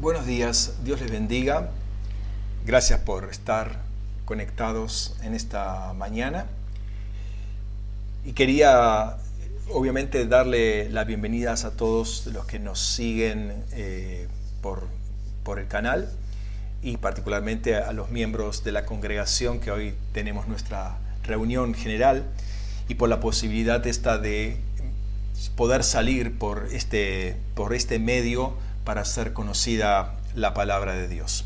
Buenos días, Dios les bendiga. Gracias por estar conectados en esta mañana. Y quería obviamente darle las bienvenidas a todos los que nos siguen eh, por, por el canal y particularmente a los miembros de la congregación que hoy tenemos nuestra reunión general y por la posibilidad esta de poder salir por este, por este medio para hacer conocida la palabra de Dios.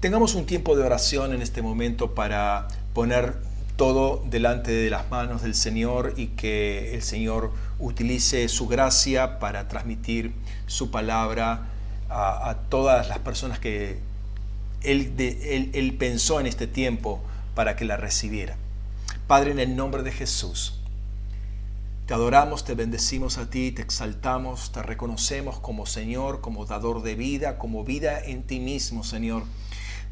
Tengamos un tiempo de oración en este momento para poner todo delante de las manos del Señor y que el Señor utilice su gracia para transmitir su palabra a, todas las personas que él, él pensó en este tiempo para que la recibiera. Padre, en el nombre de Jesús, te adoramos, te bendecimos a ti, te exaltamos, te reconocemos como Señor, como dador de vida, como vida en ti mismo, Señor,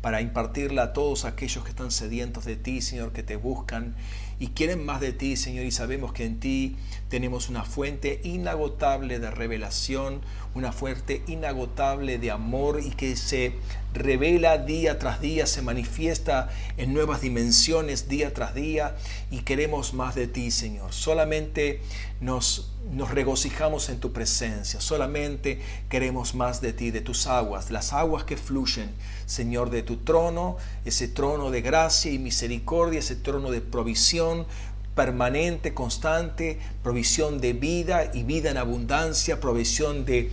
para impartirla a todos aquellos que están sedientos de ti, Señor, que te buscan y quieren más de ti, Señor, y sabemos que en ti tenemos una fuente inagotable de revelación, una fuente inagotable de amor y que se revela día tras día, se manifiesta en nuevas dimensiones día tras día y queremos más de ti, Señor. Solamente nos, nos regocijamos en tu presencia, solamente queremos más de ti, de tus aguas, las aguas que fluyen, Señor, de tu trono, ese trono de gracia y misericordia, ese trono de provisión, permanente, constante, provisión de vida y vida en abundancia, provisión de,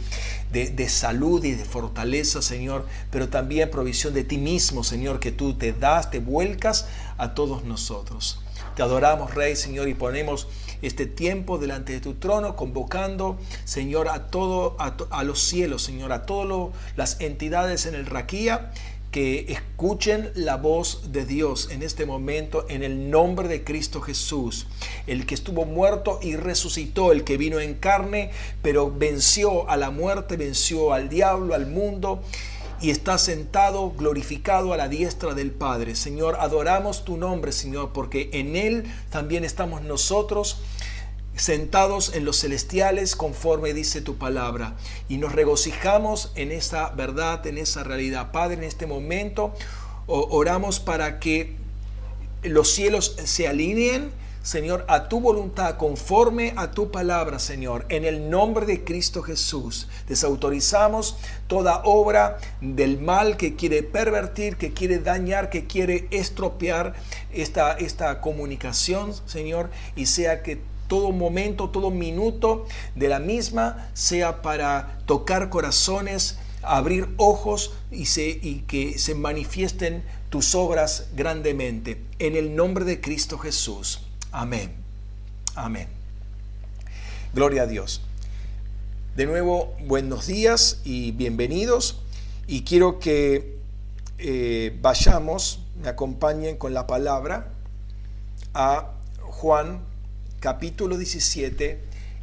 de, salud y de fortaleza, Señor, pero también provisión de ti mismo, Señor, que tú te das, te vuelcas a todos nosotros. Te adoramos, Rey, Señor, y ponemos este tiempo delante de tu trono, convocando, Señor, a todo, a, a los cielos, Señor, a todas las entidades en el Raquía que escuchen la voz de Dios en este momento en el nombre de Cristo Jesús, el que estuvo muerto y resucitó, el que vino en carne, pero venció a la muerte, venció al diablo, al mundo y está sentado glorificado a la diestra del Padre. Señor, adoramos tu nombre, Señor, porque en Él también estamos nosotros sentados en los celestiales conforme dice tu palabra. Y nos regocijamos en esa verdad, en esa realidad. Padre, en este momento oramos para que los cielos se alineen, Señor, a tu voluntad, conforme a tu palabra, Señor. En el nombre de Cristo Jesús, desautorizamos toda obra del mal que quiere pervertir, que quiere dañar, que quiere estropear esta, esta comunicación, Señor, y sea que todo momento, todo minuto de la misma sea para tocar corazones, abrir ojos y, y que se manifiesten tus obras grandemente. En el nombre de Cristo Jesús. Amén. Amén. Gloria a Dios. De nuevo, buenos días y bienvenidos. Y quiero que eh, vayamos, me acompañen con la palabra a Juan capítulo 17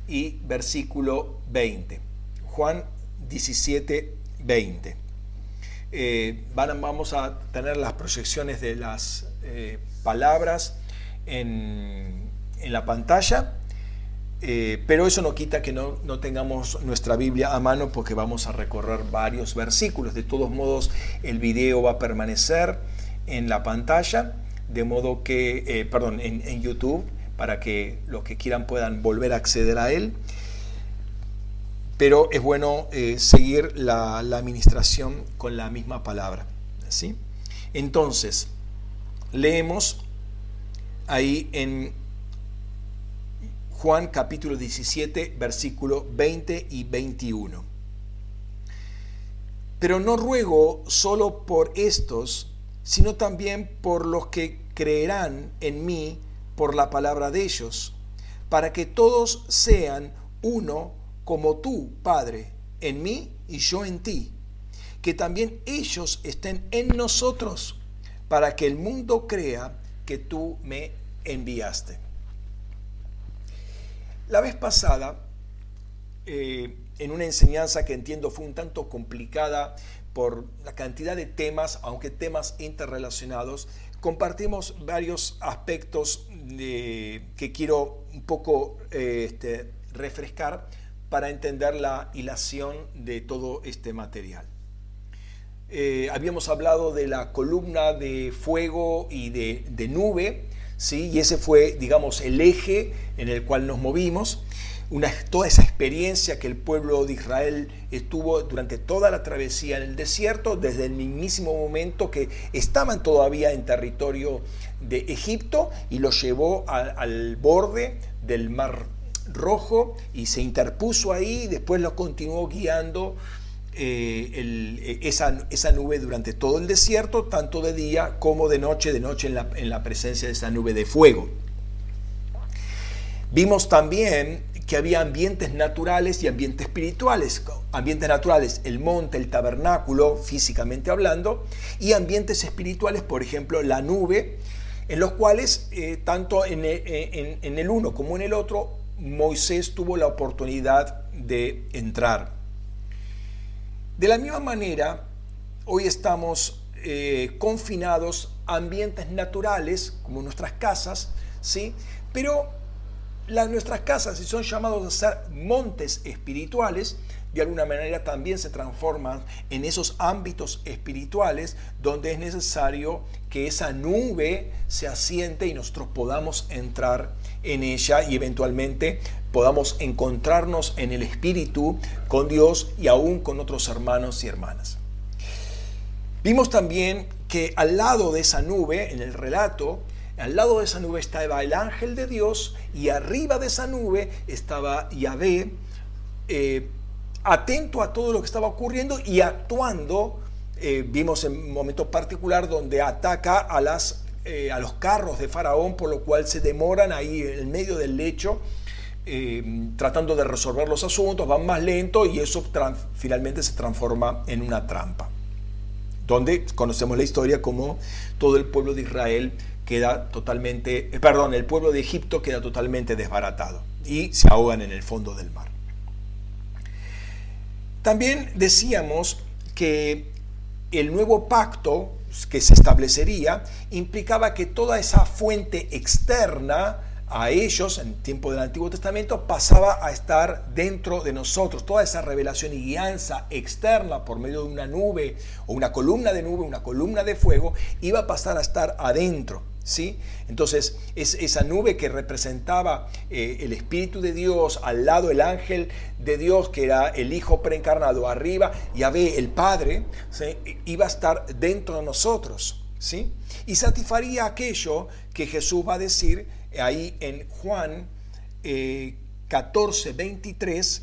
y versículo 20. Juan 17, 20. Eh, vamos a tener las proyecciones de las eh, palabras en, la pantalla, eh, pero eso no quita que no, no, tengamos nuestra Biblia a mano porque vamos a recorrer varios versículos. De todos modos, el video va a permanecer en la pantalla, de modo que, perdón, en, en YouTube para que los que quieran puedan volver a acceder a él. Pero es bueno eh, seguir la, administración con la misma palabra. ¿sí? Entonces, leemos ahí en Juan capítulo 17, versículo 20 y 21. Pero no ruego solo por estos, sino también por los que creerán en mí por la palabra de ellos, para que todos sean uno como tú, Padre, en mí y yo en ti, que también ellos estén en nosotros, para que el mundo crea que tú me enviaste. La vez pasada, eh, en una enseñanza que entiendo fue un tanto complicada por la cantidad de temas, aunque temas interrelacionados, compartimos varios aspectos que quiero un poco eh, este, refrescar para entender la hilación de todo este material. Eh, habíamos hablado de la columna de fuego y de, nube, ¿sí? y ese fue, digamos, el eje en el cual nos movimos. Una, toda esa experiencia que el pueblo de Israel estuvo durante toda la travesía en el desierto, desde el mismísimo momento que estaban todavía en territorio de Egipto y los llevó al borde del mar rojo y se interpuso ahí y después lo continuó guiando eh, eh, esa, esa, nube durante todo el desierto, tanto de día como de noche, de noche en la, en la presencia de esa nube de fuego. Vimos también que había ambientes naturales y ambientes espirituales. Ambientes naturales, el monte, el tabernáculo, físicamente hablando, y ambientes espirituales, por ejemplo, la nube, en los cuales, eh, tanto en, en el uno como en el otro, Moisés tuvo la oportunidad de entrar. De la misma manera, hoy estamos eh, confinados a ambientes naturales, como nuestras casas, ¿sí? pero las, nuestras casas, si son llamados a ser montes espirituales, de alguna manera también se transforman en esos ámbitos espirituales donde es necesario que esa nube se asiente y nosotros podamos entrar en ella y eventualmente podamos encontrarnos en el Espíritu con Dios y aún con otros hermanos y hermanas. Vimos también que al lado de esa nube, en el relato, al lado de esa nube estaba el ángel de Dios y arriba de esa nube estaba Yahvé, eh, atento a todo lo que estaba ocurriendo y actuando. Eh, vimos en un momento particular donde ataca a, las, eh, a los carros de Faraón, por lo cual se demoran ahí en medio del lecho tratando de resolver los asuntos, van más lento y eso finalmente se transforma en una trampa. Donde conocemos la historia como todo el pueblo de Israel queda totalmente, eh, perdón, el pueblo de Egipto queda totalmente desbaratado y se ahogan en el fondo del mar. También decíamos que el nuevo pacto que se establecería implicaba que toda esa fuente externa a ellos, en tiempo del Antiguo Testamento, pasaba a estar dentro de nosotros. Toda esa revelación y guianza externa por medio de una nube o una columna de nube, una columna de fuego, iba a pasar a estar adentro. ¿Sí? Entonces, es esa nube que representaba eh, el Espíritu de Dios, al lado el ángel de Dios, que era el Hijo preencarnado, arriba, Yahvé, el Padre, iba a estar dentro de nosotros. ¿sí? Y satisfaría aquello que Jesús va a decir ahí en Juan 14, eh, 23,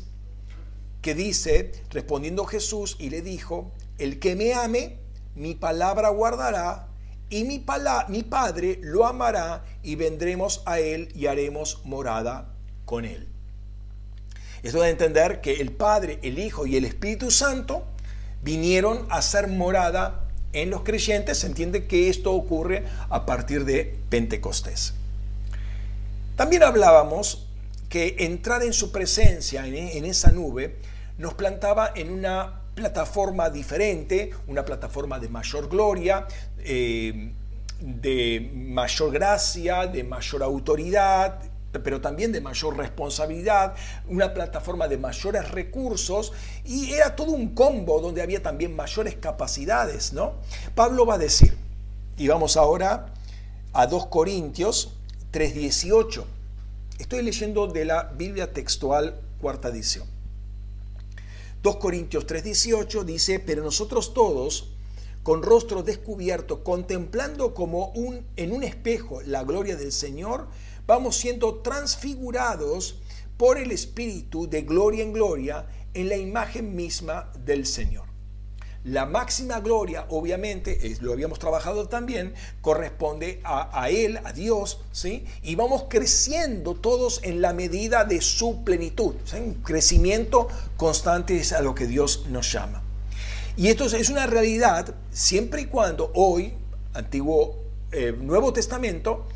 que dice, respondiendo Jesús y le dijo, el que me ame, mi palabra guardará, y mi, mi Padre lo amará, y vendremos a él y haremos morada con él. Esto de entender que el Padre, el Hijo y el Espíritu Santo vinieron a ser morada en los creyentes. Se entiende que esto ocurre a partir de Pentecostés. También hablábamos que entrar en su presencia, en, esa nube, nos plantaba en una plataforma diferente, una plataforma de mayor gloria, eh, de mayor gracia, de mayor autoridad, pero también de mayor responsabilidad, una plataforma de mayores recursos y era todo un combo donde había también mayores capacidades, ¿no? Pablo va a decir, y vamos ahora a 2 Corintios 3.18. Estoy leyendo de la Biblia textual cuarta edición. 2 Corintios 3.18 dice, pero nosotros todos, con rostro descubierto, contemplando como un, en un espejo la gloria del Señor, vamos siendo transfigurados por el Espíritu de gloria en gloria en la imagen misma del Señor. La máxima gloria, obviamente, lo habíamos trabajado también, corresponde a, Él, a Dios, ¿sí? Y vamos creciendo todos en la medida de su plenitud. Un crecimiento constante es a lo que Dios nos llama. Y esto es una realidad siempre y cuando hoy, Antiguo, eh, Nuevo Testamento,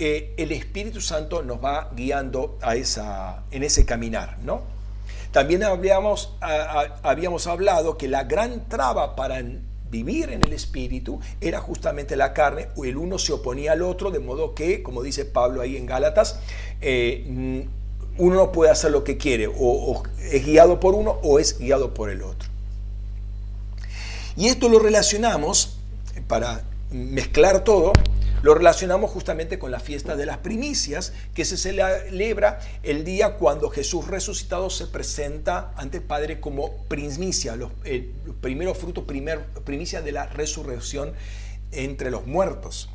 eh, el Espíritu Santo nos va guiando a esa, en ese caminar, ¿no? También habíamos, habíamos hablado que la gran traba para vivir en el espíritu era justamente la carne, o el uno se oponía al otro, de modo que, como dice Pablo ahí en Gálatas, eh, uno no puede hacer lo que quiere, o, es guiado por uno o es guiado por el otro. Y esto lo relacionamos, para mezclar todo, lo relacionamos justamente con la fiesta de las primicias, que se celebra el día cuando Jesús resucitado se presenta ante el Padre como primicia, los, el primero fruto, primer, primicia de la resurrección entre los muertos.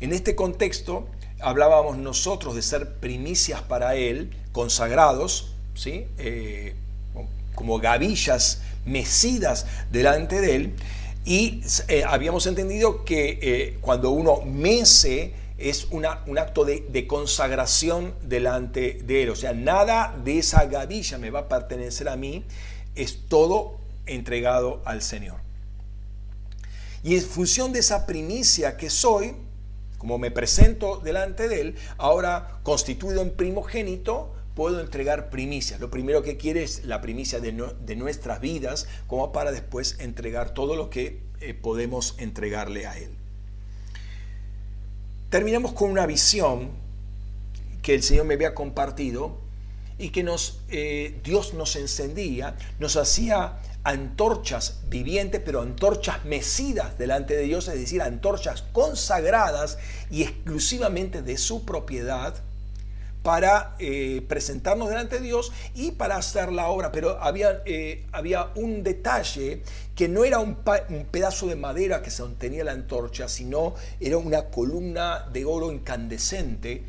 En este contexto hablábamos nosotros de ser primicias para Él, consagrados, ¿sí? Eh, como gavillas mecidas delante de Él, y eh, habíamos entendido que eh, cuando uno mece es un acto de, consagración delante de Él. O sea, nada de esa gavilla me va a pertenecer a mí, es todo entregado al Señor. Y en función de esa primicia que soy, como me presento delante de Él, ahora constituido en primogénito, puedo entregar primicias. Lo primero que quiere es la primicia de, nuestras vidas, como para después entregar todo lo que eh, podemos entregarle a Él. Terminamos con una visión que el Señor me había compartido y que nos, eh, Dios nos encendía, nos hacía antorchas vivientes, pero antorchas mecidas delante de Dios, es decir, antorchas consagradas y exclusivamente de su propiedad, para eh, presentarnos delante de Dios y para hacer la obra. Pero había, eh, había un detalle que no era un, pedazo de madera que sostenía la antorcha, sino era una columna de oro incandescente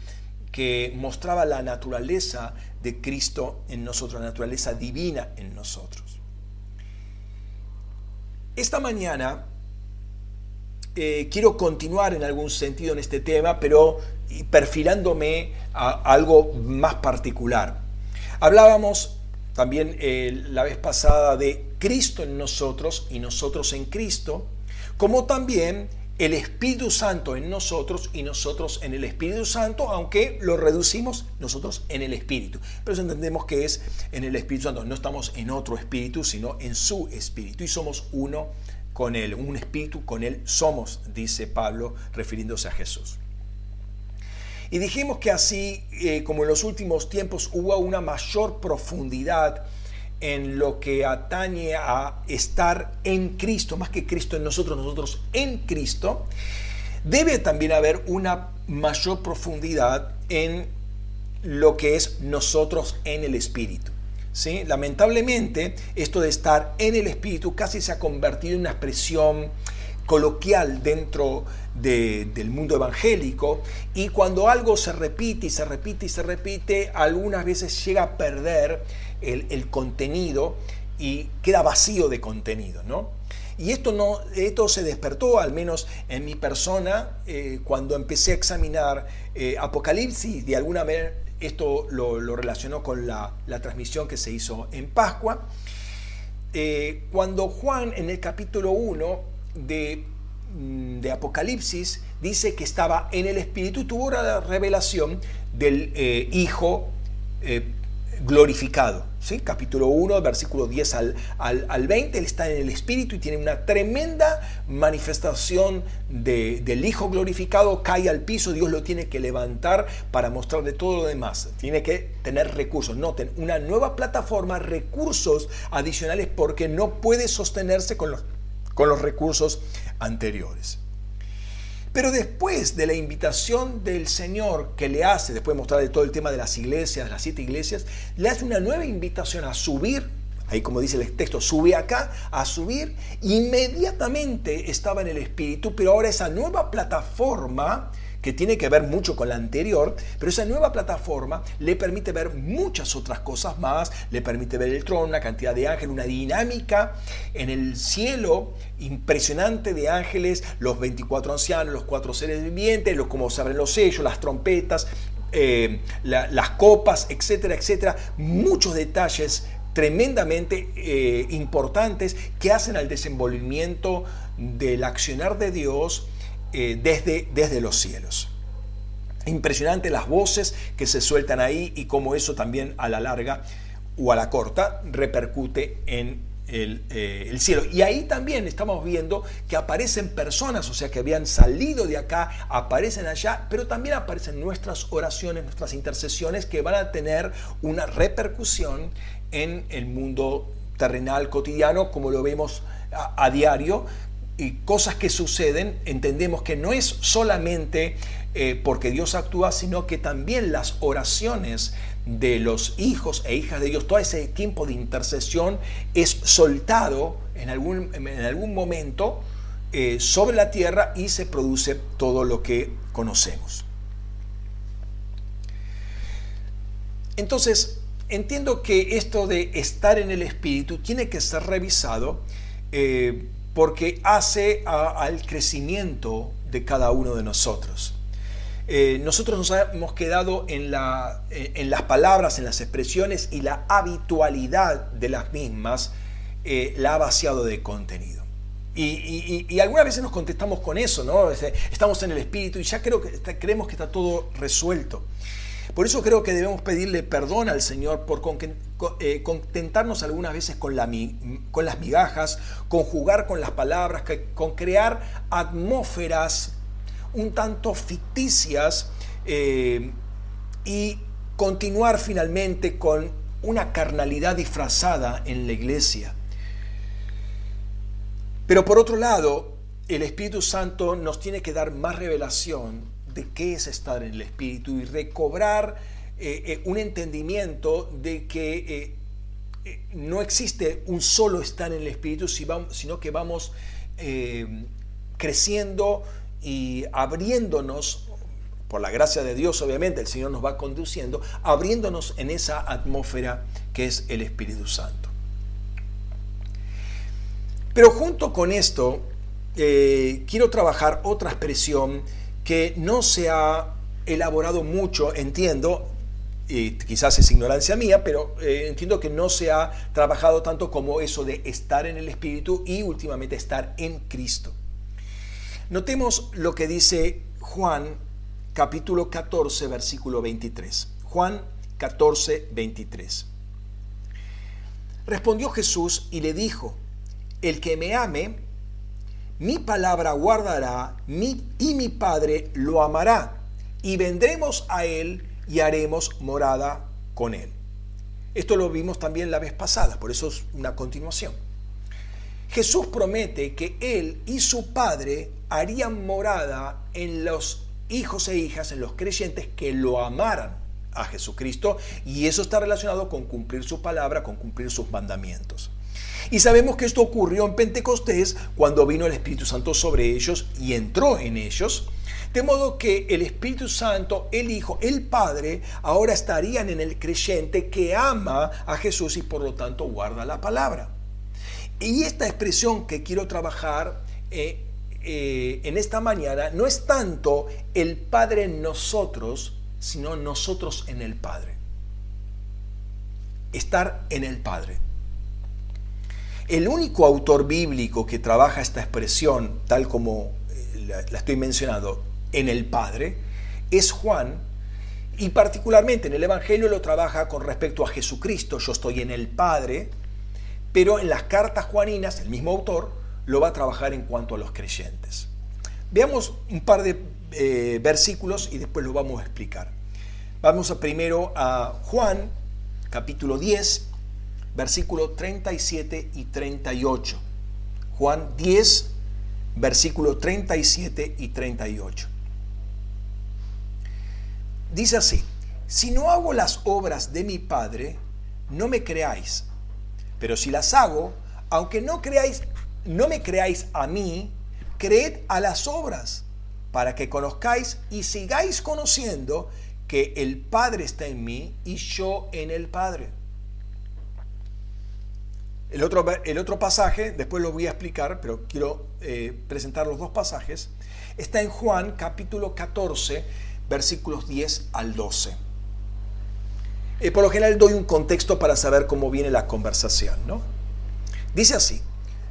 que mostraba la naturaleza de Cristo en nosotros, la naturaleza divina en nosotros. Esta mañana eh, quiero continuar en algún sentido en este tema, pero perfilándome a algo más particular. Hablábamos también eh, la vez pasada de Cristo en nosotros y nosotros en Cristo, como también el Espíritu Santo en nosotros y nosotros en el Espíritu Santo, aunque lo reducimos nosotros en el Espíritu. Pero entendemos que es en el Espíritu Santo, no estamos en otro Espíritu, sino en su Espíritu y somos uno con Él, un espíritu con Él somos, dice Pablo, refiriéndose a Jesús. Y dijimos que así, eh, como en los últimos tiempos, hubo una mayor profundidad en lo que atañe a estar en Cristo, más que Cristo en nosotros, nosotros en Cristo, debe también haber una mayor profundidad en lo que es nosotros en el Espíritu. Lamentablemente, esto de estar en el Espíritu casi se ha convertido en una expresión coloquial dentro del mundo evangélico y cuando algo se repite y se repite y se repite, algunas veces llega a perder el, contenido y queda vacío de contenido, ¿no? Y esto, no, esto se despertó, al menos en mi persona, eh, cuando empecé a examinar eh, Apocalipsis, de alguna manera esto lo, relacionó con la, transmisión que se hizo en Pascua. Eh, cuando Juan en el capítulo 1 mm, de, Apocalipsis dice que estaba en el Espíritu, tuvo la revelación del eh, Hijo eh, glorificado. ¿sí? Capítulo 1, versículo 10 al, al, 20, él está en el Espíritu y tiene una tremenda manifestación del Hijo glorificado, cae al piso, Dios lo tiene que levantar para mostrarle todo lo demás. Tiene que tener recursos. Noten, una nueva plataforma, recursos adicionales porque no puede sostenerse con los, con los recursos anteriores. Pero después de la invitación del Señor que le hace, después de mostrarle todo el tema de las iglesias, las siete iglesias, le hace una nueva invitación a subir, ahí como dice el texto, sube acá, a subir, inmediatamente estaba en el Espíritu, pero ahora esa nueva plataforma que tiene que ver mucho con la anterior, pero esa nueva plataforma le permite ver muchas otras cosas más, le permite ver el trono, una cantidad de ángeles, una dinámica en el cielo impresionante de ángeles, los 24 ancianos, los cuatro seres vivientes, los, como se abren los sellos, las trompetas, eh, las copas, etcétera, etcétera, muchos detalles tremendamente eh, importantes que hacen al desenvolvimiento del accionar de Dios eh, desde, desde los cielos. Impresionante las voces que se sueltan ahí y cómo eso también a la larga o a la corta repercute en eh, el, cielo. Y ahí también estamos viendo que aparecen personas, o sea, que habían salido de acá, aparecen allá, pero también aparecen nuestras oraciones, nuestras intercesiones que van a tener una repercusión en el mundo terrenal cotidiano, como lo vemos a, diario, y cosas que suceden, entendemos que no es solamente eh, porque Dios actúa, sino que también las oraciones de los hijos e hijas de Dios, todo ese tiempo de intercesión es soltado en algún, en algún momento eh, sobre la tierra y se produce todo lo que conocemos. Entonces, entiendo que esto de estar en el Espíritu tiene que ser revisado eh, porque hace al crecimiento de cada uno de nosotros. Eh, nosotros nos hemos quedado eh, en, las palabras, en las expresiones y la habitualidad de las mismas eh, la ha vaciado de contenido. Y, algunas veces nos contestamos con eso, ¿no? Estamos en el espíritu y ya creo que creemos que está todo resuelto. Por eso creo que debemos pedirle perdón al Señor por contentarnos algunas veces con las migajas, con jugar con las palabras, con crear atmósferas un tanto ficticias eh, y continuar finalmente con una carnalidad disfrazada en la iglesia. Pero por otro lado, el Espíritu Santo nos tiene que dar más revelación qué es estar en el Espíritu y recobrar eh, eh, un entendimiento de que no existe un solo estar en el Espíritu, sino que vamos creciendo y abriéndonos, por la gracia de Dios obviamente, el Señor nos va conduciendo, abriéndonos en esa atmósfera que es el Espíritu Santo. Pero junto con esto, eh, quiero trabajar otra expresión que no se ha elaborado mucho, entiendo, y quizás es ignorancia mía, pero eh, entiendo que no se ha trabajado tanto como eso de estar en el Espíritu y últimamente estar en Cristo. Notemos lo que dice Juan capítulo 14, versículo 23. Juan 14, 23. Respondió Jesús y le dijo, el que me ame, mi palabra guardará y mi Padre lo amará, y vendremos a él y haremos morada con él. Esto lo vimos también la vez pasada, por eso es una continuación. Jesús promete que él y su Padre harían morada en los hijos e hijas, en los creyentes que lo amaran a Jesucristo y eso está relacionado con cumplir su palabra, con cumplir sus mandamientos. Y sabemos que esto ocurrió en Pentecostés cuando vino el Espíritu Santo sobre ellos y entró en ellos. De modo que el Espíritu Santo, el Hijo, el Padre, ahora estarían en el creyente que ama a Jesús y por lo tanto guarda la palabra. Y esta expresión que quiero trabajar eh, eh, en esta mañana no es tanto el Padre en nosotros, sino nosotros en el Padre. Estar en el Padre. El único autor bíblico que trabaja esta expresión, tal como eh, la, estoy mencionando, en el Padre, es Juan, y particularmente en el Evangelio lo trabaja con respecto a Jesucristo, yo estoy en el Padre, pero en las cartas juaninas, el mismo autor, lo va a trabajar en cuanto a los creyentes. Veamos un par de eh, versículos y después lo vamos a explicar. Vamos a primero a Juan, capítulo 10, versículo 37 y 38. Juan 10, versículo 37 y 38. Dice así, si no hago las obras de mi Padre, no me creáis, pero si las hago, aunque no creáis no me creáis a mí, creed a las obras, para que conozcáis y sigáis conociendo que el Padre está en mí y yo en el Padre. El otro, el otro pasaje, después lo voy a explicar, pero quiero eh, presentar los dos pasajes, está en Juan capítulo 14, versículos 10 al 12. Eh, por lo general doy un contexto para saber cómo viene la conversación, ¿no? Dice así,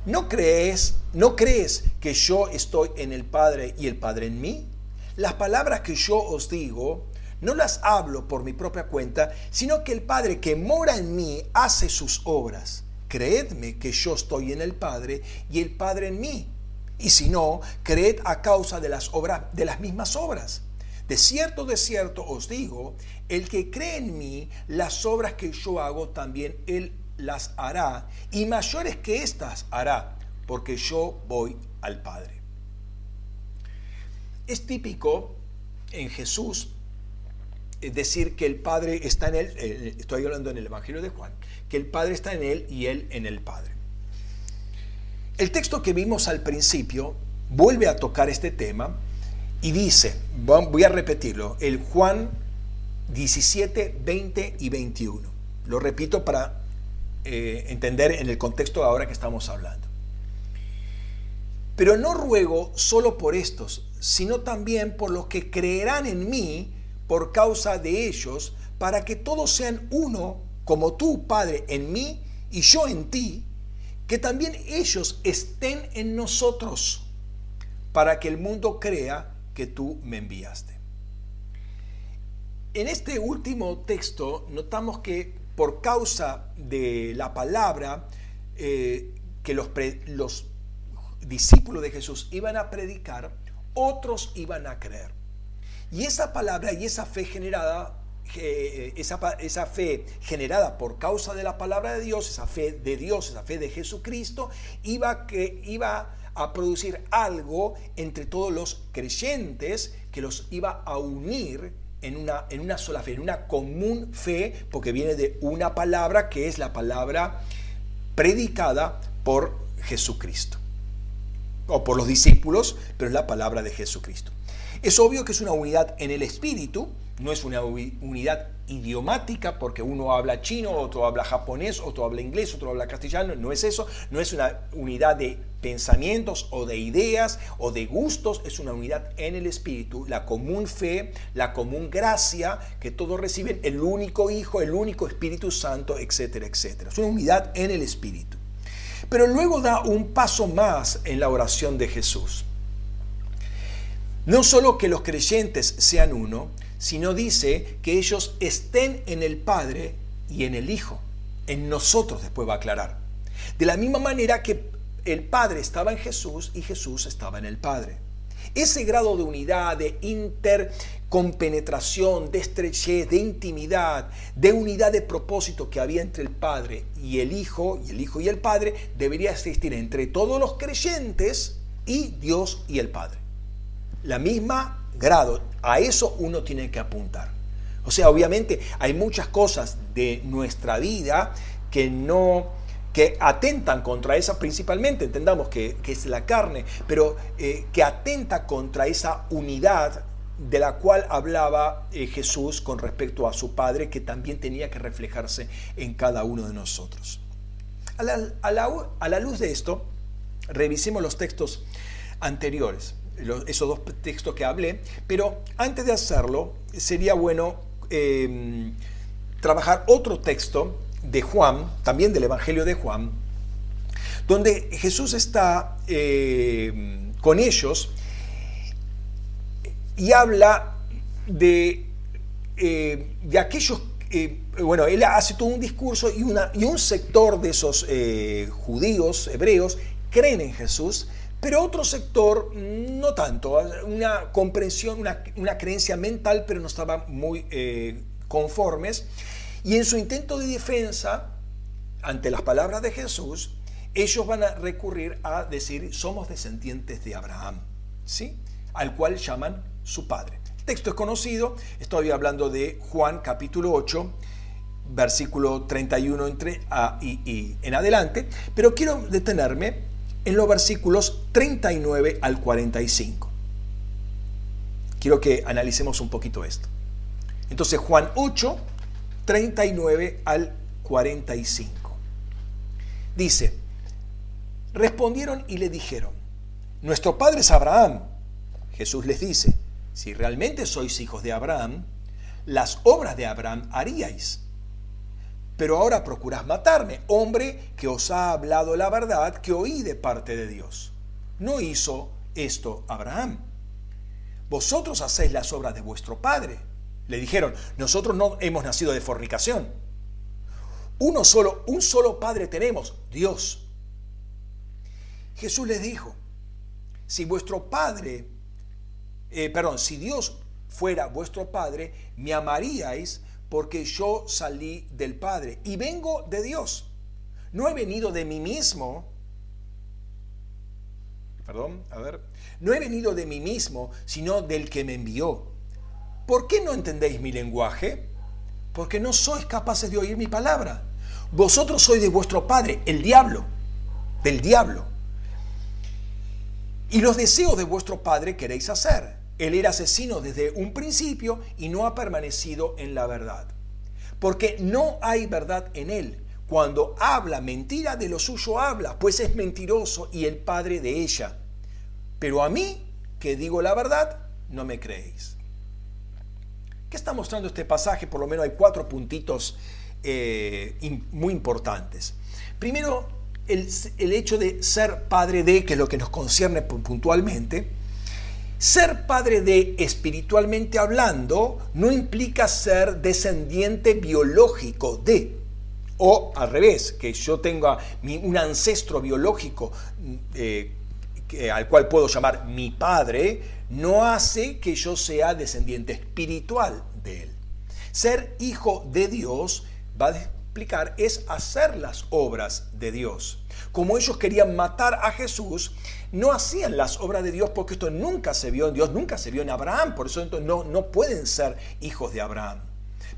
¿No crees, no crees que yo estoy en el Padre y el Padre en mí? Las palabras que yo os digo no las hablo por mi propia cuenta, sino que el Padre que mora en mí hace sus obras. Creedme que yo estoy en el Padre y el Padre en mí. Y si no, creed a causa de las obras de las mismas obras. De cierto, de cierto os digo, el que cree en mí, las obras que yo hago también él las hará, y mayores que éstas hará, porque yo voy al Padre. Es típico en Jesús decir que el Padre está en él, eh, estoy hablando en el Evangelio de Juan, que el Padre está en él y él en el Padre. El texto que vimos al principio vuelve a tocar este tema y dice, voy a repetirlo, el Juan 17, 20 y 21. Lo repito para eh, entender en el contexto ahora que estamos hablando. Pero no ruego solo por estos, sino también por los que creerán en mí por causa de ellos, para que todos sean uno, como tú, Padre, en mí y yo en ti, que también ellos estén en nosotros, para que el mundo crea que tú me enviaste. En este último texto notamos que por causa de la palabra eh, que los, los discípulos de Jesús iban a predicar, otros iban a creer. Y esa palabra y esa fe generada eh, esa, esa, fe generada por causa de la palabra de Dios, esa fe de Dios, esa fe de Jesucristo, iba, que, iba a producir algo entre todos los creyentes que los iba a unir en una, en una sola fe, en una común fe, porque viene de una palabra que es la palabra predicada por Jesucristo, o por los discípulos, pero es la palabra de Jesucristo. Es obvio que es una unidad en el espíritu, no es una unidad idiomática porque uno habla chino, otro habla japonés, otro habla inglés, otro habla castellano, no es eso, no es una unidad de pensamientos o de ideas o de gustos, es una unidad en el espíritu, la común fe, la común gracia que todos reciben, el único Hijo, el único Espíritu Santo, etcétera, etcétera. Es una unidad en el espíritu. Pero luego da un paso más en la oración de Jesús. No solo que los creyentes sean uno, sino dice que ellos estén en el Padre y en el Hijo. En nosotros después va a aclarar. De la misma manera que el Padre estaba en Jesús y Jesús estaba en el Padre. Ese grado de unidad, de intercompenetración, de estrechez, de intimidad, de unidad de propósito que había entre el Padre y el Hijo, y el Hijo y el Padre, debería existir entre todos los creyentes y Dios y el Padre. La misma grado. A eso uno tiene que apuntar. O sea, obviamente hay muchas cosas de nuestra vida que no que atentan contra esa, principalmente entendamos que, es la carne, pero eh, que atenta contra esa unidad de la cual hablaba eh, Jesús con respecto a su Padre, que también tenía que reflejarse en cada uno de nosotros. A la, a la luz de esto, revisemos los textos anteriores esos dos textos que hablé, pero antes de hacerlo sería bueno em, trabajar otro texto de Juan, también del Evangelio de Juan, donde Jesús está em, con ellos y habla de, eh, de aquellos, eh, bueno, él hace todo un discurso y, una, y un sector de esos eh, judíos, hebreos, creen en Jesús, pero otro sector no tanto, una comprensión, una, creencia mental, pero no estaban muy eh, conformes. Y en su intento de defensa, ante las palabras de Jesús, ellos van a recurrir a decir, somos descendientes de Abraham, ¿sí? Al cual llaman su padre. El texto es conocido, estoy hablando de Juan capítulo 8, versículo 31 entre, a, y, y en adelante, pero quiero detenerme en los versículos 39 al 45. Quiero que analicemos un poquito esto. Entonces Juan 8, 39 al 45. Dice, respondieron y le dijeron, nuestro padre es Abraham. Jesús les dice, si realmente sois hijos de Abraham, las obras de Abraham haríais pero ahora procuras matarme, hombre que os ha hablado la verdad que oí de parte de Dios. No hizo esto Abraham. Vosotros hacéis las obras de vuestro padre. Le dijeron, nosotros no hemos nacido de fornicación. Uno solo, un solo Padre tenemos, Dios. Jesús les dijo, si vuestro Padre, eh, perdón, si Dios fuera vuestro Padre, me amaríais porque yo salí del Padre y vengo de Dios. No he venido de mí mismo, perdón, a ver, no he venido de mí mismo, sino del que me envió. ¿Por qué no entendéis mi lenguaje? Porque no sois capaces de oír mi palabra. Vosotros sois de vuestro padre, el diablo, del diablo. Y los deseos de vuestro padre queréis hacer. Él era asesino desde un principio y no ha permanecido en la verdad. Porque no hay verdad en él. Cuando habla mentira, de lo suyo habla, pues es mentiroso y el padre de ella. Pero a mí, que digo la verdad, no me creéis. ¿Qué está mostrando este pasaje? Por lo menos hay cuatro puntitos eh, muy importantes. Primero, el, el hecho de ser padre de, que es lo que nos concierne puntualmente, ser padre de, espiritualmente hablando, no implica ser descendiente biológico de. O al revés, que yo tenga un ancestro biológico eh, al cual puedo llamar mi padre, no hace que yo sea descendiente espiritual de él. Ser hijo de Dios, va a explicar, es hacer las obras de Dios. Como ellos querían matar a Jesús, no hacían las obras de Dios porque esto nunca se vio en Dios, nunca se vio en Abraham, por eso no, no pueden ser hijos de Abraham.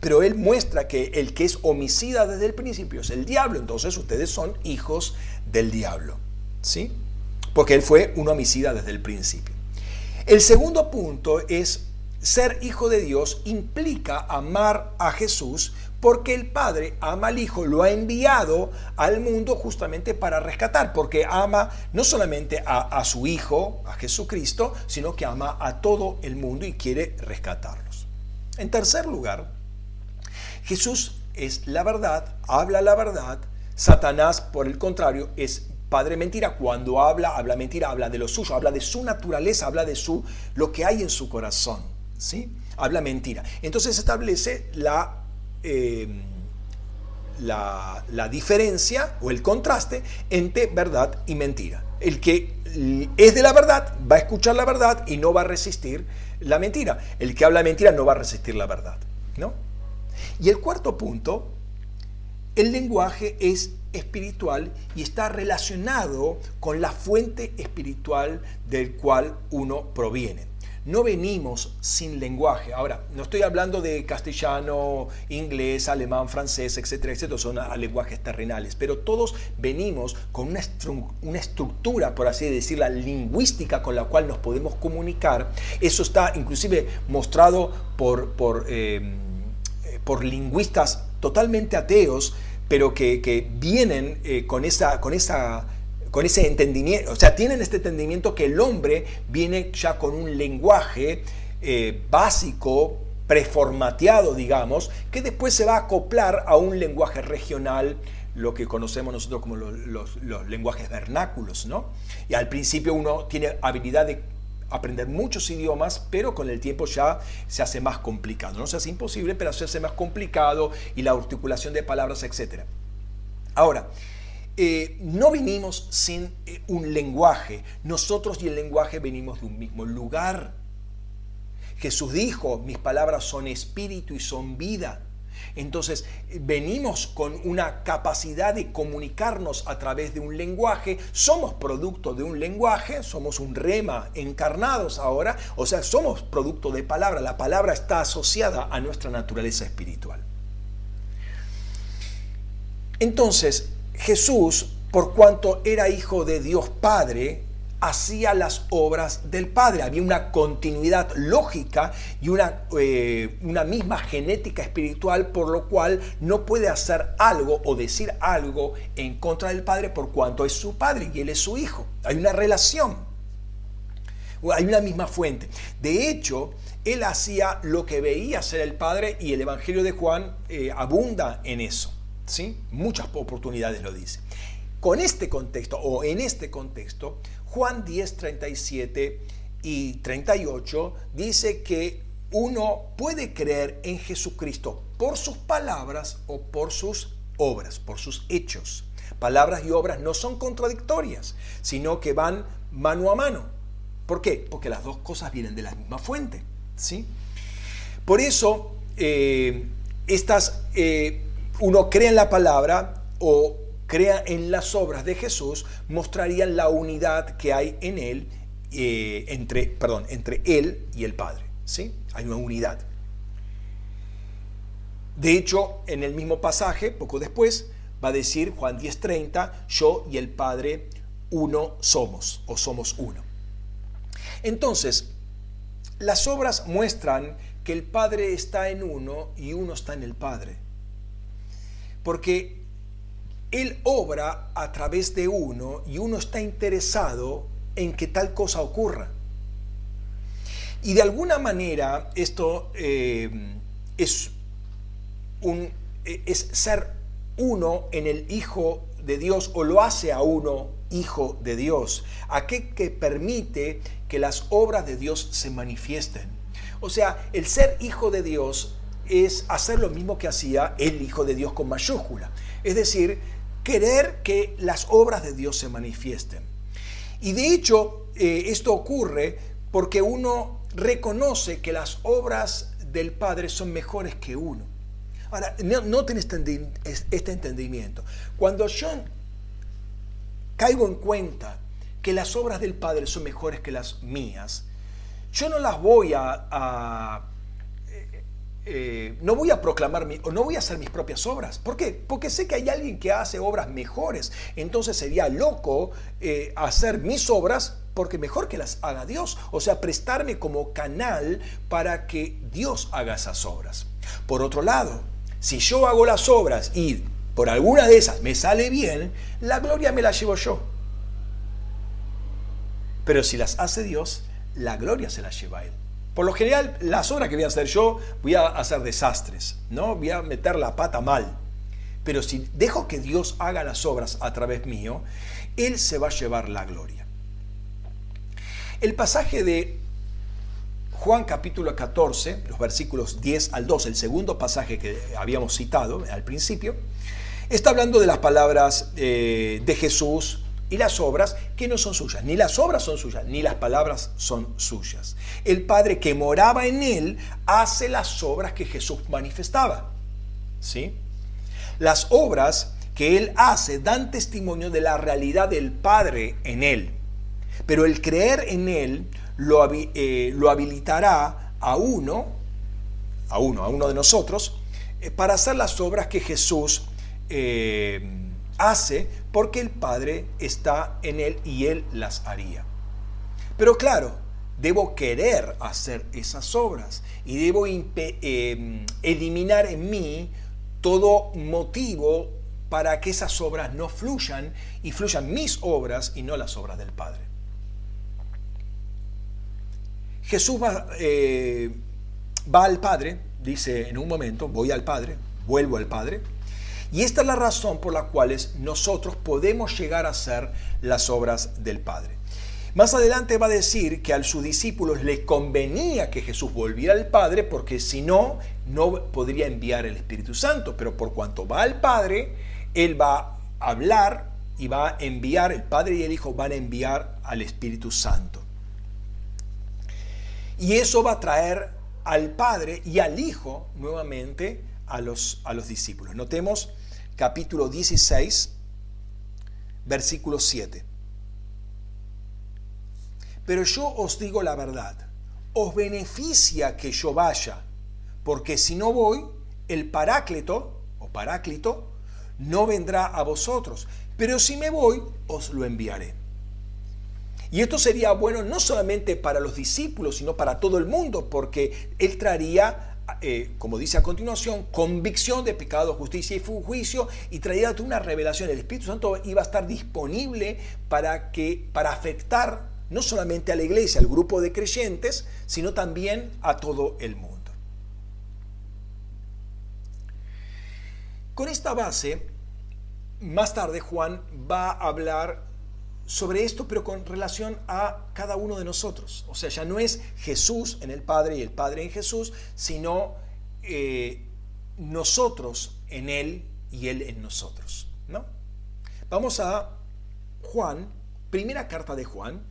Pero él muestra que el que es homicida desde el principio es el diablo, entonces ustedes son hijos del diablo. ¿Sí? porque él fue un homicida desde el principio. El segundo punto es ser hijo de Dios implica amar a Jesús porque el Padre ama al Hijo, lo ha enviado al mundo justamente para rescatar, porque ama no solamente a, su Hijo, a Jesucristo, sino que ama a todo el mundo y quiere rescatarlos. En tercer lugar, Jesús es la verdad, habla la verdad, Satanás, por el contrario, es padre mentira, cuando habla, habla mentira, habla de lo suyo, habla de su naturaleza, habla de su, lo que hay en su corazón, ¿sí? Habla mentira. Entonces establece la, em, la, la diferencia o el contraste entre verdad y mentira. El que es de la verdad va a escuchar la verdad y no va a resistir la mentira. El que habla mentira no va a resistir la verdad, ¿no? Y el cuarto punto, el lenguaje es espiritual y está relacionado con la fuente espiritual del cual uno proviene. No venimos sin lenguaje. Ahora, no estoy hablando de castellano, inglés, alemán, francés, etcétera, etcétera, son lenguajes terrenales, pero todos venimos con una, una estructura, por así decirlo, lingüística con la cual nos podemos comunicar. Eso está inclusive mostrado por, por, eh, por lingüistas totalmente ateos pero que, vienen eh, con, esa, con, esa, con ese entendimiento, o sea, tienen este entendimiento que el hombre viene ya con un lenguaje eh, básico, preformateado, digamos, que después se va a acoplar a un lenguaje regional, lo que conocemos nosotros como los, los lenguajes vernáculos, ¿no? Y al principio uno tiene habilidad de aprender muchos idiomas, pero con el tiempo ya se hace más complicado. No se hace imposible, pero se hace más complicado y la articulación de palabras, etc. Ahora, eh, no vinimos sin eh, un lenguaje. Nosotros y el lenguaje venimos de un mismo lugar. Jesús dijo, mis palabras son espíritu y son vida. Entonces, venimos con una capacidad de comunicarnos a través de un lenguaje, somos producto de un lenguaje, somos un rema encarnados ahora, o sea, somos producto de palabra, la palabra está asociada a nuestra naturaleza espiritual. Entonces, Jesús, por cuanto era hijo de Dios Padre, hacía las obras del Padre. Había una continuidad lógica y una, eh, una, misma genética espiritual, por lo cual no puede hacer algo o decir algo en contra del Padre por cuanto es su Padre y Él es su Hijo. Hay una relación, hay una misma fuente. De hecho, Él hacía lo que veía ser el Padre y el Evangelio de Juan eh, abunda en eso. Muchas oportunidades lo dice. Con este contexto o en este contexto, Juan 10, 37 y 38 dice que uno puede creer en Jesucristo por sus palabras o por sus obras, por sus hechos. Palabras y obras no son contradictorias, sino que van mano a mano. ¿Por qué? Porque las dos cosas vienen de la misma fuente. ¿sí? Por eso, eh, estas, eh, uno cree en la palabra o crea en las obras de Jesús, mostrarían la unidad que hay en él, eh, entre, perdón, entre él y el Padre. ¿sí? Hay una unidad. De hecho, en el mismo pasaje, poco después, va a decir Juan 10:30, yo y el Padre uno somos o somos uno. Entonces, las obras muestran que el Padre está en uno y uno está en el Padre. Porque Él obra a través de uno y uno está interesado en que tal cosa ocurra. Y de alguna manera esto eh, es, un, es ser uno en el Hijo de Dios o lo hace a uno hijo de Dios, aquel que permite que las obras de Dios se manifiesten. O sea, el ser hijo de Dios es hacer lo mismo que hacía el hijo de Dios con mayúscula. Es decir, querer que las obras de Dios se manifiesten. Y de hecho, eh, esto ocurre porque uno reconoce que las obras del Padre son mejores que uno. Ahora, noten este, entendimiento. Cuando yo caigo en cuenta que las obras del Padre son mejores que las mías, yo no las voy a, eh, no voy a proclamar o no voy a hacer mis propias obras. ¿Por qué? Porque sé que hay alguien que hace obras mejores. Entonces sería loco eh, hacer mis obras porque mejor que las haga Dios. O sea, prestarme como canal para que Dios haga esas obras. Por otro lado, si yo hago las obras y por alguna de esas me sale bien, la gloria me la llevo yo. Pero si las hace Dios, la gloria se la lleva Él. Por lo general, las obras que voy a hacer yo, voy a hacer desastres, ¿no? Voy a meter la pata mal. Pero si dejo que Dios haga las obras a través mío, Él se va a llevar la gloria. El pasaje de Juan capítulo 14, los versículos 10 al 12, el segundo pasaje que habíamos citado al principio, está hablando de las palabras eh, de Jesús y las obras que no son suyas. Ni las obras son suyas, ni las palabras son suyas. El Padre que moraba en él hace las obras que Jesús manifestaba. ¿Sí? Las obras que él hace dan testimonio de la realidad del Padre en él. Pero el creer en él lo, eh, habilitará a uno, a uno, a uno de nosotros, eh, para hacer las obras que Jesús eh, hace porque el Padre está en él y él las haría. Pero claro, debo querer hacer esas obras y debo em, eliminar en mí todo motivo para que esas obras no fluyan y fluyan mis obras y no las obras del Padre. Jesús va, eh, va al Padre, dice en un momento, voy al Padre, vuelvo al Padre, y esta es la razón por la cual nosotros podemos llegar a hacer las obras del Padre. Más adelante va a decir que a sus discípulos les convenía que Jesús volviera al Padre porque si no, no podría enviar el Espíritu Santo. Pero por cuanto va al Padre, Él va a hablar y va a enviar, el Padre y el Hijo van a enviar al Espíritu Santo. Y eso va a traer al Padre y al Hijo nuevamente a los, a los discípulos. Notemos capítulo 16, versículo 7. Pero yo os digo la verdad, os beneficia que yo vaya, porque si no voy, el paráclito o paráclito no vendrá a vosotros, pero si me voy, os lo enviaré. Y esto sería bueno no solamente para los discípulos, sino para todo el mundo, porque Él traería eh, como dice a continuación, convicción de pecado, justicia y juicio, y traía una revelación. El Espíritu Santo iba a estar disponible para, que, para afectar no solamente a la iglesia, al grupo de creyentes, sino también a todo el mundo. Con esta base, más tarde Juan va a hablar sobre esto, pero con relación a cada uno de nosotros. O sea, ya no es Jesús en el Padre y el Padre en Jesús, sino eh, nosotros en Él y Él en nosotros. ¿no? Vamos a Juan, primera carta de Juan,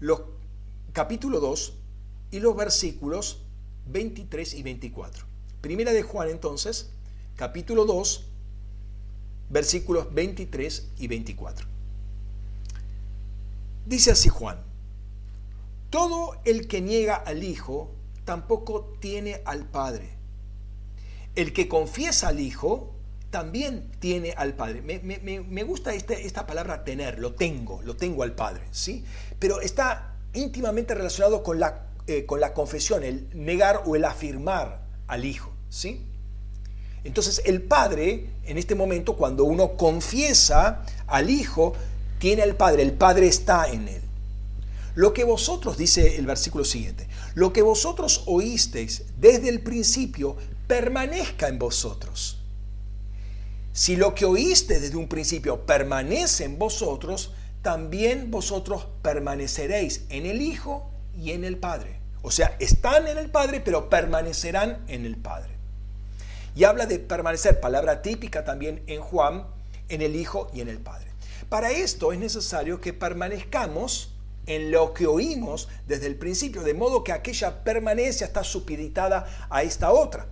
los, capítulo 2 y los versículos 23 y 24. Primera de Juan entonces, capítulo 2, versículos 23 y 24. Dice así Juan, todo el que niega al Hijo tampoco tiene al Padre. El que confiesa al Hijo también tiene al Padre. Me, gusta este, esta palabra tener, lo tengo, lo tengo al Padre, ¿sí? Pero está íntimamente relacionado con la, eh, con la confesión, el negar o el afirmar al Hijo, ¿sí? Entonces el Padre, en este momento, cuando uno confiesa al Hijo, tiene al Padre, el Padre está en él. Lo que vosotros, dice el versículo siguiente, lo que vosotros oísteis desde el principio permanezca en vosotros. Si lo que oíste desde un principio permanece en vosotros, también vosotros permaneceréis en el Hijo y en el Padre. O sea, están en el Padre, pero permanecerán en el Padre. Y habla de permanecer, palabra típica también en Juan, en el Hijo y en el Padre. Para esto es necesario que permanezcamos en lo que oímos desde el principio, de modo que aquella permanencia está supeditada a esta otra,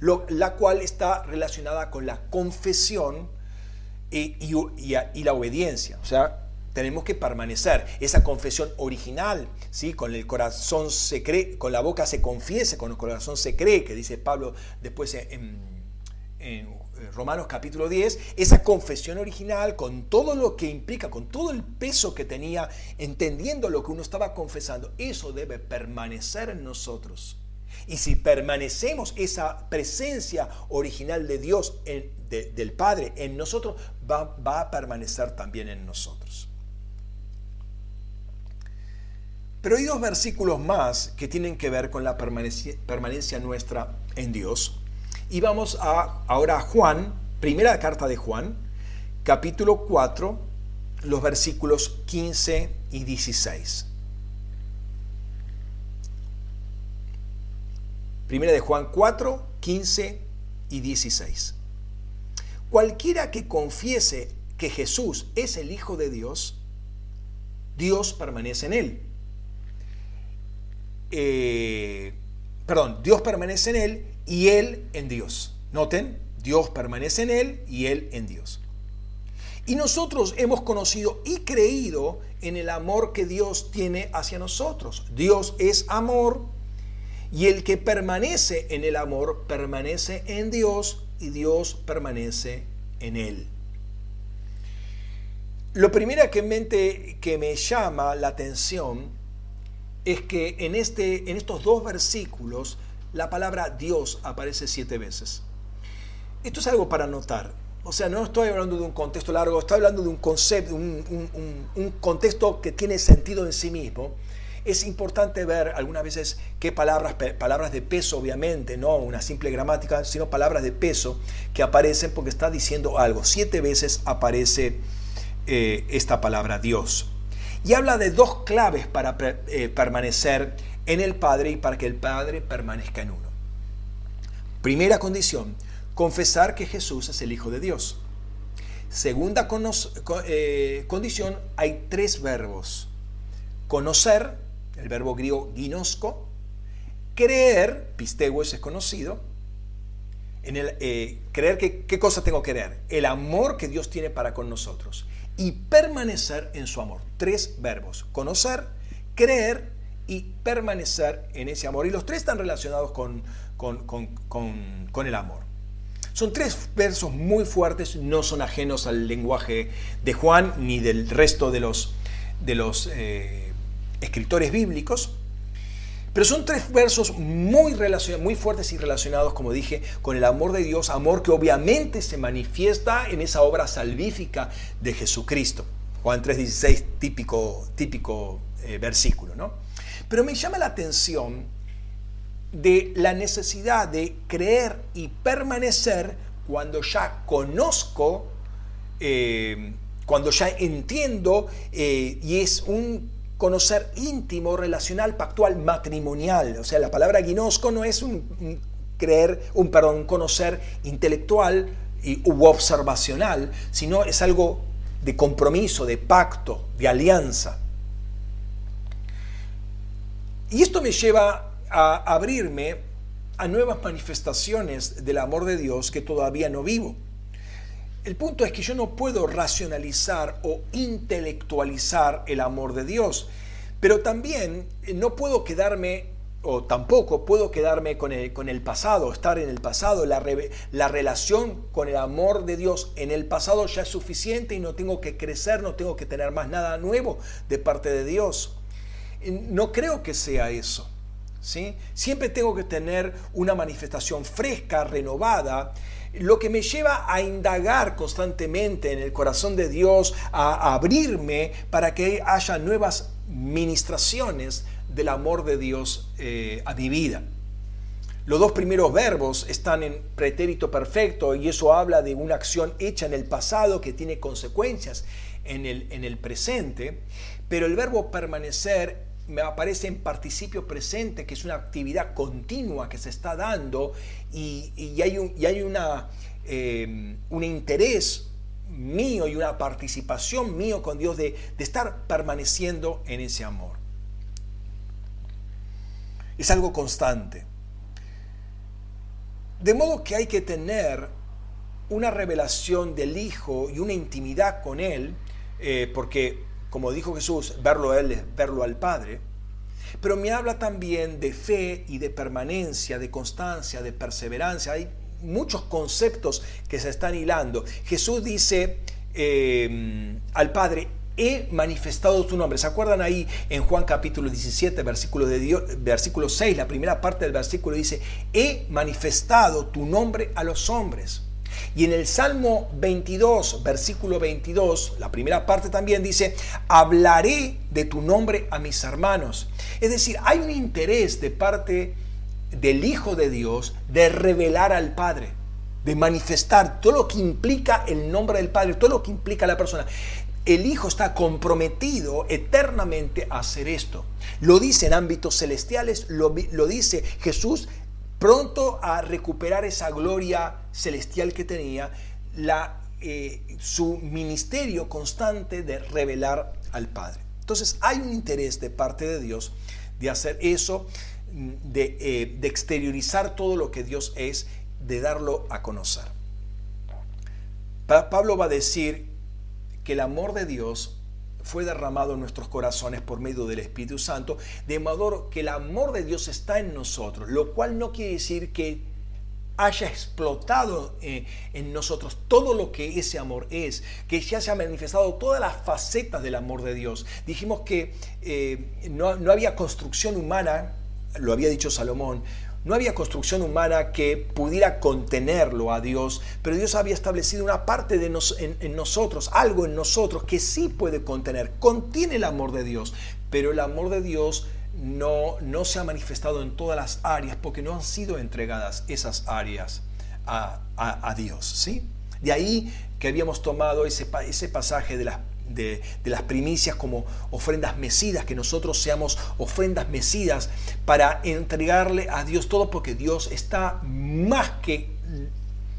la cual está relacionada con la confesión y, la obediencia. O sea, tenemos que permanecer. Esa confesión original, ¿sí? con el corazón se cree, con la boca se confiese, con el corazón se cree, que dice Pablo después en, en eh, Romanos capítulo 10, esa confesión original con todo lo que implica, con todo el peso que tenía, entendiendo lo que uno estaba confesando, eso debe permanecer en nosotros. Y si permanecemos esa presencia original de Dios, del Padre en nosotros, va, a permanecer también en nosotros. Pero hay dos versículos más que tienen que ver con la permanencia, permanencia nuestra en Dios. Y vamos a, ahora a Juan, primera carta de Juan, capítulo 4, los versículos 15 y 16. Primera de Juan 4, 15 y 16. Cualquiera que confiese que Jesús es el Hijo de Dios, Dios permanece en él. Eh, perdón, Dios permanece en él y Él en Dios. Noten, Dios permanece en Él y Él en Dios. Y nosotros hemos conocido y creído en el amor que Dios tiene hacia nosotros. Dios es amor y el que permanece en el amor permanece en Dios y Dios permanece en Él. Lo primero que, me llama la atención es que en, este, en estos dos versículos la palabra Dios aparece siete veces. Esto es algo para notar. O sea, no estoy hablando de un contexto largo, estoy hablando de un concepto, un, contexto que tiene sentido en sí mismo. Es importante ver algunas veces qué palabras, palabras de peso, obviamente, no una simple gramática, sino palabras de peso que aparecen porque está diciendo algo. Siete veces aparece eh, esta palabra Dios. Y habla de dos claves para eh, permanecer en el Padre y para que el Padre permanezca en uno. Primera condición, confesar que Jesús es el Hijo de Dios. Segunda eh, condición, hay tres verbos. Conocer, el verbo griego ginosco, creer, pistego es conocido, en el, eh, creer que, ¿qué cosa tengo que creer? El amor que Dios tiene para con nosotros y permanecer en su amor. Tres verbos, conocer, creer y permanecer en ese amor. Y los tres están relacionados con, con, el amor. Son tres versos muy fuertes, no son ajenos al lenguaje de Juan ni del resto de los, de los eh, escritores bíblicos, pero son tres versos muy, muy fuertes y relacionados, como dije, con el amor de Dios, amor que obviamente se manifiesta en esa obra salvífica de Jesucristo. Juan 3.16, típico, típico eh, versículo, ¿no? Pero me llama la atención de la necesidad de creer y permanecer cuando ya conozco, eh, cuando ya entiendo eh, y es un conocer íntimo, relacional, pactual, matrimonial. O sea, la palabra guinosco no es un, creer, un, perdón, conocer intelectual y, u observacional, sino es algo de compromiso, de pacto, de alianza. Y esto me lleva a abrirme a nuevas manifestaciones del amor de Dios que todavía no vivo. El punto es que yo no puedo racionalizar o intelectualizar el amor de Dios, pero también no puedo quedarme o tampoco puedo quedarme con el, con el pasado, estar en el pasado. La, la, relación con el amor de Dios en el pasado ya es suficiente y no tengo que crecer, no tengo que tener más nada nuevo de parte de Dios. No creo que sea eso. ¿sí? Siempre tengo que tener una manifestación fresca, renovada, lo que me lleva a indagar constantemente en el corazón de Dios, a abrirme para que haya nuevas ministraciones del amor de Dios eh, a mi vida. Los dos primeros verbos están en pretérito perfecto y eso habla de una acción hecha en el pasado que tiene consecuencias en el, en el presente, pero el verbo permanecer me aparece en participio presente, que es una actividad continua que se está dando y, hay, un, y hay una, eh, un interés mío y una participación mío con Dios de, de estar permaneciendo en ese amor. Es algo constante. De modo que hay que tener una revelación del Hijo y una intimidad con Él, eh, porque como dijo Jesús, verlo a Él es verlo al Padre, pero me habla también de fe y de permanencia, de constancia, de perseverancia. Hay muchos conceptos que se están hilando. Jesús dice eh, al Padre, he manifestado tu nombre. ¿Se acuerdan ahí en Juan capítulo 17, versículo, de Dios, versículo 6, la primera parte del versículo dice, he manifestado tu nombre a los hombres? Y en el Salmo 22, versículo 22, la primera parte también dice, hablaré de tu nombre a mis hermanos. Es decir, hay un interés de parte del Hijo de Dios de revelar al Padre, de manifestar todo lo que implica el nombre del Padre, todo lo que implica la persona el Hijo está comprometido eternamente a hacer esto. Lo dice en ámbitos celestiales, lo, dice Jesús pronto a recuperar esa gloria celestial que tenía, la, eh, su ministerio constante de revelar al Padre. Entonces hay un interés de parte de Dios de hacer eso, de, eh, de exteriorizar todo lo que Dios es, de darlo a conocer. Pablo va a decir que el amor de Dios fue derramado en nuestros corazones por medio del Espíritu Santo, de modo que el amor de Dios está en nosotros, lo cual no quiere decir que haya explotado eh, en nosotros todo lo que ese amor es, que ya se ha manifestado todas las facetas del amor de Dios. Dijimos que eh, no, no había construcción humana, lo había dicho Salomón, no había construcción humana que pudiera contenerlo a Dios, pero Dios había establecido una parte de en, nosotros, algo en nosotros que sí puede contener, contiene el amor de Dios, pero el amor de Dios no, no se ha manifestado en todas las áreas porque no han sido entregadas esas áreas a, Dios. ¿sí? De ahí que habíamos tomado ese, ese pasaje de las de, las primicias como ofrendas mecidas, que nosotros seamos ofrendas mecidas para entregarle a Dios todo, porque Dios está más que...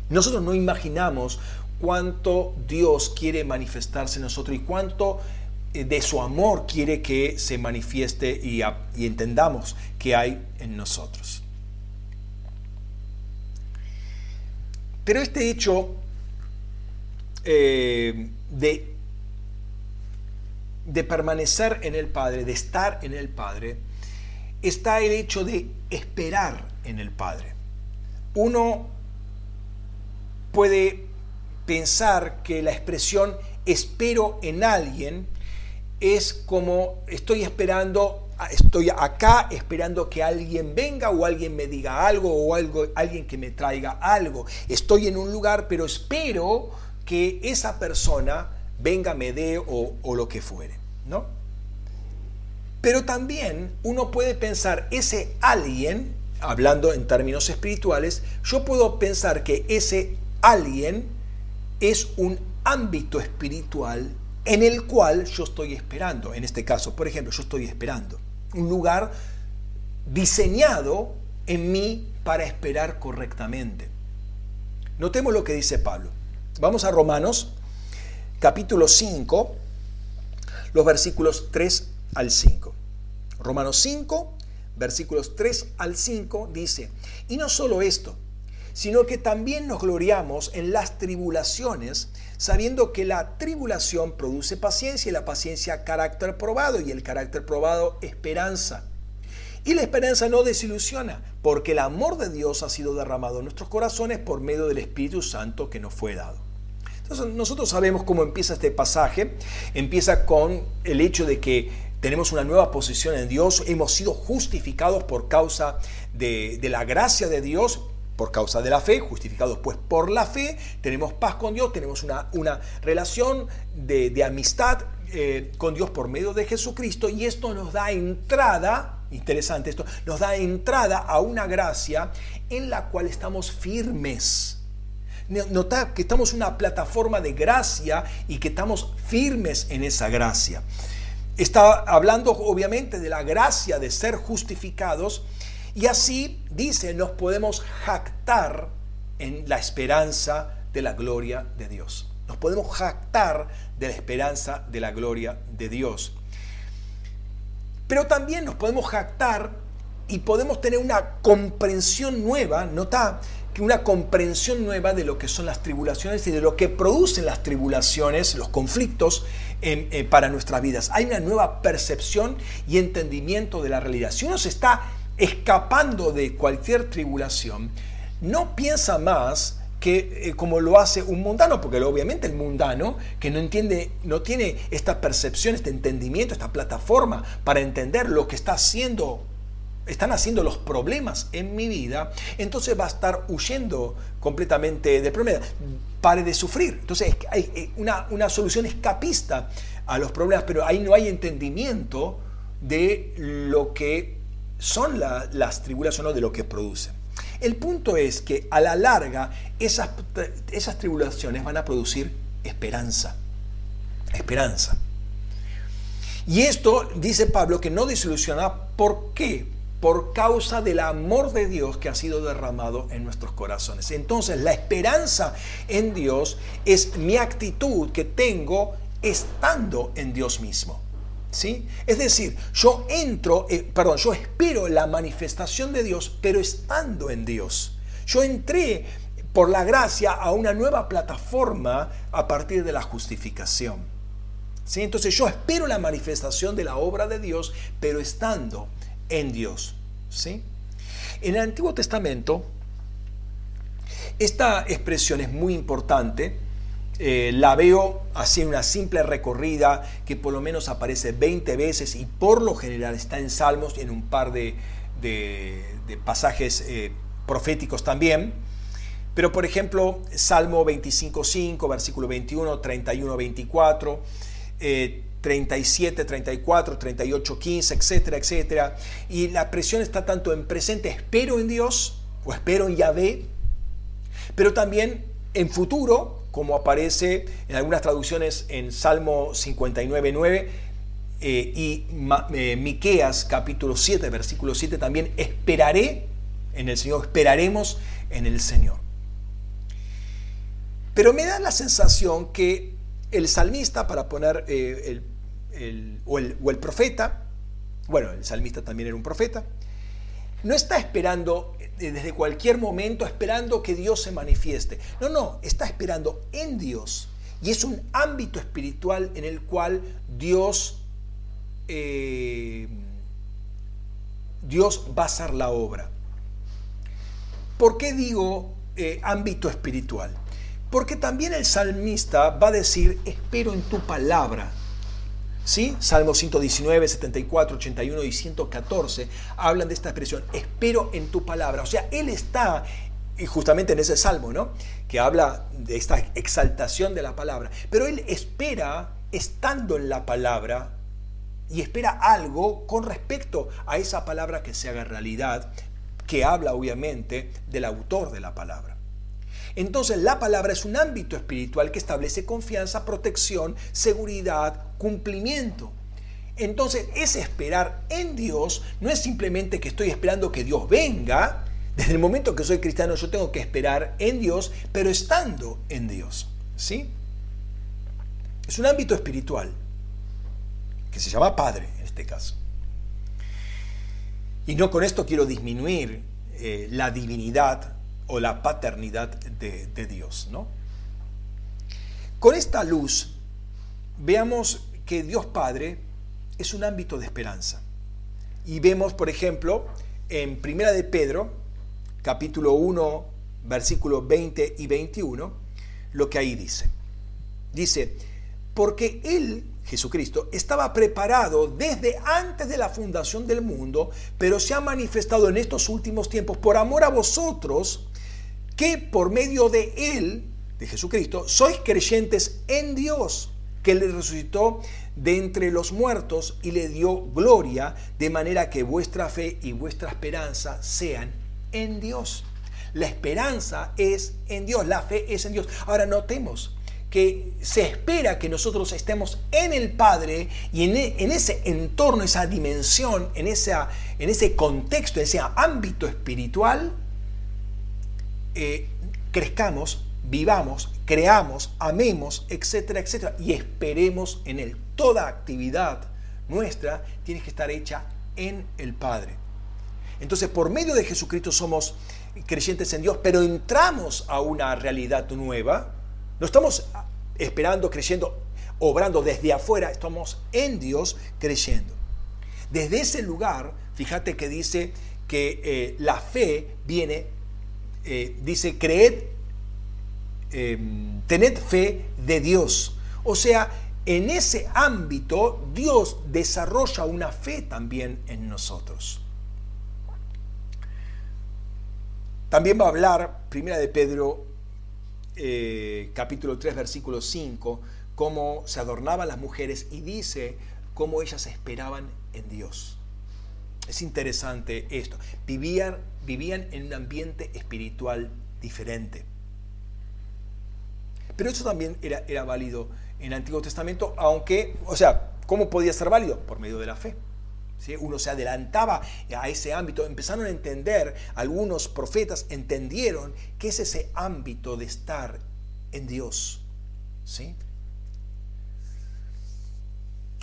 Nosotros no imaginamos cuánto Dios quiere manifestarse en nosotros y cuánto eh, de su amor quiere que se manifieste y, entendamos que hay en nosotros. Pero este hecho eh, de de permanecer en el Padre, de estar en el Padre, está el hecho de esperar en el Padre. Uno puede pensar que la expresión espero en alguien es como estoy esperando, estoy acá esperando que alguien venga o alguien me diga algo o algo, alguien que me traiga algo. Estoy en un lugar, pero espero que esa persona venga, me dé o, o lo que fuere. ¿no? Pero también uno puede pensar, ese alguien, hablando en términos espirituales, yo puedo pensar que ese alguien es un ámbito espiritual en el cual yo estoy esperando. En este caso, por ejemplo, yo estoy esperando. Un lugar diseñado en mí para esperar correctamente. Notemos lo que dice Pablo. Vamos a Romanos, capítulo 5, los versículos 3 al 5. Romanos 5, versículos 3 al 5 dice, y no solo esto, sino que también nos gloriamos en las tribulaciones, sabiendo que la tribulación produce paciencia y la paciencia carácter probado y el carácter probado esperanza. Y la esperanza no desilusiona, porque el amor de Dios ha sido derramado en nuestros corazones por medio del Espíritu Santo que nos fue dado. Nosotros sabemos cómo empieza este pasaje. Empieza con el hecho de que tenemos una nueva posición en Dios, hemos sido justificados por causa de, la gracia de Dios, por causa de la fe, justificados pues por la fe, tenemos paz con Dios, tenemos una, una relación de, amistad eh, con Dios por medio de Jesucristo y esto nos da entrada, interesante esto, nos da entrada a una gracia en la cual estamos firmes. Nota que estamos en una plataforma de gracia y que estamos firmes en esa gracia. Está hablando obviamente de la gracia de ser justificados y así, dice, nos podemos jactar en la esperanza de la gloria de Dios. Nos podemos jactar de la esperanza de la gloria de Dios. Pero también nos podemos jactar y podemos tener una comprensión nueva, nota una comprensión nueva de lo que son las tribulaciones y de lo que producen las tribulaciones, los conflictos eh, para nuestras vidas. Hay una nueva percepción y entendimiento de la realidad. Si uno se está escapando de cualquier tribulación, no piensa más que eh, como lo hace un mundano, porque obviamente el mundano que no entiende, no tiene esta percepción, este entendimiento, esta plataforma para entender lo que está haciendo, están haciendo los problemas en mi vida, entonces va a estar huyendo completamente del problema. Pare de sufrir. Entonces hay eh, una, una solución escapista a los problemas, pero ahí no hay entendimiento de lo que son las tribulaciones de lo que producen. El punto es que a la larga esas, esas tribulaciones van a producir esperanza. Esperanza. Y esto dice Pablo que no desilusiona. ¿Por qué? Por causa del amor de Dios que ha sido derramado en nuestros corazones. Entonces la esperanza en Dios es mi actitud que tengo estando en Dios mismo. ¿Sí? Es decir, yo entro, eh, perdón, yo espero la manifestación de Dios, pero estando en Dios. Yo entré por la gracia a una nueva plataforma a partir de la justificación. ¿Sí? Entonces yo espero la manifestación de la obra de Dios, pero estando en Dios. ¿Sí? En el Antiguo Testamento, esta expresión es muy importante eh, la veo así en una simple recorrida que por lo menos aparece 20 veces y por lo general está en Salmos y en un par de, pasajes eh, proféticos también. Pero por ejemplo, Salmo 25.5, versículo 21, 31, 24, 37, 34, 38, 15, etcétera, etcétera. Y la presión está tanto en presente, espero en Dios o espero en Yahvé, pero también en futuro, como aparece en algunas traducciones en Salmo 59.9 eh, y eh, Miqueas capítulo 7, versículo 7 también, esperaré en el Señor, esperaremos en el Señor. Pero me da la sensación que el salmista, para poner eh, el, o, el, profeta, bueno, el salmista también era un profeta, no está esperando desde cualquier momento esperando que Dios se manifieste. No, no, está esperando en Dios. Y es un ámbito espiritual en el cual Dios, eh, Dios va a hacer la obra. ¿Por qué digo eh, ámbito espiritual? Porque también el salmista va a decir, espero en tu palabra. ¿Sí? Salmo 119, 74, 81 y 114 hablan de esta expresión, espero en tu palabra. O sea, él está y justamente en ese salmo, ¿no? Que habla de esta exaltación de la palabra. Pero él espera estando en la palabra y espera algo con respecto a esa palabra que se haga realidad, que habla obviamente del autor de la palabra. Entonces la palabra es un ámbito espiritual que establece confianza, protección, seguridad, cumplimiento. Entonces, ese esperar en Dios no es simplemente que estoy esperando que Dios venga. Desde el momento que soy cristiano yo tengo que esperar en Dios, pero estando en Dios. ¿Sí? Es un ámbito espiritual que se llama Padre en este caso. Y no con esto quiero disminuir eh, la divinidad o la paternidad de, Dios, ¿no? Con esta luz, veamos que Dios Padre es un ámbito de esperanza. Y vemos, por ejemplo, en Primera de Pedro, capítulo 1, versículos 20 y 21, lo que ahí dice. Dice, porque Él, Jesucristo, estaba preparado desde antes de la fundación del mundo, pero se ha manifestado en estos últimos tiempos por amor a vosotros, que por medio de Él, de Jesucristo, sois creyentes en Dios, que le resucitó de entre los muertos y le dio gloria, de manera que vuestra fe y vuestra esperanza sean en Dios. La esperanza es en Dios, la fe es en Dios. Ahora notemos que se espera que nosotros estemos en el Padre y en, e, ese entorno, esa dimensión, en, esa, en ese contexto, en ese ámbito espiritual, eh, crezcamos, vivamos, creamos, amemos, etcétera, etcétera, y esperemos en Él. Toda actividad nuestra tiene que estar hecha en el Padre. Entonces, por medio de Jesucristo somos creyentes en Dios, pero entramos a una realidad nueva. No estamos esperando, creyendo, obrando desde afuera, estamos en Dios creyendo. Desde ese lugar, fíjate que dice que eh, la fe viene eh, dice, creed, em, tened fe de Dios. O sea, en ese ámbito Dios desarrolla una fe también en nosotros. También va a hablar, primera de Pedro, eh, capítulo 3, versículo 5, cómo se adornaban las mujeres y dice cómo ellas esperaban en Dios. Es interesante esto. Vivían, vivían en un ambiente espiritual diferente. Pero eso también era, era válido en el Antiguo Testamento, aunque, o sea, ¿cómo podía ser válido? Por medio de la fe. ¿Sí? Uno se adelantaba a ese ámbito, empezaron a entender, algunos profetas entendieron que es ese ámbito de estar en Dios. ¿sí?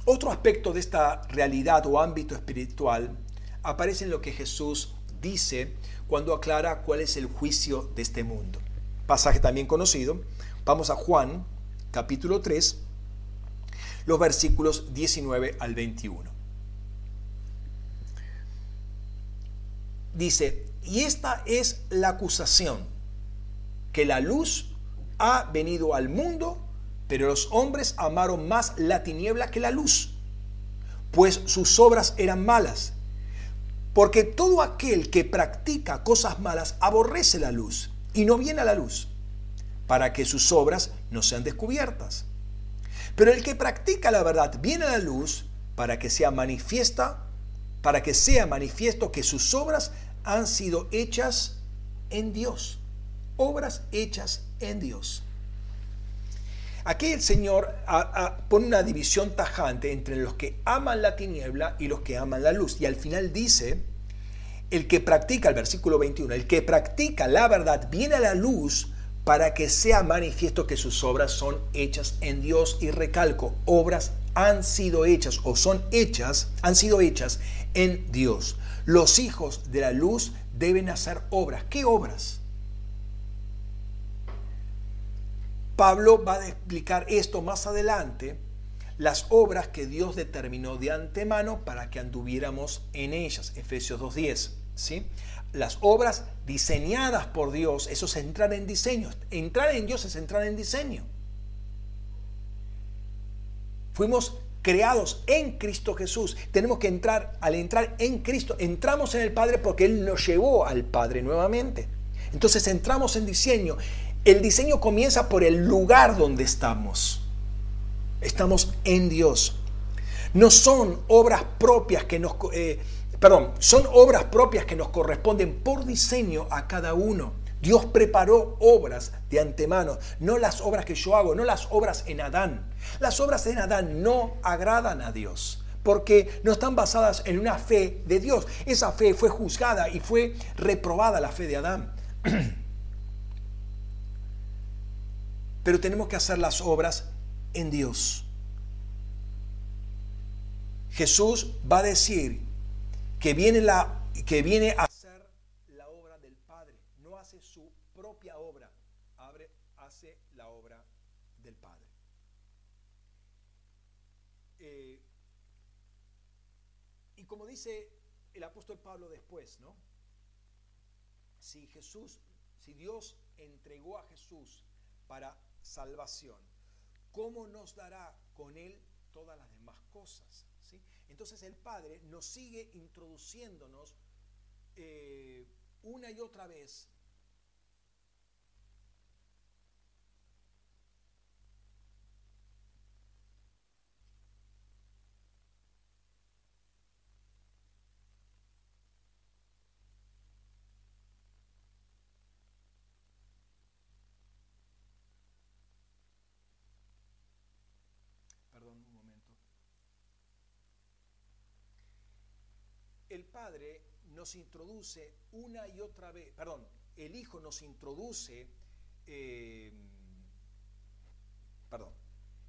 Otro aspecto de esta realidad o ámbito espiritual aparece en lo que Jesús dice cuando aclara cuál es el juicio de este mundo. Pasaje también conocido. Vamos a Juan, capítulo 3, los versículos 19 al 21. Dice, y esta es la acusación, que la luz ha venido al mundo, pero los hombres amaron más la tiniebla que la luz, pues sus obras eran malas porque todo aquel que practica cosas malas aborrece la luz y no viene a la luz, para que sus obras no sean descubiertas. Pero el que practica la verdad viene a la luz para que sea manifiesta, para que sea manifiesto que sus obras han sido hechas en Dios. Obras hechas en Dios. Aquí el Señor pone una división tajante entre los que aman la tiniebla y los que aman la luz. Y al final dice, el que practica, el versículo 21, el que practica la verdad viene a la luz para que sea manifiesto que sus obras son hechas en Dios. Y recalco, obras han sido hechas o son hechas, han sido hechas en Dios. Los hijos de la luz deben hacer obras. ¿Qué obras? Pablo va a explicar esto más adelante, las obras que Dios determinó de antemano para que anduviéramos en ellas, Efesios 2.10. ¿sí? Las obras diseñadas por Dios, eso es entrar en diseño. Entrar en Dios es entrar en diseño. Fuimos creados en Cristo Jesús. Tenemos que entrar, al entrar en Cristo, entramos en el Padre porque Él nos llevó al Padre nuevamente. Entonces entramos en diseño. El diseño comienza por el lugar donde estamos. Estamos en Dios. No son obras propias que nos... Eh, perdón, son obras propias que nos corresponden por diseño a cada uno. Dios preparó obras de antemano, no las obras que yo hago, no las obras en Adán. Las obras en Adán no agradan a Dios, porque no están basadas en una fe de Dios. Esa fe fue juzgada y fue reprobada la fe de Adán. Pero tenemos que hacer las obras en Dios. Jesús va a decir que viene, la, que viene a hacer la obra del Padre, no hace su propia obra, abre, hace la obra del Padre. Eh, y como dice el apóstol Pablo después, ¿no? Si Jesús, si Dios entregó a Jesús para salvación, ¿cómo nos dará con él todas las demás cosas? Entonces el Padre nos sigue introduciéndonos eh, una y otra vez el Padre nos introduce una y otra vez, perdón, el Hijo nos introduce, eh, perdón,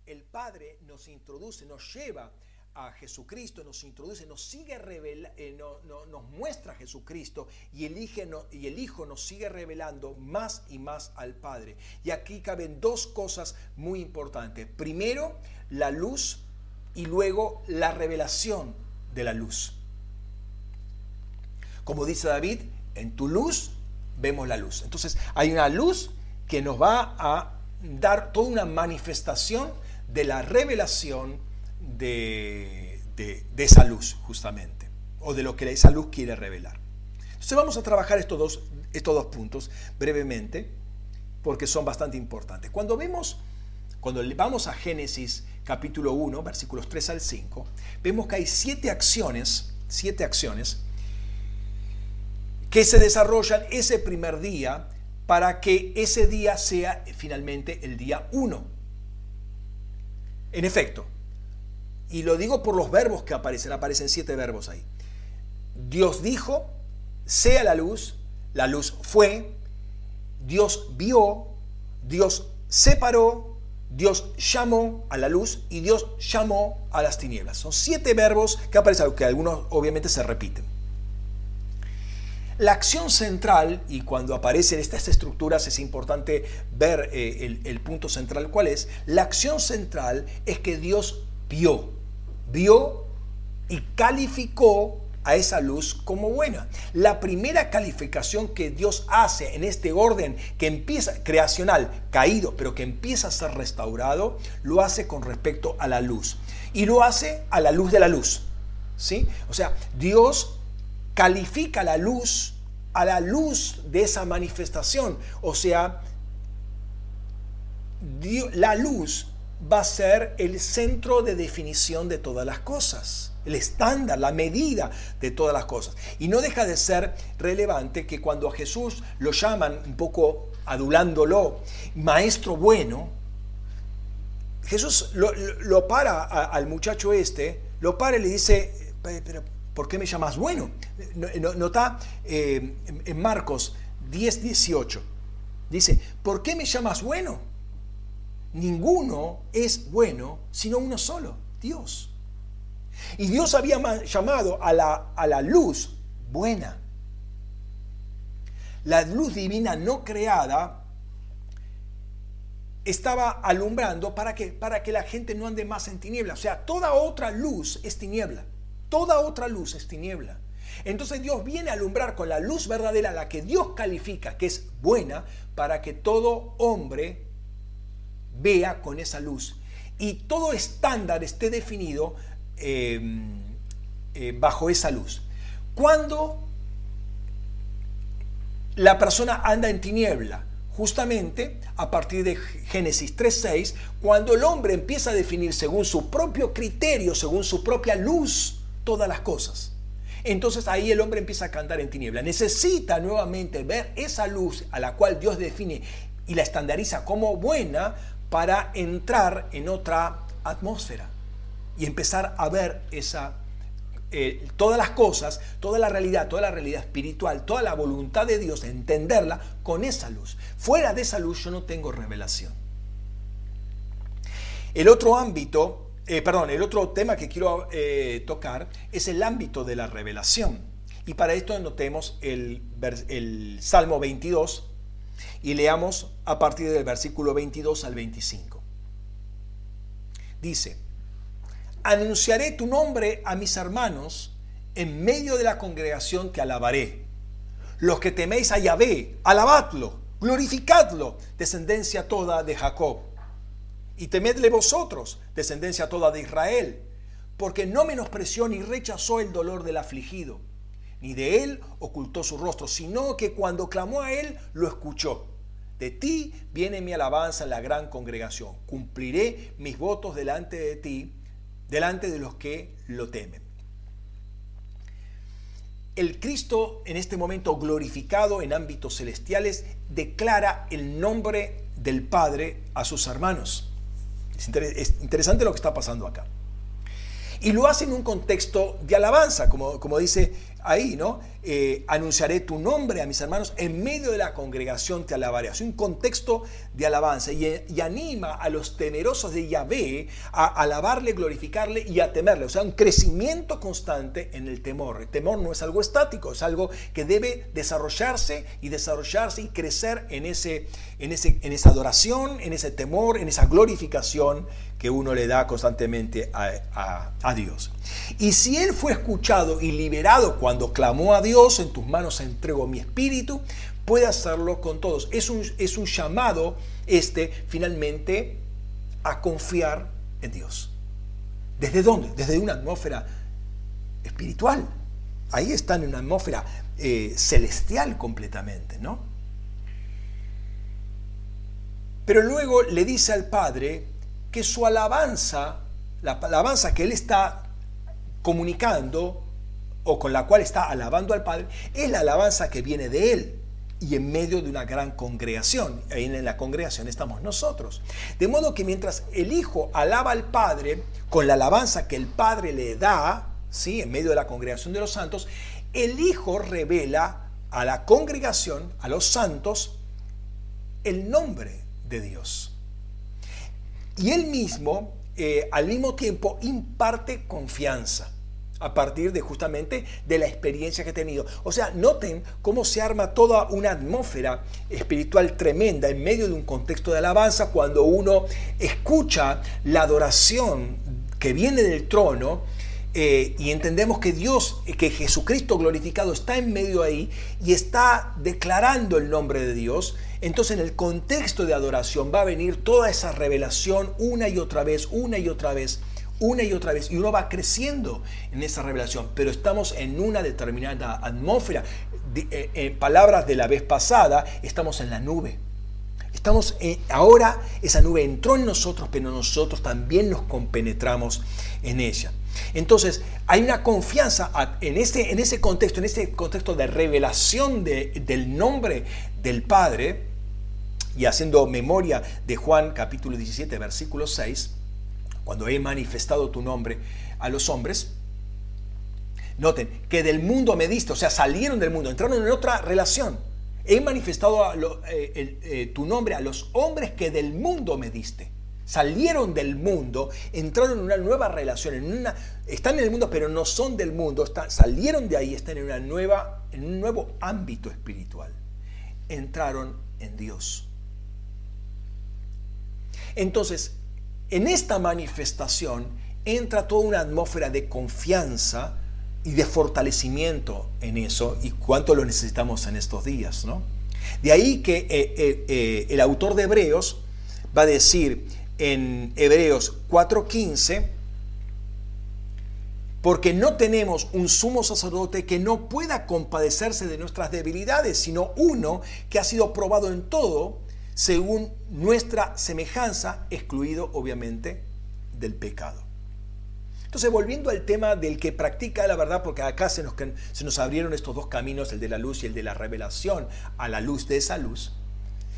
el Padre nos introduce, nos lleva a Jesucristo, nos introduce, nos sigue revela, eh, nos muestra a Jesucristo y el, hijo, y el Hijo nos sigue revelando más y más al Padre. Y aquí caben dos cosas muy importantes. Primero, la luz y luego la revelación de la luz. Como dice David, en tu luz vemos la luz. Entonces hay una luz que nos va a dar toda una manifestación de la revelación de, esa luz, justamente, o de lo que esa luz quiere revelar. Entonces vamos a trabajar estos dos, estos dos puntos brevemente, porque son bastante importantes. Cuando vemos, cuando vamos a Génesis capítulo 1, versículos 3 al 5, vemos que hay siete acciones, siete acciones que se desarrollan ese primer día para que ese día sea finalmente el día 1. En efecto, y lo digo por los verbos que aparecen, aparecen siete verbos ahí. Dios dijo, sea la luz, la luz fue, Dios vio, Dios separó, Dios llamó a la luz y Dios llamó a las tinieblas. Son siete verbos que aparecen, que algunos obviamente se repiten. La acción central, y cuando aparecen estas estructuras es importante ver eh, el, punto central cuál es, la acción central es que Dios vio, vio y calificó a esa luz como buena. La primera calificación que Dios hace en este orden que empieza creacional, caído, pero que empieza a ser restaurado, lo hace con respecto a la luz. Y lo hace a la luz de la luz. ¿Sí? O sea, Dios califica la luz a la luz de esa manifestación. O sea, la luz va a ser el centro de definición de todas las cosas, el estándar, la medida de todas las cosas. Y no deja de ser relevante que cuando a Jesús lo llaman un poco adulándolo, maestro bueno, Jesús lo, para al muchacho este, lo para y le dice, pero ¿por qué me llamas bueno? Nota eh, en Marcos 10, 18. Dice, ¿por qué me llamas bueno? Ninguno es bueno sino uno solo, Dios. Y Dios había llamado a la, a la luz buena. La luz divina no creada estaba alumbrando para que, para que la gente no ande más en tiniebla. O sea, toda otra luz es tiniebla. Toda otra luz es tiniebla. Entonces Dios viene a alumbrar con la luz verdadera, la que Dios califica, que es buena, para que todo hombre vea con esa luz. Y todo estándar esté definido em, eh, bajo esa luz. Cuando la persona anda en tiniebla, justamente a partir de Génesis 3.6, cuando el hombre empieza a definir según su propio criterio, según su propia luz, todas las cosas. Entonces ahí el hombre empieza a cantar en tiniebla. Necesita nuevamente ver esa luz a la cual Dios define y la estandariza como buena para entrar en otra atmósfera. y empezar a ver esa, eh, todas las cosas, toda la realidad, toda la realidad espiritual, toda la voluntad de Dios, entenderla con esa luz. Fuera de esa luz yo no tengo revelación. El otro ámbito, eh, perdón, el otro tema que quiero eh, tocar es el ámbito de la revelación. Y para esto anotemos el, el Salmo 22 y leamos a partir del versículo 22 al 25. Dice, anunciaré tu nombre a mis hermanos, en medio de la congregación te alabaré. Los que teméis a Yahvé, alabadlo, glorificadlo, descendencia toda de Jacob. Y temedle vosotros, descendencia toda de Israel, porque no menospreció ni rechazó el dolor del afligido, ni de él ocultó su rostro, sino que cuando clamó a él, lo escuchó. De ti viene mi alabanza en la gran congregación. Cumpliré mis votos delante de ti delante de los que lo temen. El Cristo en este momento glorificado en ámbitos celestiales declara el nombre del Padre a sus hermanos. Es interesante lo que está pasando acá. Y lo hace en un contexto de alabanza, como, como dice ahí, ¿no? Eh, anunciaré tu nombre a mis hermanos, en medio de la congregación te alabaré. Es un contexto de alabanza y, anima a los temerosos de Yahvé a alabarle, glorificarle y a temerle. O sea, un crecimiento constante en el temor. El temor no es algo estático, es algo que debe desarrollarse y desarrollarse y crecer en, ese, en, ese, en esa adoración, en ese temor, en esa glorificación que uno le da constantemente a, a, Dios. Y si Él fue escuchado y liberado cuando clamó a Dios, en tus manos entrego mi espíritu, puede hacerlo con todos. Es un, es un llamado este finalmente a confiar en Dios. ¿Desde dónde? Desde una atmósfera espiritual. Ahí están en una atmósfera eh, celestial completamente, ¿no? Pero luego le dice al Padre, que su alabanza, la alabanza que él está comunicando o con la cual está alabando al Padre, es la alabanza que viene de él y en medio de una gran congregación. Ahí en la congregación estamos nosotros. De modo que mientras el Hijo alaba al Padre con la alabanza que el Padre le da, ¿sí? en medio de la congregación de los santos, el Hijo revela a la congregación, a los santos, el nombre de Dios. Y él mismo, eh, al mismo tiempo, imparte confianza a partir de justamente de la experiencia que ha tenido. O sea, noten cómo se arma toda una atmósfera espiritual tremenda en medio de un contexto de alabanza cuando uno escucha la adoración que viene del trono eh, y entendemos que Dios, que Jesucristo glorificado está en medio ahí y está declarando el nombre de Dios entonces en el contexto de adoración va a venir toda esa revelación una y otra vez, una y otra vez, una y otra vez. Y uno va creciendo en esa revelación, pero estamos en una determinada atmósfera. Eh, en palabras de la vez pasada, estamos en la nube. Estamos ahora, esa nube entró en nosotros, pero nosotros también nos compenetramos en ella. Entonces, hay una confianza en ese, en ese contexto, en ese contexto de revelación del nombre del Padre, y haciendo memoria de Juan capítulo 17, versículo 6, cuando he manifestado tu nombre a los hombres, noten que del mundo me diste, o sea, salieron del mundo, entraron en otra relación. He manifestado eh, eh, tu nombre a los hombres que del mundo me diste. Salieron del mundo, entraron en una nueva relación, están en el mundo, pero no son del mundo, salieron de ahí, están en, una nueva, en un nuevo ámbito espiritual. Entraron en Dios. Entonces, en esta manifestación entra toda una atmósfera de confianza y de fortalecimiento en eso y cuánto lo necesitamos en estos días. ¿no? De ahí que eh, eh, eh, el autor de Hebreos va a decir en Hebreos 4:15, porque no tenemos un sumo sacerdote que no pueda compadecerse de nuestras debilidades, sino uno que ha sido probado en todo según nuestra semejanza, excluido obviamente del pecado. Entonces, volviendo al tema del que practica la verdad, porque acá se nos, se nos abrieron estos dos caminos, el de la luz y el de la revelación a la luz de esa luz,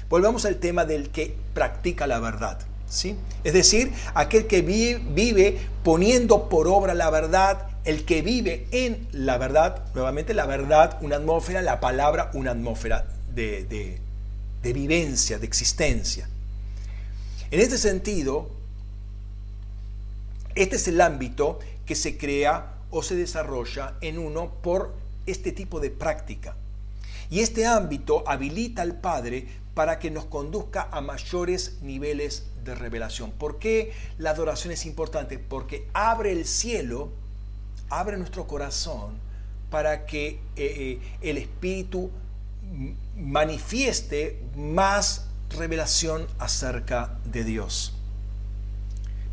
volvamos al tema del que practica la verdad. ¿sí? Es decir, aquel que vive poniendo por obra la verdad, el que vive en la verdad, nuevamente la verdad, una atmósfera, la palabra, una atmósfera de, de vivencia, de existencia. En este sentido, este es el ámbito que se crea o se desarrolla en uno por este tipo de práctica. Y este ámbito habilita al Padre para que nos conduzca a mayores niveles de revelación. ¿Por qué la adoración es importante? Porque abre el cielo, abre nuestro corazón para que eh, eh, el Espíritu manifieste más revelación acerca de Dios.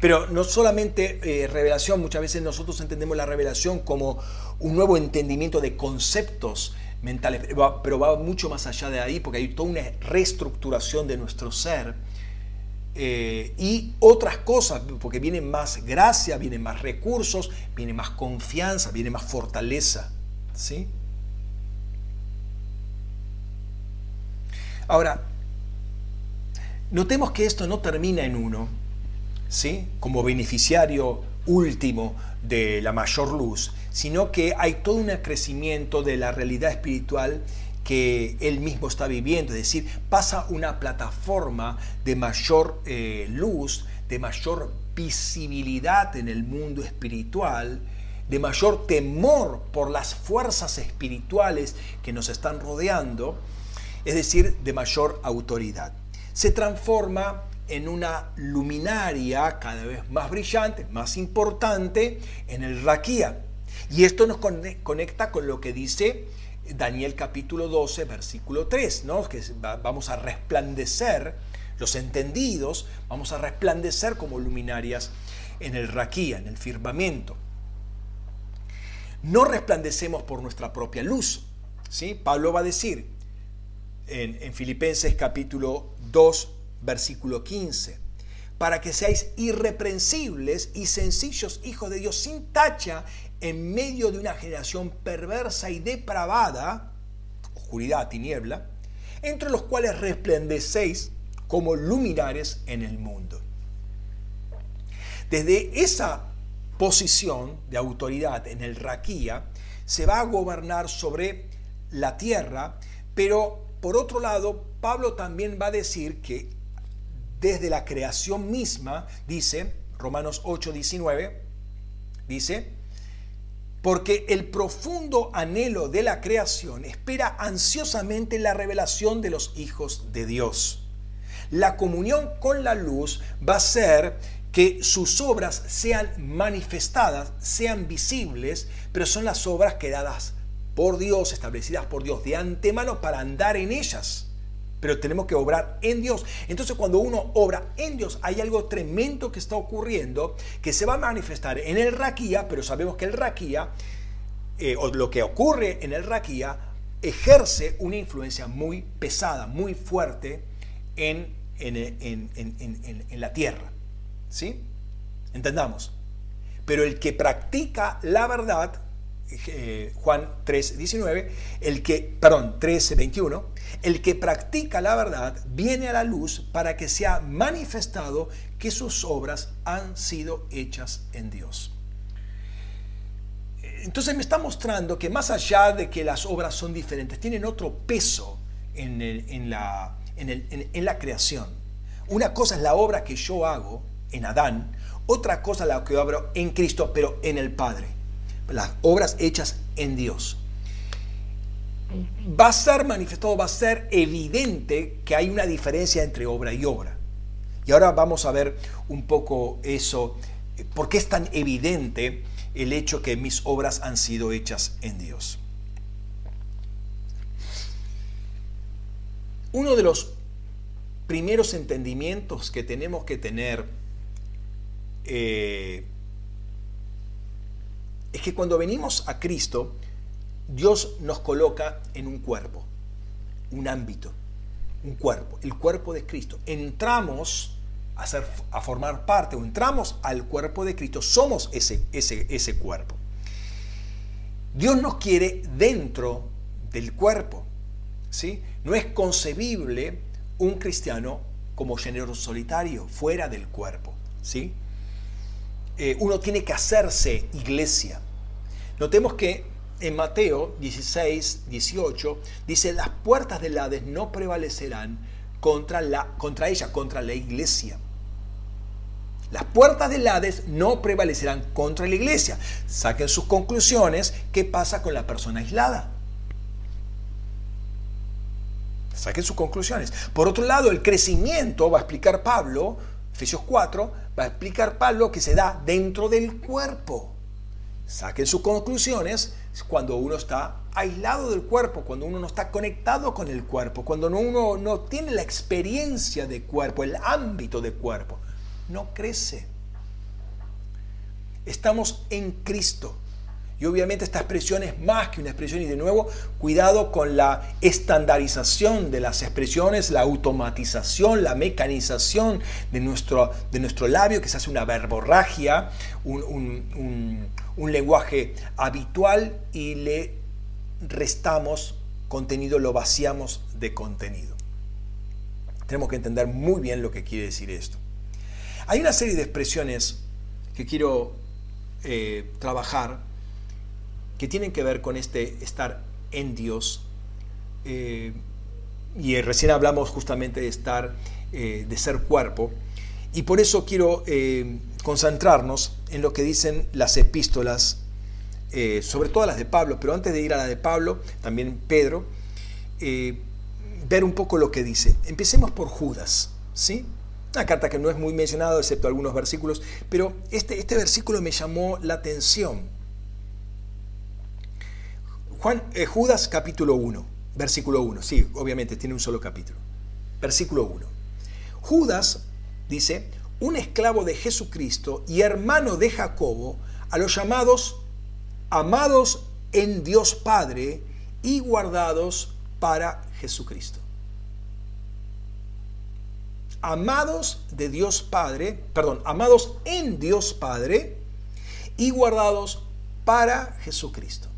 Pero no solamente eh, revelación, muchas veces nosotros entendemos la revelación como un nuevo entendimiento de conceptos mentales, pero va, mucho más allá de ahí porque hay toda una reestructuración de nuestro ser eh, y otras cosas, porque viene más gracia, vienen más recursos, viene más confianza, viene más fortaleza. ¿sí? Ahora, notemos que esto no termina en uno, ¿sí? como beneficiario último de la mayor luz, sino que hay todo un crecimiento de la realidad espiritual que él mismo está viviendo, es decir, pasa una plataforma de mayor eh, luz, de mayor visibilidad en el mundo espiritual, de mayor temor por las fuerzas espirituales que nos están rodeando, es decir, de mayor autoridad. Se transforma en una luminaria cada vez más brillante, más importante en el Raquía. Y esto nos conecta con lo que dice Daniel capítulo 12, versículo 3, ¿no? que vamos a resplandecer, los entendidos, vamos a resplandecer como luminarias en el Raquía, en el firmamento. No resplandecemos por nuestra propia luz. ¿sí? Pablo va a decir en, en Filipenses capítulo 2, versículo 15, para que seáis irreprensibles y sencillos hijos de Dios sin tacha en medio de una generación perversa y depravada, oscuridad, tiniebla, entre los cuales resplandecéis como luminares en el mundo. Desde esa posición de autoridad en el Raquía, se va a gobernar sobre la tierra, pero por otro lado, Pablo también va a decir que desde la creación misma, dice, Romanos 8, 19, dice, porque el profundo anhelo de la creación espera ansiosamente la revelación de los hijos de Dios. La comunión con la luz va a ser que sus obras sean manifestadas, sean visibles, pero son las obras creadas por Dios, establecidas por Dios de antemano para andar en ellas. Pero tenemos que obrar en Dios. Entonces cuando uno obra en Dios, hay algo tremendo que está ocurriendo que se va a manifestar en el raquía, pero sabemos que el raquía, eh, o lo que ocurre en el raquía, ejerce una influencia muy pesada, muy fuerte en, en, en la tierra. ¿Sí? Entendamos. Pero el que practica la verdad eh, Juan 3, 19, el que, perdón, 13, 21, el que practica la verdad viene a la luz para que sea manifestado que sus obras han sido hechas en Dios. Entonces me está mostrando que más allá de que las obras son diferentes, tienen otro peso en, la, en la creación. Una cosa es la obra que yo hago en Adán, otra cosa la que yo hago en Cristo, pero en el Padre las obras hechas en Dios. Va a ser manifestado, va a ser evidente que hay una diferencia entre obra y obra. Y ahora vamos a ver un poco eso, por qué es tan evidente el hecho que mis obras han sido hechas en Dios. Uno de los primeros entendimientos que tenemos que tener eh, es que cuando venimos a Cristo, Dios nos coloca en un cuerpo, un ámbito, un cuerpo, el cuerpo de Cristo. Entramos a, a formar parte o entramos al cuerpo de Cristo, somos ese, ese, ese cuerpo. Dios nos quiere dentro del cuerpo. ¿sí? No es concebible un cristiano como género solitario, fuera del cuerpo. ¿sí? Eh, uno tiene que hacerse iglesia. Notemos que en Mateo 16, 18 dice, las puertas del Hades no prevalecerán contra, la, contra ella, contra la iglesia. Las puertas del Hades no prevalecerán contra la iglesia. Saquen sus conclusiones. ¿Qué pasa con la persona aislada? Saquen sus conclusiones. Por otro lado, el crecimiento, va a explicar Pablo, Efesios 4, va a explicar Pablo que se da dentro del cuerpo. Saquen sus conclusiones cuando uno está aislado del cuerpo, cuando uno no está conectado con el cuerpo, cuando uno no tiene la experiencia de cuerpo, el ámbito de cuerpo no crece. Estamos en Cristo. Y obviamente esta expresión es más que una expresión y de nuevo, cuidado con la estandarización de las expresiones, la automatización, la mecanización de nuestro, de nuestro labio, que se hace una verborragia, un, un lenguaje habitual y le restamos contenido, lo vaciamos de contenido. Tenemos que entender muy bien lo que quiere decir esto. Hay una serie de expresiones que quiero eh, trabajar que tienen que ver con este estar en Dios. Eh, y recién hablamos justamente de estar, eh, de ser cuerpo. Y por eso quiero concentrarnos en lo que dicen las epístolas, sobre todo las de Pablo, pero antes de ir a la de Pablo, también Pedro, ver un poco lo que dice. Empecemos por Judas, ¿sí? Una carta que no es muy mencionada, excepto algunos versículos, pero este, este versículo me llamó la atención. Juan, eh, Judas capítulo 1, versículo 1, sí, obviamente tiene un solo capítulo. Versículo 1. Judas dice, un esclavo de Jesucristo y hermano de Jacobo, a los llamados amados en Dios Padre y guardados para Jesucristo amados de Dios Padre, perdón, amados en Dios Padre y guardados para Jesucristo.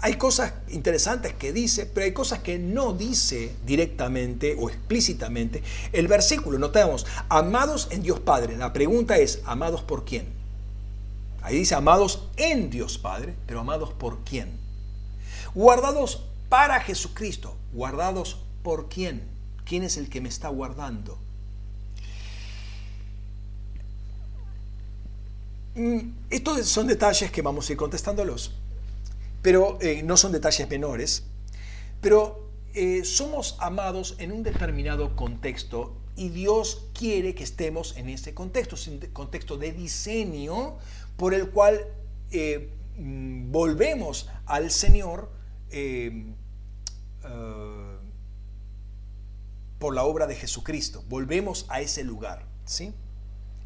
Hay cosas interesantes que dice, pero hay cosas que no dice directamente o explícitamente. El versículo, notamos, amados en Dios Padre. La pregunta es, ¿amados por quién? Ahí dice, amados en Dios Padre, pero amados por quién? Guardados para Jesucristo. ¿Guardados por quién? ¿Quién es el que me está guardando? Mm, estos son detalles que vamos a ir contestándolos, pero eh, no son detalles menores, pero eh, somos amados en un determinado contexto y Dios quiere que estemos en ese contexto, contexto de diseño por el cual eh, mm, volvemos al Señor por la obra de Jesucristo. Volvemos a ese lugar. ¿sí?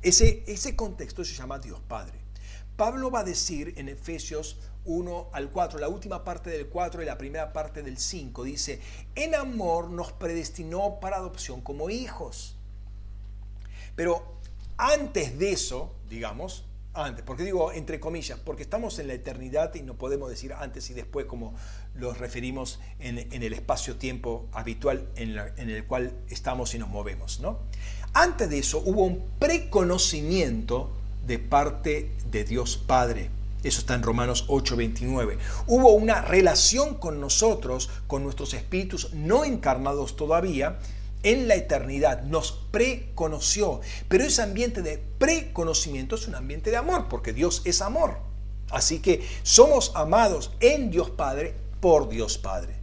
Ese, ese contexto se llama Dios Padre. Pablo va a decir en Efesios 1 al 4, la última parte del 4 y la primera parte del 5, dice, en amor nos predestinó para adopción como hijos. Pero antes de eso, digamos, antes, porque digo entre comillas, porque estamos en la eternidad y no podemos decir antes y después como los referimos en, el espacio-tiempo habitual en, en, el cual estamos y nos movemos. ¿no? Antes de eso hubo un preconocimiento de parte de Dios Padre. Eso está en Romanos 8:29. Hubo una relación con nosotros, con nuestros espíritus no encarnados todavía, en la eternidad, nos preconoció. Pero ese ambiente de preconocimiento es un ambiente de amor, porque Dios es amor. Así que somos amados en Dios Padre por Dios Padre.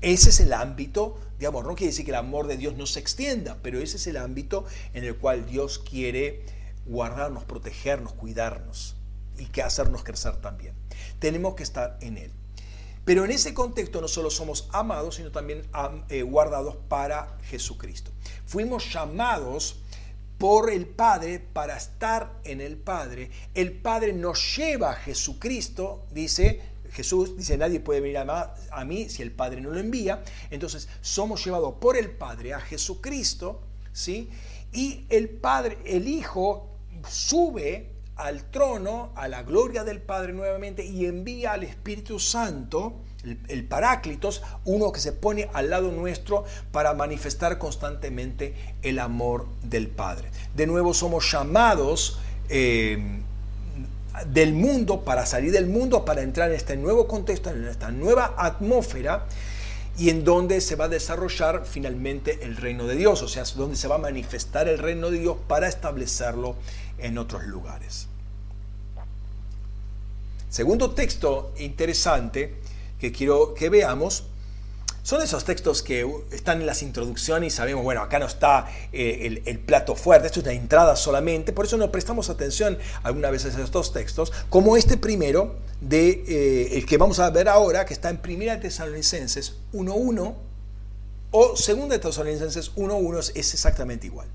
Ese es el ámbito de amor. No quiere decir que el amor de Dios no se extienda, pero ese es el ámbito en el cual Dios quiere guardarnos, protegernos, cuidarnos y que hacernos crecer también. Tenemos que estar en Él. Pero en ese contexto no solo somos amados, sino también eh, guardados para Jesucristo. Fuimos llamados por el Padre para estar en el Padre. El Padre nos lleva a Jesucristo, dice Jesús, dice, nadie puede venir a, a mí si el Padre no lo envía. Entonces somos llevados por el Padre a Jesucristo, ¿sí? Y el Padre, el Hijo, sube al trono, a la gloria del Padre nuevamente y envía al Espíritu Santo, el, Paráclitos, uno que se pone al lado nuestro para manifestar constantemente el amor del Padre. De nuevo somos llamados eh, del mundo para salir del mundo, para entrar en este nuevo contexto, en esta nueva atmósfera y en donde se va a desarrollar finalmente el reino de Dios, o sea, donde se va a manifestar el reino de Dios para establecerlo en otros lugares. Segundo texto interesante que quiero que veamos son esos textos que están en las introducciones y sabemos, bueno, acá no está eh, el, plato fuerte, esto es una entrada solamente, por eso no prestamos atención algunas veces a estos textos, como este primero, de, eh, el que vamos a ver ahora, que está en Primera Tesalonicenses 1.1, o Segunda Tesalonicenses 1.1, es exactamente igual.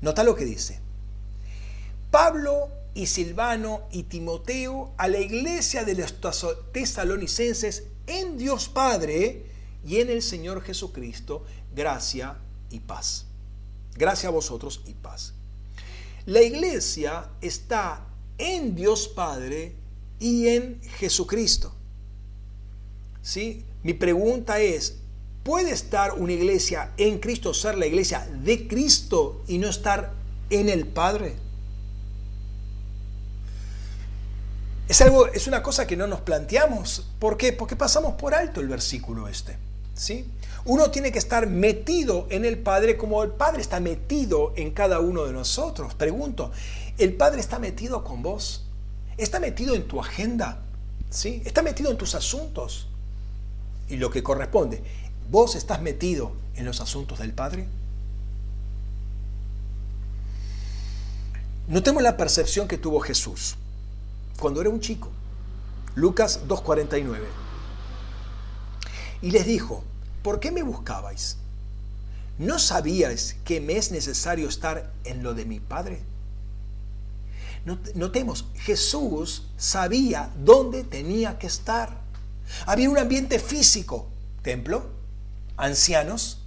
Nota lo que dice. Pablo y Silvano y Timoteo a la iglesia de los tesalonicenses en Dios Padre, y en el Señor Jesucristo gracia y paz. Gracia a vosotros y paz. La iglesia está en Dios Padre y en Jesucristo. ¿Sí? Mi pregunta es, ¿puede estar una iglesia en Cristo, ser la iglesia de Cristo y no estar en el Padre? Es algo, es una cosa que no nos planteamos. ¿Por qué? Porque pasamos por alto el versículo este. Uno tiene que estar metido en el Padre como el Padre está metido en cada uno de nosotros. Pregunto, ¿el Padre está metido con vos? ¿Está metido en tu agenda? ¿Sí? ¿Está metido en tus asuntos? Y lo que corresponde, ¿vos estás metido en los asuntos del Padre? Notemos la percepción que tuvo Jesús cuando era un chico. Lucas 2.49 y les dijo, ¿por qué me buscabais? ¿No sabíais que me es necesario estar en lo de mi Padre? Notemos, Jesús sabía dónde tenía que estar. Había un ambiente físico, templo, ancianos,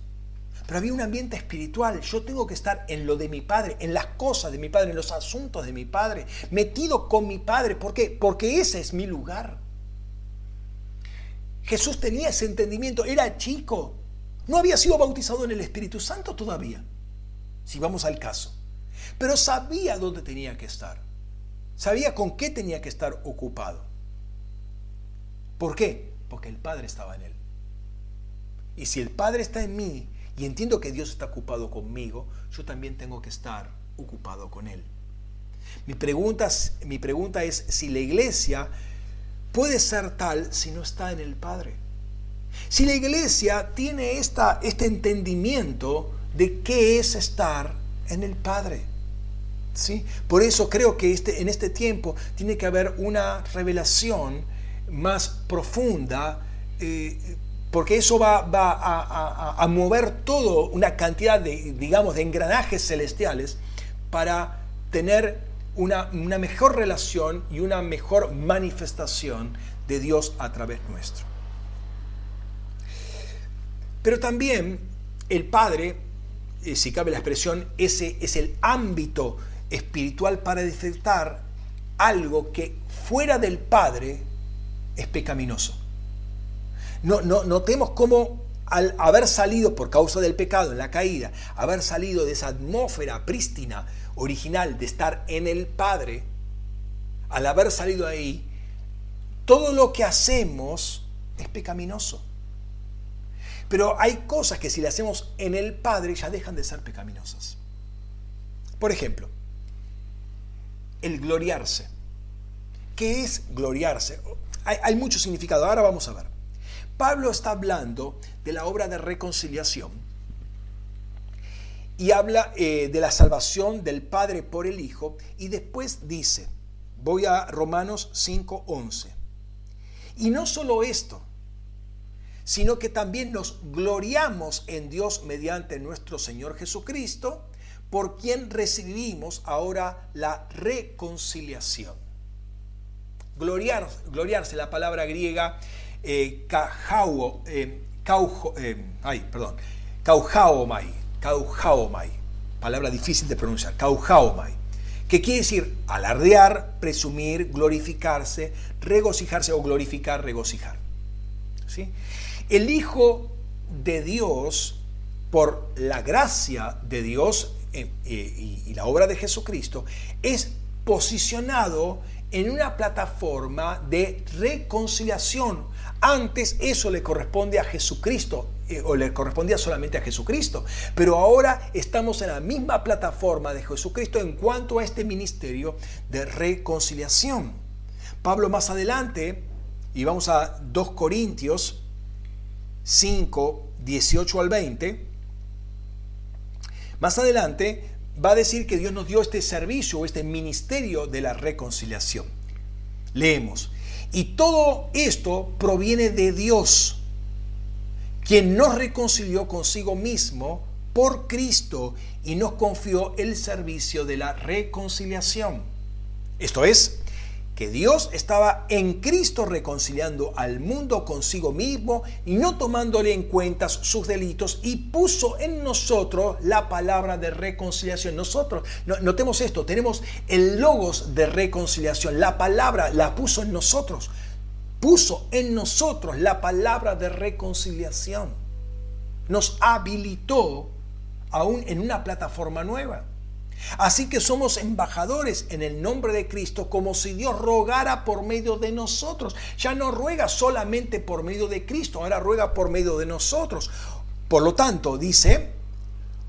pero había un ambiente espiritual. Yo tengo que estar en lo de mi Padre, en las cosas de mi Padre, en los asuntos de mi Padre, metido con mi Padre. ¿Por qué? Porque ese es mi lugar. Jesús tenía ese entendimiento, era chico, no había sido bautizado en el Espíritu Santo todavía, si vamos al caso, pero sabía dónde tenía que estar, sabía con qué tenía que estar ocupado. ¿Por qué? Porque el Padre estaba en él. Y si el Padre está en mí y entiendo que Dios está ocupado conmigo, yo también tengo que estar ocupado con Él. Mi pregunta, es si la iglesia puede ser tal si no está en el Padre. Si la iglesia tiene esta, este entendimiento de qué es estar en el Padre. ¿sí? Por eso creo que este, en este tiempo tiene que haber una revelación más profunda, eh, porque eso va, a, mover todo una cantidad de, digamos, de engranajes celestiales para tener una, mejor relación y una mejor manifestación de Dios a través nuestro. Pero también el Padre, eh, si cabe la expresión, ese es el ámbito espiritual para detectar algo que fuera del Padre es pecaminoso. No, no, notemos cómo al haber salido por causa del pecado, en la caída, haber salido de esa atmósfera prístina, original de estar en el Padre, al haber salido ahí, todo lo que hacemos es pecaminoso. Pero hay cosas que si le hacemos en el Padre ya dejan de ser pecaminosas. Por ejemplo, el gloriarse. ¿Qué es gloriarse? Hay, hay mucho significado, ahora vamos a ver. Pablo está hablando de la obra de reconciliación y habla eh, de la salvación del Padre por el Hijo y después dice, voy a Romanos 5:11, y no solo esto, sino que también nos gloriamos en Dios mediante nuestro Señor Jesucristo, por quien recibimos ahora la reconciliación. Gloriar, gloriarse, la palabra griega eh, eh, eh Kauhaomai, palabra difícil de pronunciar, Kauhaomai, ¿Qué quiere decir? Alardear, presumir, glorificarse, regocijarse o glorificar, regocijar. ¿Sí? El Hijo de Dios, por la gracia de Dios y la obra de Jesucristo, es posicionado en una plataforma de reconciliación. Antes eso le corresponde a Jesucristo eh, o le correspondía solamente a Jesucristo. Pero ahora estamos en la misma plataforma de Jesucristo en cuanto a este ministerio de reconciliación. Pablo más adelante, y vamos a 2 Corintios 5, 18 al 20, más adelante va a decir que Dios nos dio este servicio, este ministerio de la reconciliación. Leemos, y todo esto proviene de Dios, quien nos reconcilió consigo mismo por Cristo y nos confió el servicio de la reconciliación. Esto es, que Dios estaba en Cristo reconciliando al mundo consigo mismo y no tomándole en cuenta sus delitos y puso en nosotros la palabra de reconciliación. Nosotros, notemos esto, tenemos el logos de reconciliación, la palabra la puso en nosotros, puso en nosotros la palabra de reconciliación. Nos habilitó aún en una plataforma nueva. Así que somos embajadores en el nombre de Cristo como si Dios rogara por medio de nosotros. Ya no ruega solamente por medio de Cristo, ahora ruega por medio de nosotros. Por lo tanto, dice,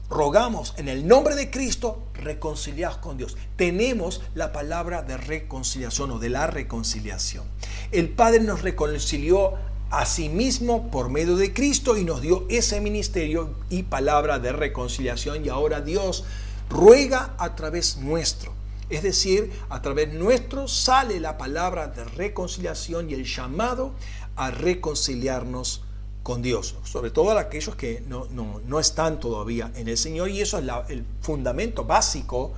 rogamos en el nombre de Cristo, reconciliados con Dios. Tenemos la palabra de reconciliación o de la reconciliación. El Padre nos reconcilió a sí mismo por medio de Cristo y nos dio ese ministerio y palabra de reconciliación y ahora Dios ruega a través nuestro. Es decir, a través nuestro sale la palabra de reconciliación y el llamado a reconciliarnos con Dios, sobre todo a aquellos que no, están todavía en el Señor, y eso es el fundamento básico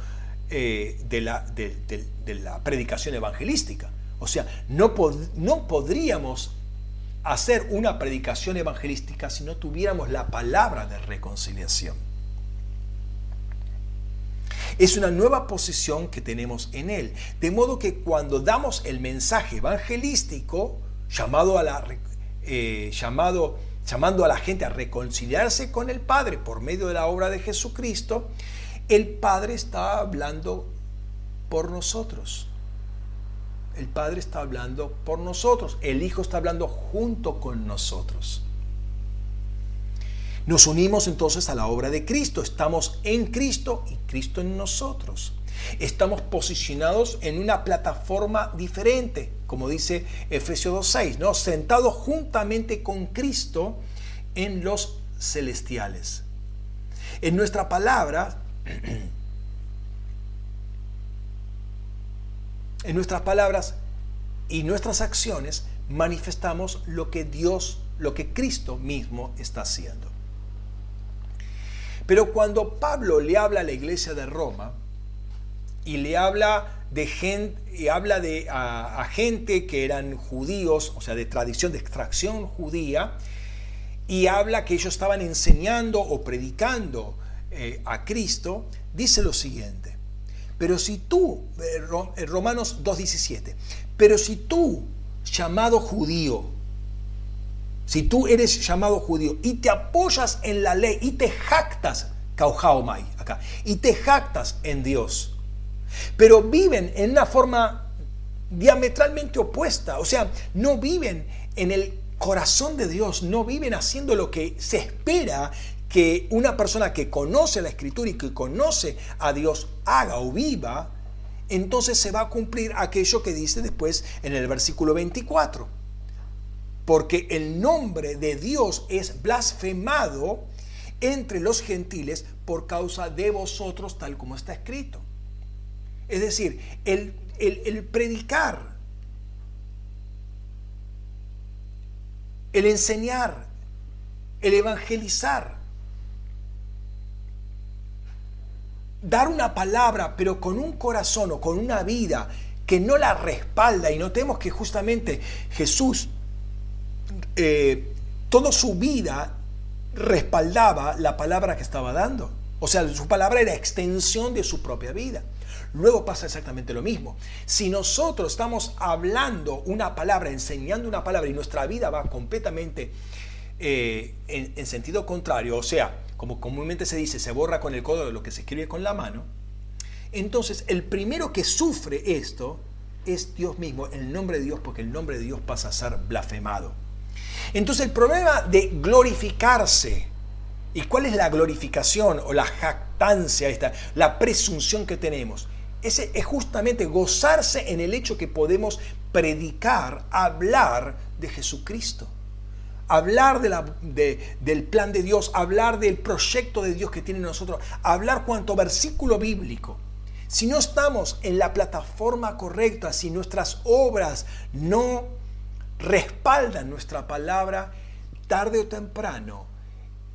eh, de, la, de, la, predicación evangelística. O sea, no, no podríamos hacer una predicación evangelística si no tuviéramos la palabra de reconciliación. Es una nueva posición que tenemos en Él. De modo que cuando damos el mensaje evangelístico, llamado a la, eh, llamado, llamando a la gente a reconciliarse con el Padre por medio de la obra de Jesucristo, el Padre está hablando por nosotros. El Padre está hablando por nosotros. El Hijo está hablando junto con nosotros. Nos unimos entonces a la obra de Cristo, estamos en Cristo y Cristo en nosotros. Estamos posicionados en una plataforma diferente, como dice Efesios 2.6, ¿no? sentados juntamente con Cristo en los celestiales. En nuestra palabra, en nuestras palabras y nuestras acciones manifestamos lo que Dios, lo que Cristo mismo está haciendo. Pero cuando Pablo le habla a la iglesia de Roma y le habla de gente, habla de, a, gente que eran judíos, o sea, de tradición, de extracción judía, y habla que ellos estaban enseñando o predicando eh, a Cristo, dice lo siguiente, pero si tú, eh, Romanos 2.17, pero si tú, llamado judío, si tú eres llamado judío y te apoyas en la ley y te jactas, acá, y te jactas en Dios, pero viven en una forma diametralmente opuesta, o sea, no viven en el corazón de Dios, no viven haciendo lo que se espera que una persona que conoce la escritura y que conoce a Dios haga o viva, entonces se va a cumplir aquello que dice después en el versículo 24 porque el nombre de Dios es blasfemado entre los gentiles por causa de vosotros, tal como está escrito. Es decir, el, el predicar, el enseñar, el evangelizar, dar una palabra, pero con un corazón o con una vida que no la respalda, y notemos que justamente Jesús eh, toda su vida respaldaba la palabra que estaba dando. O sea, su palabra era extensión de su propia vida. luego pasa exactamente lo mismo. Si nosotros estamos hablando una palabra, enseñando una palabra y nuestra vida va completamente eh, en, en sentido contrario, o sea, como comúnmente se dice, se borra con el codo de lo que se escribe con la mano, entonces el primero que sufre esto es Dios mismo, el nombre de Dios, porque el nombre de Dios pasa a ser blasfemado. Entonces el problema de glorificarse, ¿y cuál es la glorificación o la jactancia, esta, la presunción que tenemos? Ese es justamente gozarse en el hecho que podemos predicar, hablar de Jesucristo. Hablar de la, del plan de Dios, hablar del proyecto de Dios que tiene nosotros, hablar cuanto versículo bíblico. Si no estamos en la plataforma correcta, si nuestras obras no respaldan nuestra palabra, tarde o temprano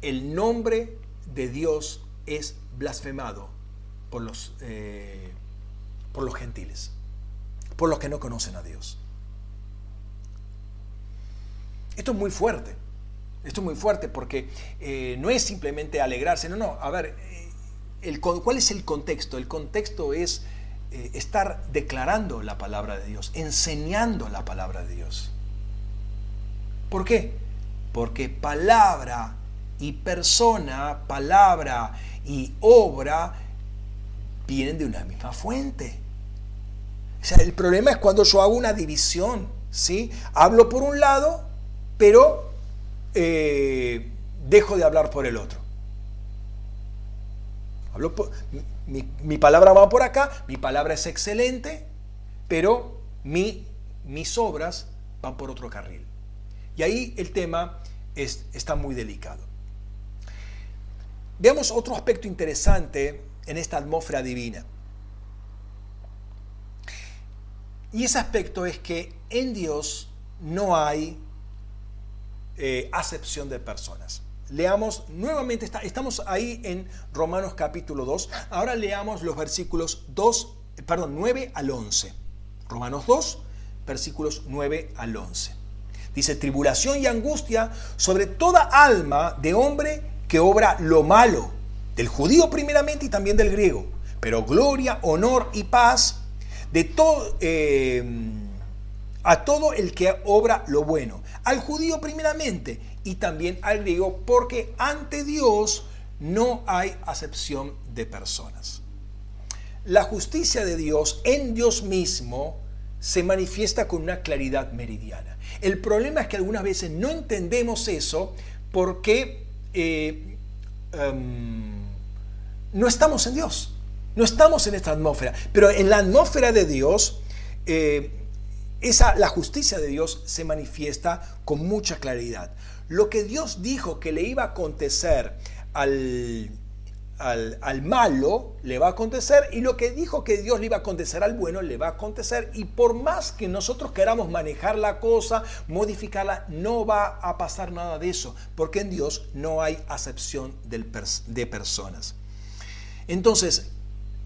el nombre de Dios es blasfemado por los, eh, por los gentiles, por los que no conocen a Dios. Esto es muy fuerte, esto es muy fuerte porque eh, no es simplemente alegrarse, no, no, a ver, eh, el, ¿cuál es el contexto? El contexto es estar declarando la palabra de Dios, enseñando la palabra de Dios. ¿Por qué? Porque palabra y persona, palabra y obra vienen de una misma fuente. O sea, el problema es cuando yo hago una división, ¿sí? Hablo por un lado, pero eh, dejo de hablar por el otro. Hablo mi, mi, palabra va por acá, mi palabra es excelente, pero mi, mis obras van por otro carril. Y ahí el tema es, está muy delicado. Veamos otro aspecto interesante en esta atmósfera divina. Y ese aspecto es que en Dios no hay eh, acepción de personas. Leamos nuevamente, estamos ahí en Romanos capítulo 2. Ahora leamos los versículos 2, perdón, 9 al 11. Romanos 2, versículos 9 al 11. Dice, tribulación y angustia sobre toda alma de hombre que obra lo malo, del judío primeramente y también del griego, pero gloria, honor y paz de todo, eh, a todo el que obra lo bueno, al judío primeramente y también al griego, porque ante Dios no hay acepción de personas. La justicia de Dios en Dios mismo se manifiesta con una claridad meridiana. El problema es que algunas veces no entendemos eso porque eh, em, no estamos en Dios, no estamos en esta atmósfera. Pero en la atmósfera de Dios, eh, esa, la justicia de Dios se manifiesta con mucha claridad. Lo que Dios dijo que le iba a acontecer al al, malo le va a acontecer y lo que dijo que Dios le iba a acontecer al bueno le va a acontecer y por más que nosotros queramos manejar la cosa, modificarla, no va a pasar nada de eso, porque en Dios no hay acepción de personas. Entonces,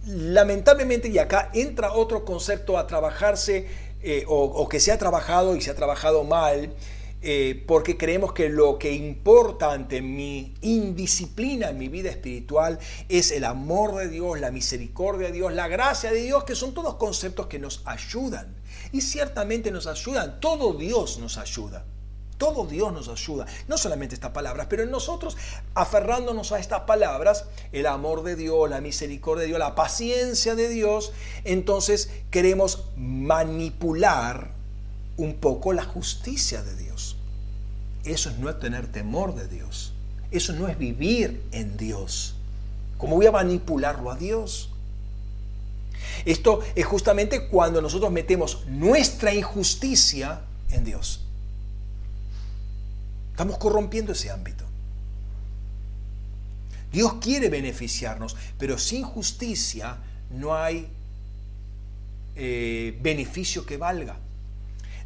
lamentablemente, y acá entra otro concepto a trabajarse eh, o, o que se ha trabajado y se ha trabajado mal, eh, porque creemos que lo que importa ante mi indisciplina en mi vida espiritual es el amor de Dios, la misericordia de Dios, la gracia de Dios, que son todos conceptos que nos ayudan. Y ciertamente nos ayudan, todo Dios nos ayuda. Todo Dios nos ayuda, no solamente estas palabras, pero nosotros aferrándonos a estas palabras, el amor de Dios, la misericordia de Dios, la paciencia de Dios, entonces queremos manipular un poco la justicia de Dios. Eso es no tener temor de Dios. Eso no es vivir en Dios. ¿Cómo voy a manipularlo a Dios? Esto es justamente cuando nosotros metemos nuestra injusticia en Dios. Estamos corrompiendo ese ámbito. Dios quiere beneficiarnos, pero sin justicia no hay eh, beneficio que valga.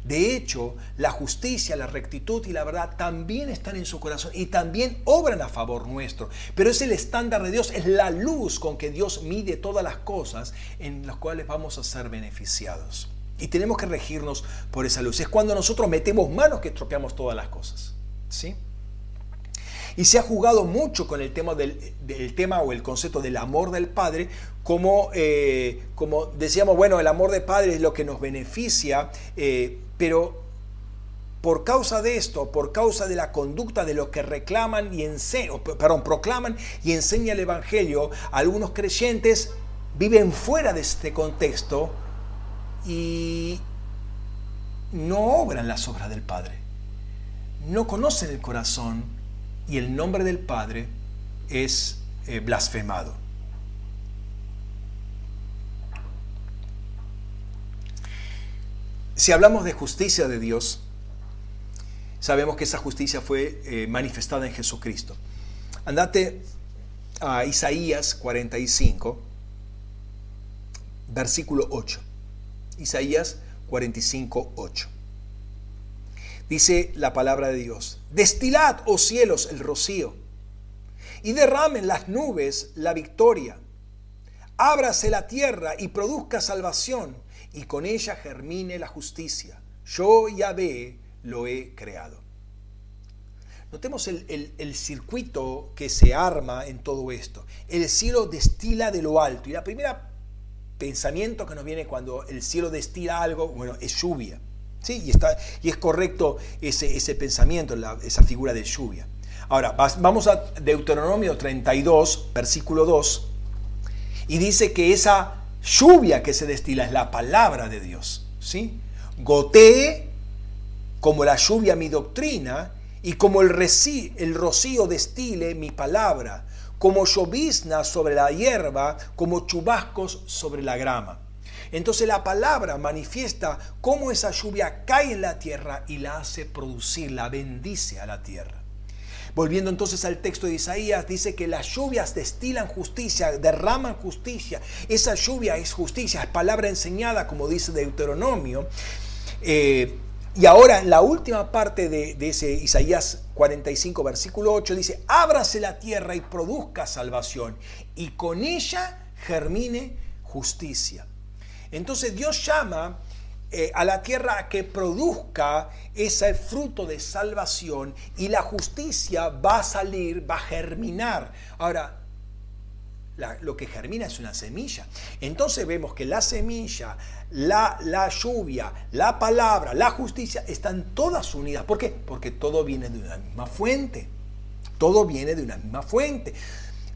De hecho, la justicia, la rectitud y la verdad también están en su corazón y también obran a favor nuestro. Pero es el estándar de Dios, es la luz con que Dios mide todas las cosas en las cuales vamos a ser beneficiados. Y tenemos que regirnos por esa luz. Es cuando nosotros metemos manos que estropeamos todas las cosas. ¿Sí? Y se ha jugado mucho con el tema, del, tema o el concepto del amor del Padre, como, eh, como decíamos, bueno, el amor del Padre es lo que nos beneficia, eh, pero por causa de esto, por causa de la conducta de los que reclaman y enseñan, perdón, proclaman y enseñan el Evangelio, algunos creyentes viven fuera de este contexto y no obran las obras del Padre. No conocen el corazón y el nombre del Padre es eh, blasfemado. Si hablamos de justicia de Dios, sabemos que esa justicia fue eh, manifestada en Jesucristo. Andate a Isaías 45, versículo 8. Isaías 45, 8. Dice la palabra de Dios, destilad, oh cielos, el rocío, y derramen las nubes la victoria. Ábrase la tierra y produzca salvación, y con ella germine la justicia. Yo, Yahvé, lo he creado. Notemos el, el, circuito que se arma en todo esto. El cielo destila de lo alto. Y la primera pensamiento que nos viene cuando el cielo destila algo, bueno, es lluvia. ¿sí? Y, está, y es correcto ese, ese pensamiento, esa figura de lluvia. Ahora, vamos a Deuteronomio 32, versículo 2, y dice que esa lluvia que se destila es la palabra de Dios. ¿sí? Gotee como la lluvia mi doctrina y como el, el rocío destile mi palabra como llovizna sobre la hierba, como chubascos sobre la grama. Entonces la palabra manifiesta cómo esa lluvia cae en la tierra y la hace producir, la bendice a la tierra. Volviendo entonces al texto de Isaías, dice que las lluvias destilan justicia, derraman justicia. Esa lluvia es justicia, es palabra enseñada, como dice Deuteronomio. Eh, y ahora la última parte de, ese Isaías 45, versículo 8, dice, ábrase la tierra y produzca salvación, y con ella germine justicia. Entonces Dios llama eh, a la tierra que produzca ese fruto de salvación y la justicia va a salir, va a germinar. Ahora, lo que germina es una semilla. Entonces vemos que la semilla, la, la, lluvia, la palabra, la justicia están todas unidas. ¿Por qué? Porque todo viene de una misma fuente. Todo viene de una misma fuente.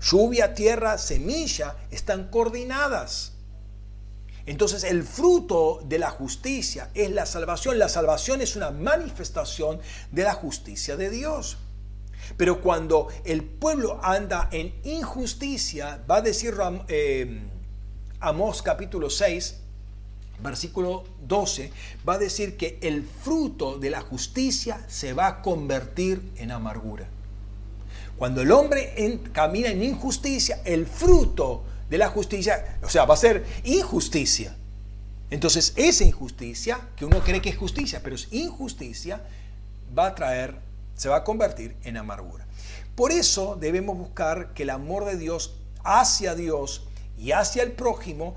Lluvia, tierra, semilla están coordinadas. Entonces el fruto de la justicia es la salvación. La salvación es una manifestación de la justicia de Dios. Pero cuando el pueblo anda en injusticia, va a decir eh, Amós capítulo 6, versículo 12, va a decir que el fruto de la justicia se va a convertir en amargura. Cuando el hombre camina en injusticia, el fruto de la justicia, o sea, va a ser injusticia. Entonces, esa injusticia, que uno cree que es justicia, pero es injusticia, va a traer se va a convertir en amargura. Por eso debemos buscar que el amor de Dios hacia Dios y hacia el prójimo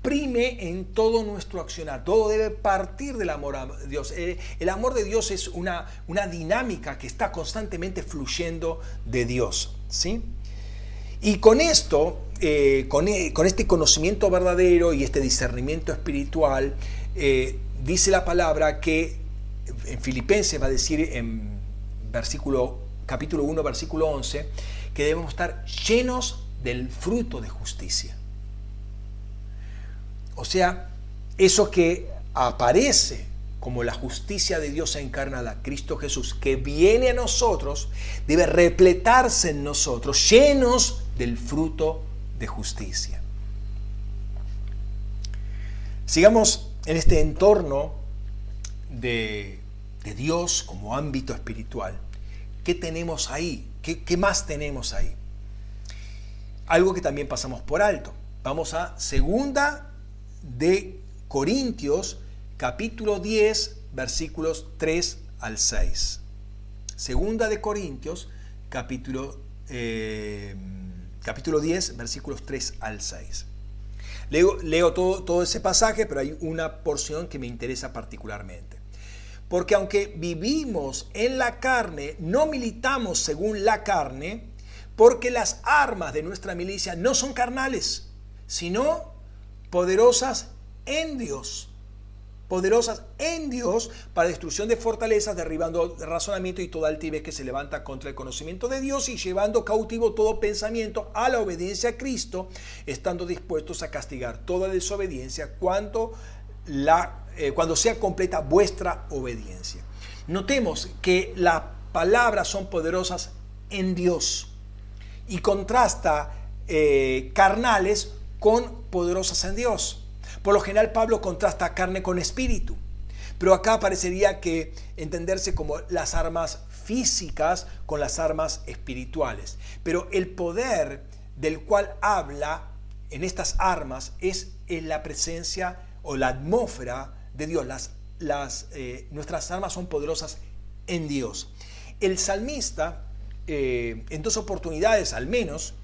prime en todo nuestro accionar. Todo debe partir del amor a Dios. Eh, el amor de Dios es una, una dinámica que está constantemente fluyendo de Dios. ¿sí? Y con esto, eh, con, e, con, este conocimiento verdadero y este discernimiento espiritual, eh, dice la palabra que en Filipenses va a decir en versículo, capítulo 1, versículo 11, que debemos estar llenos del fruto de justicia. O sea, eso que aparece como la justicia de Dios encarnada, Cristo Jesús, que viene a nosotros, debe repletarse en nosotros, llenos del fruto de justicia. Sigamos en este entorno de de Dios como ámbito espiritual. ¿Qué tenemos ahí? ¿Qué, más tenemos ahí? Algo que también pasamos por alto. Vamos a segunda de Corintios, capítulo 10, versículos 3 al 6. Segunda de Corintios, capítulo, eh, capítulo 10, versículos 3 al 6. Leo, todo, todo ese pasaje, pero hay una porción que me interesa particularmente. porque aunque vivimos en la carne, no militamos según la carne, porque las armas de nuestra milicia no son carnales, sino poderosas en Dios poderosas en Dios para destrucción de fortalezas, derribando razonamiento y toda altivez que se levanta contra el conocimiento de Dios y llevando cautivo todo pensamiento a la obediencia a Cristo, estando dispuestos a castigar toda desobediencia cuando, la, eh, cuando sea completa vuestra obediencia. Notemos que las palabras son poderosas en Dios y contrasta eh, carnales con poderosas en Dios. Por lo general Pablo contrasta carne con espíritu, pero acá parecería que entenderse como las armas físicas con las armas espirituales. Pero el poder del cual habla en estas armas es en la presencia o la atmósfera de Dios. Las, eh, nuestras armas son poderosas en Dios. El salmista, eh, en dos oportunidades al menos,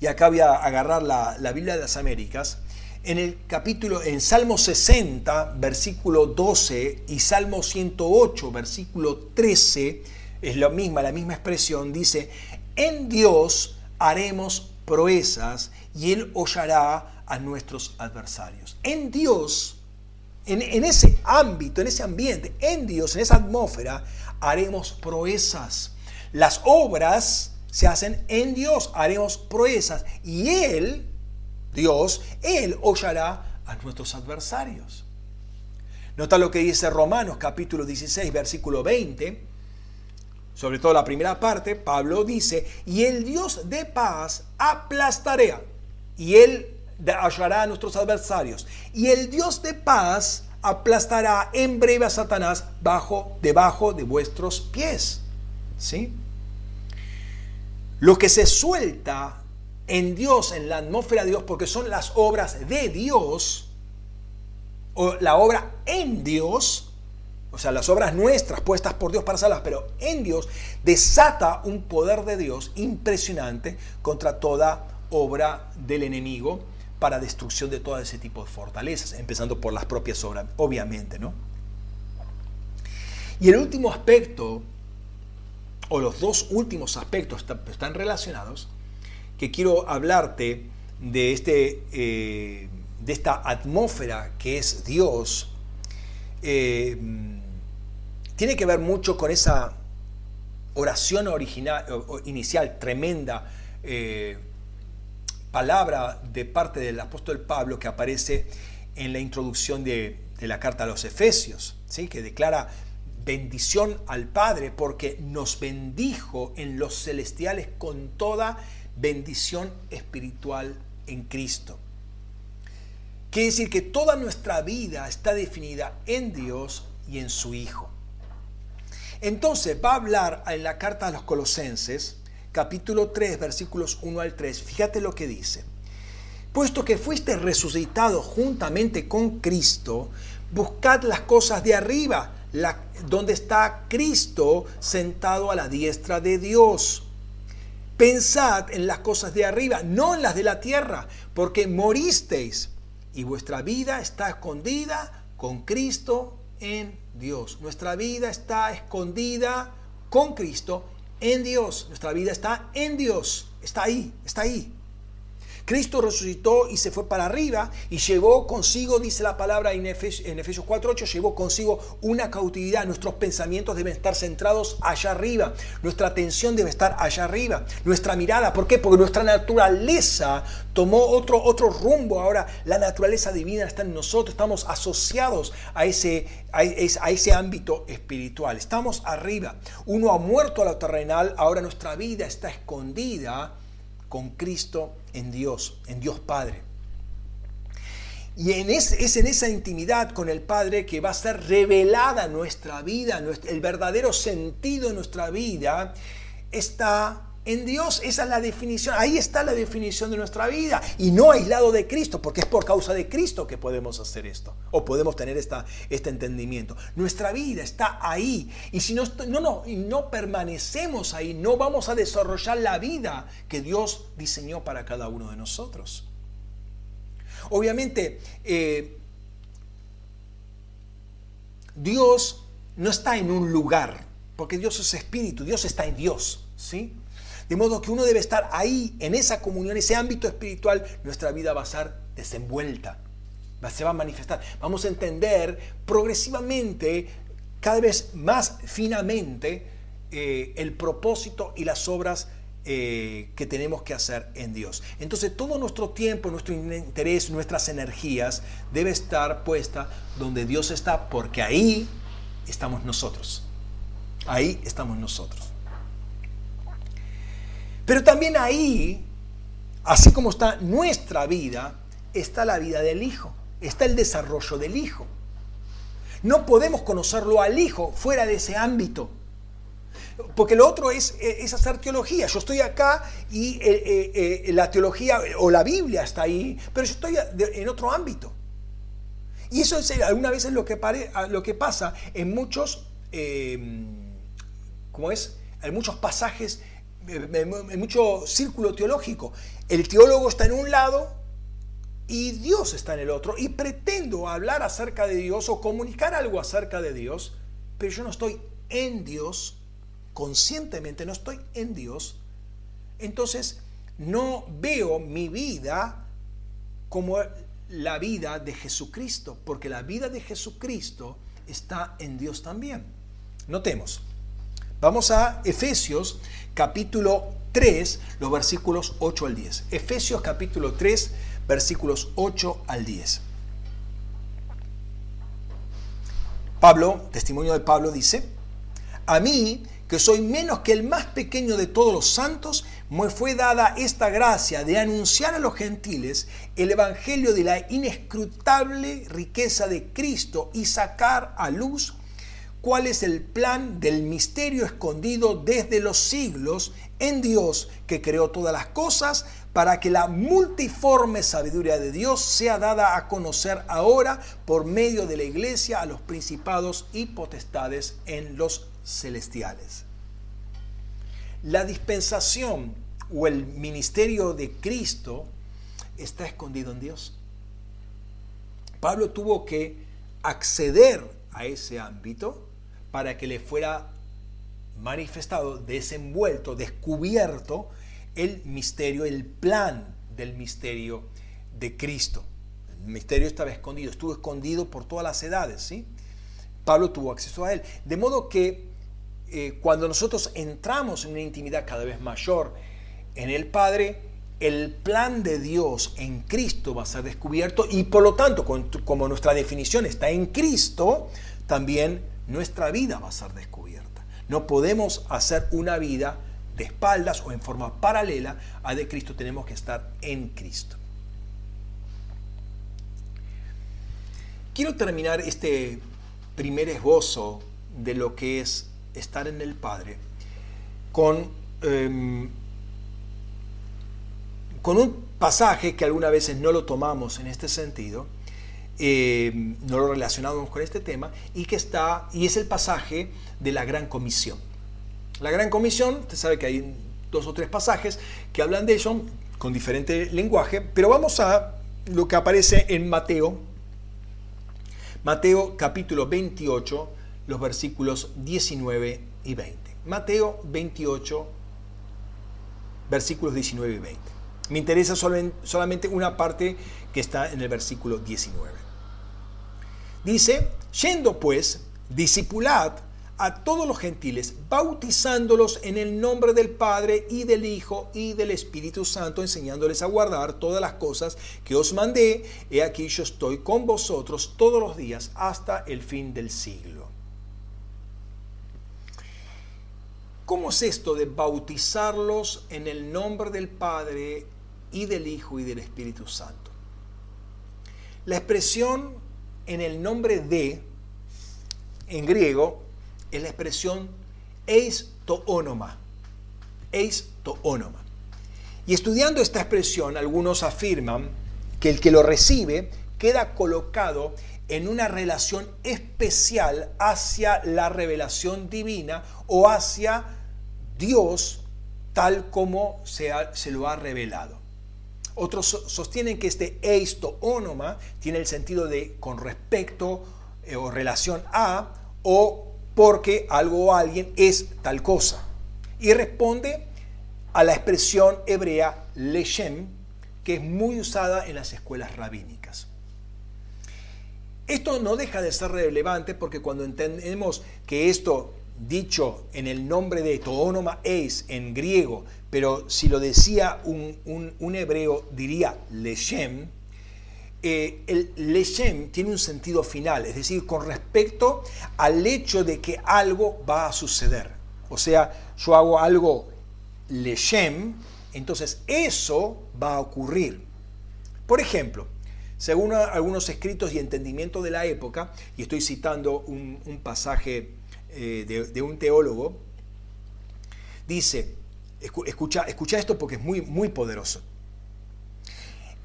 y acá voy a agarrar la, la Biblia de las Américas, en el capítulo, en Salmo 60, versículo 12 y Salmo 108, versículo 13, es la misma, la misma expresión, dice, en Dios haremos proezas y Él hollará a nuestros adversarios. En Dios, en, en ese ámbito, en ese ambiente, en Dios, en esa atmósfera, haremos proezas. Las obras se hacen en Dios, haremos proezas y Él Dios, Él hollará a nuestros adversarios. Nota lo que dice Romanos capítulo 16, versículo 20. Sobre todo la primera parte, Pablo dice, y el Dios de paz aplastará, y Él hallará a nuestros adversarios, y el Dios de paz aplastará en breve a Satanás bajo, debajo de vuestros pies. ¿Sí? Lo que se suelta en Dios, en la atmósfera de Dios, porque son las obras de Dios, o la obra en Dios, o sea, las obras nuestras puestas por Dios para salvar, pero en Dios, desata un poder de Dios impresionante contra toda obra del enemigo para destrucción de todo ese tipo de fortalezas, empezando por las propias obras, obviamente, ¿no? Y el último aspecto, o los dos últimos aspectos están relacionados, que quiero hablarte de, este, eh, de esta atmósfera que es Dios, eh, tiene que ver mucho con esa oración original, inicial, tremenda, eh, palabra de parte del apóstol Pablo que aparece en la introducción de, de la carta a los Efesios, ¿sí? que declara bendición al Padre porque nos bendijo en los celestiales con toda bendición espiritual en Cristo. Quiere decir que toda nuestra vida está definida en Dios y en su Hijo. Entonces va a hablar en la carta a los Colosenses, capítulo 3, versículos 1 al 3. Fíjate lo que dice. Puesto que fuiste resucitado juntamente con Cristo, buscad las cosas de arriba, donde está Cristo sentado a la diestra de Dios. Pensad en las cosas de arriba, no en las de la tierra, porque moristeis y vuestra vida está escondida con Cristo en Dios. Nuestra vida está escondida con Cristo en Dios. Nuestra vida está en Dios. Está ahí, está ahí. Cristo resucitó y se fue para arriba y llevó consigo, dice la palabra en Efesios, en Efesios 4.8, llevó consigo una cautividad. Nuestros pensamientos deben estar centrados allá arriba. Nuestra atención debe estar allá arriba. Nuestra mirada, ¿por qué? Porque nuestra naturaleza tomó otro, otro rumbo. Ahora la naturaleza divina está en nosotros. Estamos asociados a ese, a ese ámbito espiritual. Estamos arriba. Uno ha muerto a lo terrenal, ahora nuestra vida está escondida con Cristo en Dios, en Dios Padre. Y es, en esa intimidad con el Padre que va a ser revelada nuestra vida, el verdadero sentido de nuestra vida está en Dios. Esa es la definición, ahí está la definición de nuestra vida. Y no aislado de Cristo, porque es por causa de Cristo que podemos hacer esto, o podemos tener esta, este entendimiento. Nuestra vida está ahí. Y si no, no, no, no permanecemos ahí, no vamos a desarrollar la vida que Dios diseñó para cada uno de nosotros. Obviamente, eh, Dios no está en un lugar, porque Dios es espíritu, Dios está en Dios, ¿sí? De modo que uno debe estar ahí, en esa comunión, ese ámbito espiritual, nuestra vida va a ser desenvuelta, se va a manifestar. Vamos a entender progresivamente, cada vez más finamente, eh, el propósito y las obras eh, que tenemos que hacer en Dios. Entonces todo nuestro tiempo, nuestro interés, nuestras energías debe estar puesta donde Dios está, porque ahí estamos nosotros. Ahí estamos nosotros. Pero también ahí, así como está nuestra vida, está la vida del Hijo, está el desarrollo del Hijo. No podemos conocerlo al Hijo fuera de ese ámbito. Porque lo otro es, es hacer teología. Yo estoy acá y eh, eh, eh, la teología o la Biblia está ahí, pero yo estoy en otro ámbito. Y eso es alguna vez es lo que, lo que pasa en muchos, ¿cómo es? En muchos pasajes, en mucho círculo teológico. El teólogo está en un lado y Dios está en el otro. Y pretendo hablar acerca de Dios o comunicar algo acerca de Dios, pero yo no estoy en Dios conscientemente no estoy en Dios, entonces no veo mi vida como la vida de Jesucristo, porque la vida de Jesucristo está en Dios también. Notemos, vamos a Efesios capítulo 3, los versículos 8 al 10. Efesios capítulo 3, versículos 8 al 10. Pablo, testimonio de Pablo, dice, a mí que soy menos que el más pequeño de todos los santos, me fue dada esta gracia de anunciar a los gentiles el Evangelio de la inescrutable riqueza de Cristo y sacar a luz cuál es el plan del misterio escondido desde los siglos en Dios que creó todas las cosas para que la multiforme sabiduría de Dios sea dada a conocer ahora por medio de la iglesia a los principados y potestades en los celestiales. La dispensación o el ministerio de Cristo está escondido en Dios. Pablo tuvo que acceder a ese ámbito para que le fuera manifestado, desenvuelto, descubierto el misterio, el plan del misterio de Cristo. El misterio estaba escondido, estuvo escondido por todas las edades, ¿sí? Pablo tuvo acceso a él. De modo que eh, cuando nosotros entramos en una intimidad cada vez mayor en el Padre, el plan de Dios en Cristo va a ser descubierto y por lo tanto, como nuestra definición está en Cristo, también nuestra vida va a ser descubierta. No podemos hacer una vida de espaldas o en forma paralela a de Cristo, tenemos que estar en Cristo. Quiero terminar este primer esbozo de lo que es estar en el Padre con, em, con un pasaje que algunas veces no lo tomamos en este sentido, em, no lo relacionamos con este tema, y que está, y es el pasaje de la Gran Comisión. La Gran Comisión, usted sabe que hay dos o tres pasajes que hablan de eso con diferente lenguaje, pero vamos a lo que aparece en Mateo, Mateo capítulo 28, los versículos 19 y 20. Mateo 28, versículos 19 y 20. Me interesa solamente una parte que está en el versículo 19. Dice, yendo pues, discipulad a todos los gentiles, bautizándolos en el nombre del Padre y del Hijo y del Espíritu Santo, enseñándoles a guardar todas las cosas que os mandé. He aquí yo estoy con vosotros todos los días hasta el fin del siglo. ¿Cómo es esto de bautizarlos en el nombre del Padre y del Hijo y del Espíritu Santo? La expresión en el nombre de, en griego, es la expresión eis toonoma. Eis toonoma. Y estudiando esta expresión, algunos afirman que el que lo recibe queda colocado en una relación especial hacia la revelación divina o hacia Dios tal como se, se lo ha revelado. Otros sostienen que este eisto onoma tiene el sentido de con respecto, eh, o relación a o porque algo o alguien es tal cosa. Y responde a la expresión hebrea leshem, que es muy usada en las escuelas rabínicas. Esto no deja de ser relevante porque cuando entendemos que esto dicho en el nombre de toónoma eis en griego, pero si lo decía un, hebreo diría leshem, eh, el leshem tiene un sentido final, es decir, con respecto al hecho de que algo va a suceder. O sea, yo hago algo leshem, entonces eso va a ocurrir. Por ejemplo, según algunos escritos y entendimientos de la época, y estoy citando un pasaje eh, de, un teólogo, dice, escucha, escucha esto porque es muy, muy poderoso.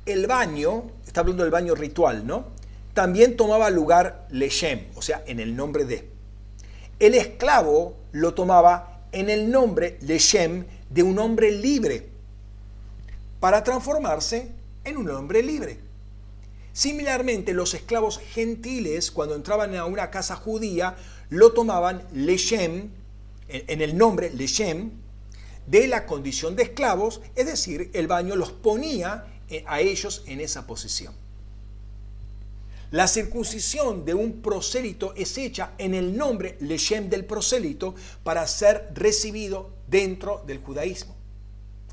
El baño, está hablando del baño ritual, ¿no? También tomaba lugar Leshem, o sea, en el nombre de. El esclavo lo tomaba en el nombre Leshem de un hombre libre, para transformarse en un hombre libre. Similarmente, los esclavos gentiles, cuando entraban a una casa judía, lo tomaban Leshem, en el nombre Leshem, de la condición de esclavos, es decir, el baño los ponía eh, a ellos en esa posición. La circuncisión de un prosélito es hecha en el nombre Leshem del prosélito para ser recibido dentro del judaísmo.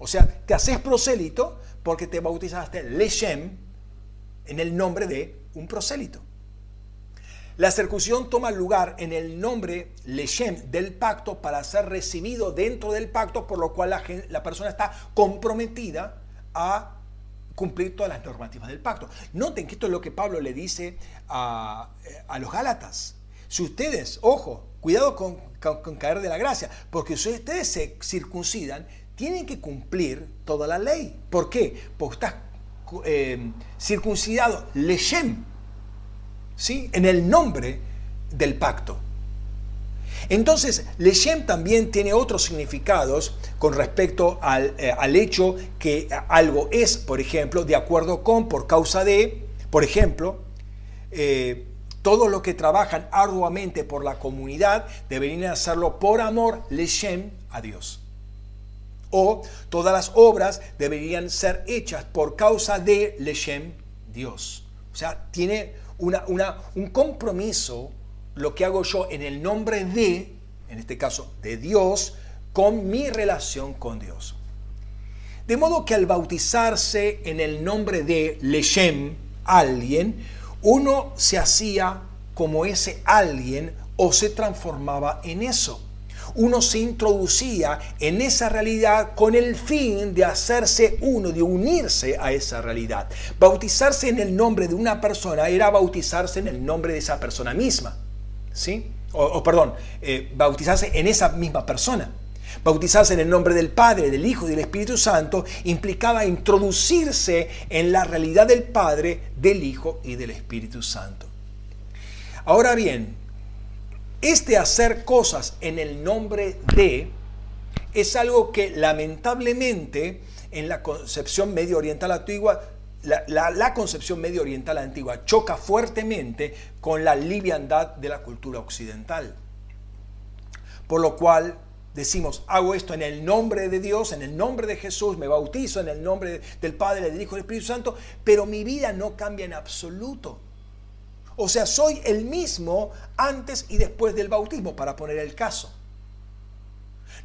O sea, te haces prosélito porque te bautizaste Leshem en el nombre de un prosélito. La circuncisión toma lugar en el nombre Leshem del pacto para ser recibido dentro del pacto, por lo cual la, persona está comprometida a cumplir todas las normativas del pacto. Noten que esto es lo que Pablo le dice a, los Gálatas. Si ustedes, ojo, cuidado con, caer de la gracia, porque si ustedes se circuncidan, tienen que cumplir toda la ley. ¿Por qué? Porque estás eh, circuncidado, Leshem, ¿sí? en el nombre del pacto. Entonces, Leshem también tiene otros significados con respecto al, eh, hecho que algo es, por ejemplo, de acuerdo con, por causa de, por ejemplo, eh, todos los que trabajan arduamente por la comunidad deberían hacerlo por amor, Leshem, a Dios. O todas las obras deberían ser hechas por causa de Leshem, Dios. O sea, tiene un compromiso, lo que hago yo en el nombre de, en este caso de Dios, con mi relación con Dios. De modo que al bautizarse en el nombre de Leshem, alguien, uno se hacía como ese alguien o se transformaba en eso uno se introducía en esa realidad con el fin de hacerse uno, de unirse a esa realidad. Bautizarse en el nombre de una persona era bautizarse en el nombre de esa persona misma. ¿Sí? O, perdón, eh, bautizarse en esa misma persona. Bautizarse en el nombre del Padre, del Hijo y del Espíritu Santo implicaba introducirse en la realidad del Padre, del Hijo y del Espíritu Santo. Ahora bien, este hacer cosas en el nombre de es algo que lamentablemente en la concepción medio oriental antigua, la, concepción medio oriental antigua choca fuertemente con la liviandad de la cultura occidental. Por lo cual decimos, hago esto en el nombre de Dios, en el nombre de Jesús, me bautizo en el nombre del Padre, del Hijo y del Espíritu Santo, pero mi vida no cambia en absoluto. O sea, soy el mismo antes y después del bautismo, para poner el caso.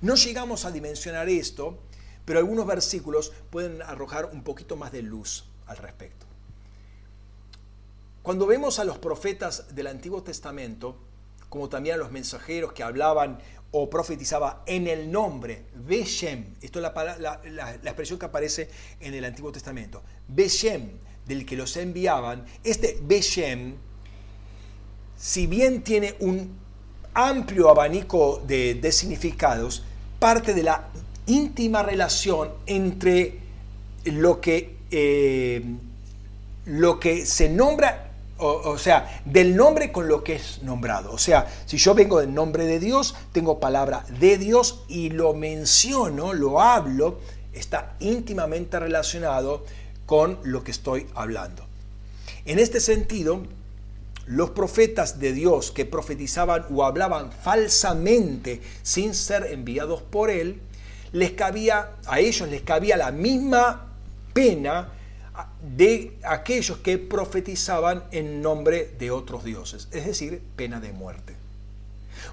No llegamos a dimensionar esto, pero algunos versículos pueden arrojar un poquito más de luz al respecto. Cuando vemos a los profetas del Antiguo Testamento, como también a los mensajeros que hablaban o profetizaban en el nombre, Beshem, esto es la, la, expresión que aparece en el Antiguo Testamento, Beshem, del que los enviaban, este Beshem si bien tiene un amplio abanico de, significados, parte de la íntima relación entre lo que, eh, lo que se nombra, o, sea, del nombre con lo que es nombrado. O sea, si yo vengo del nombre de Dios, tengo palabra de Dios y lo menciono, lo hablo, está íntimamente relacionado con lo que estoy hablando. En este sentido, los profetas de Dios que profetizaban o hablaban falsamente sin ser enviados por Él, les cabía, a ellos les cabía la misma pena de aquellos que profetizaban en nombre de otros dioses, es decir, pena de muerte.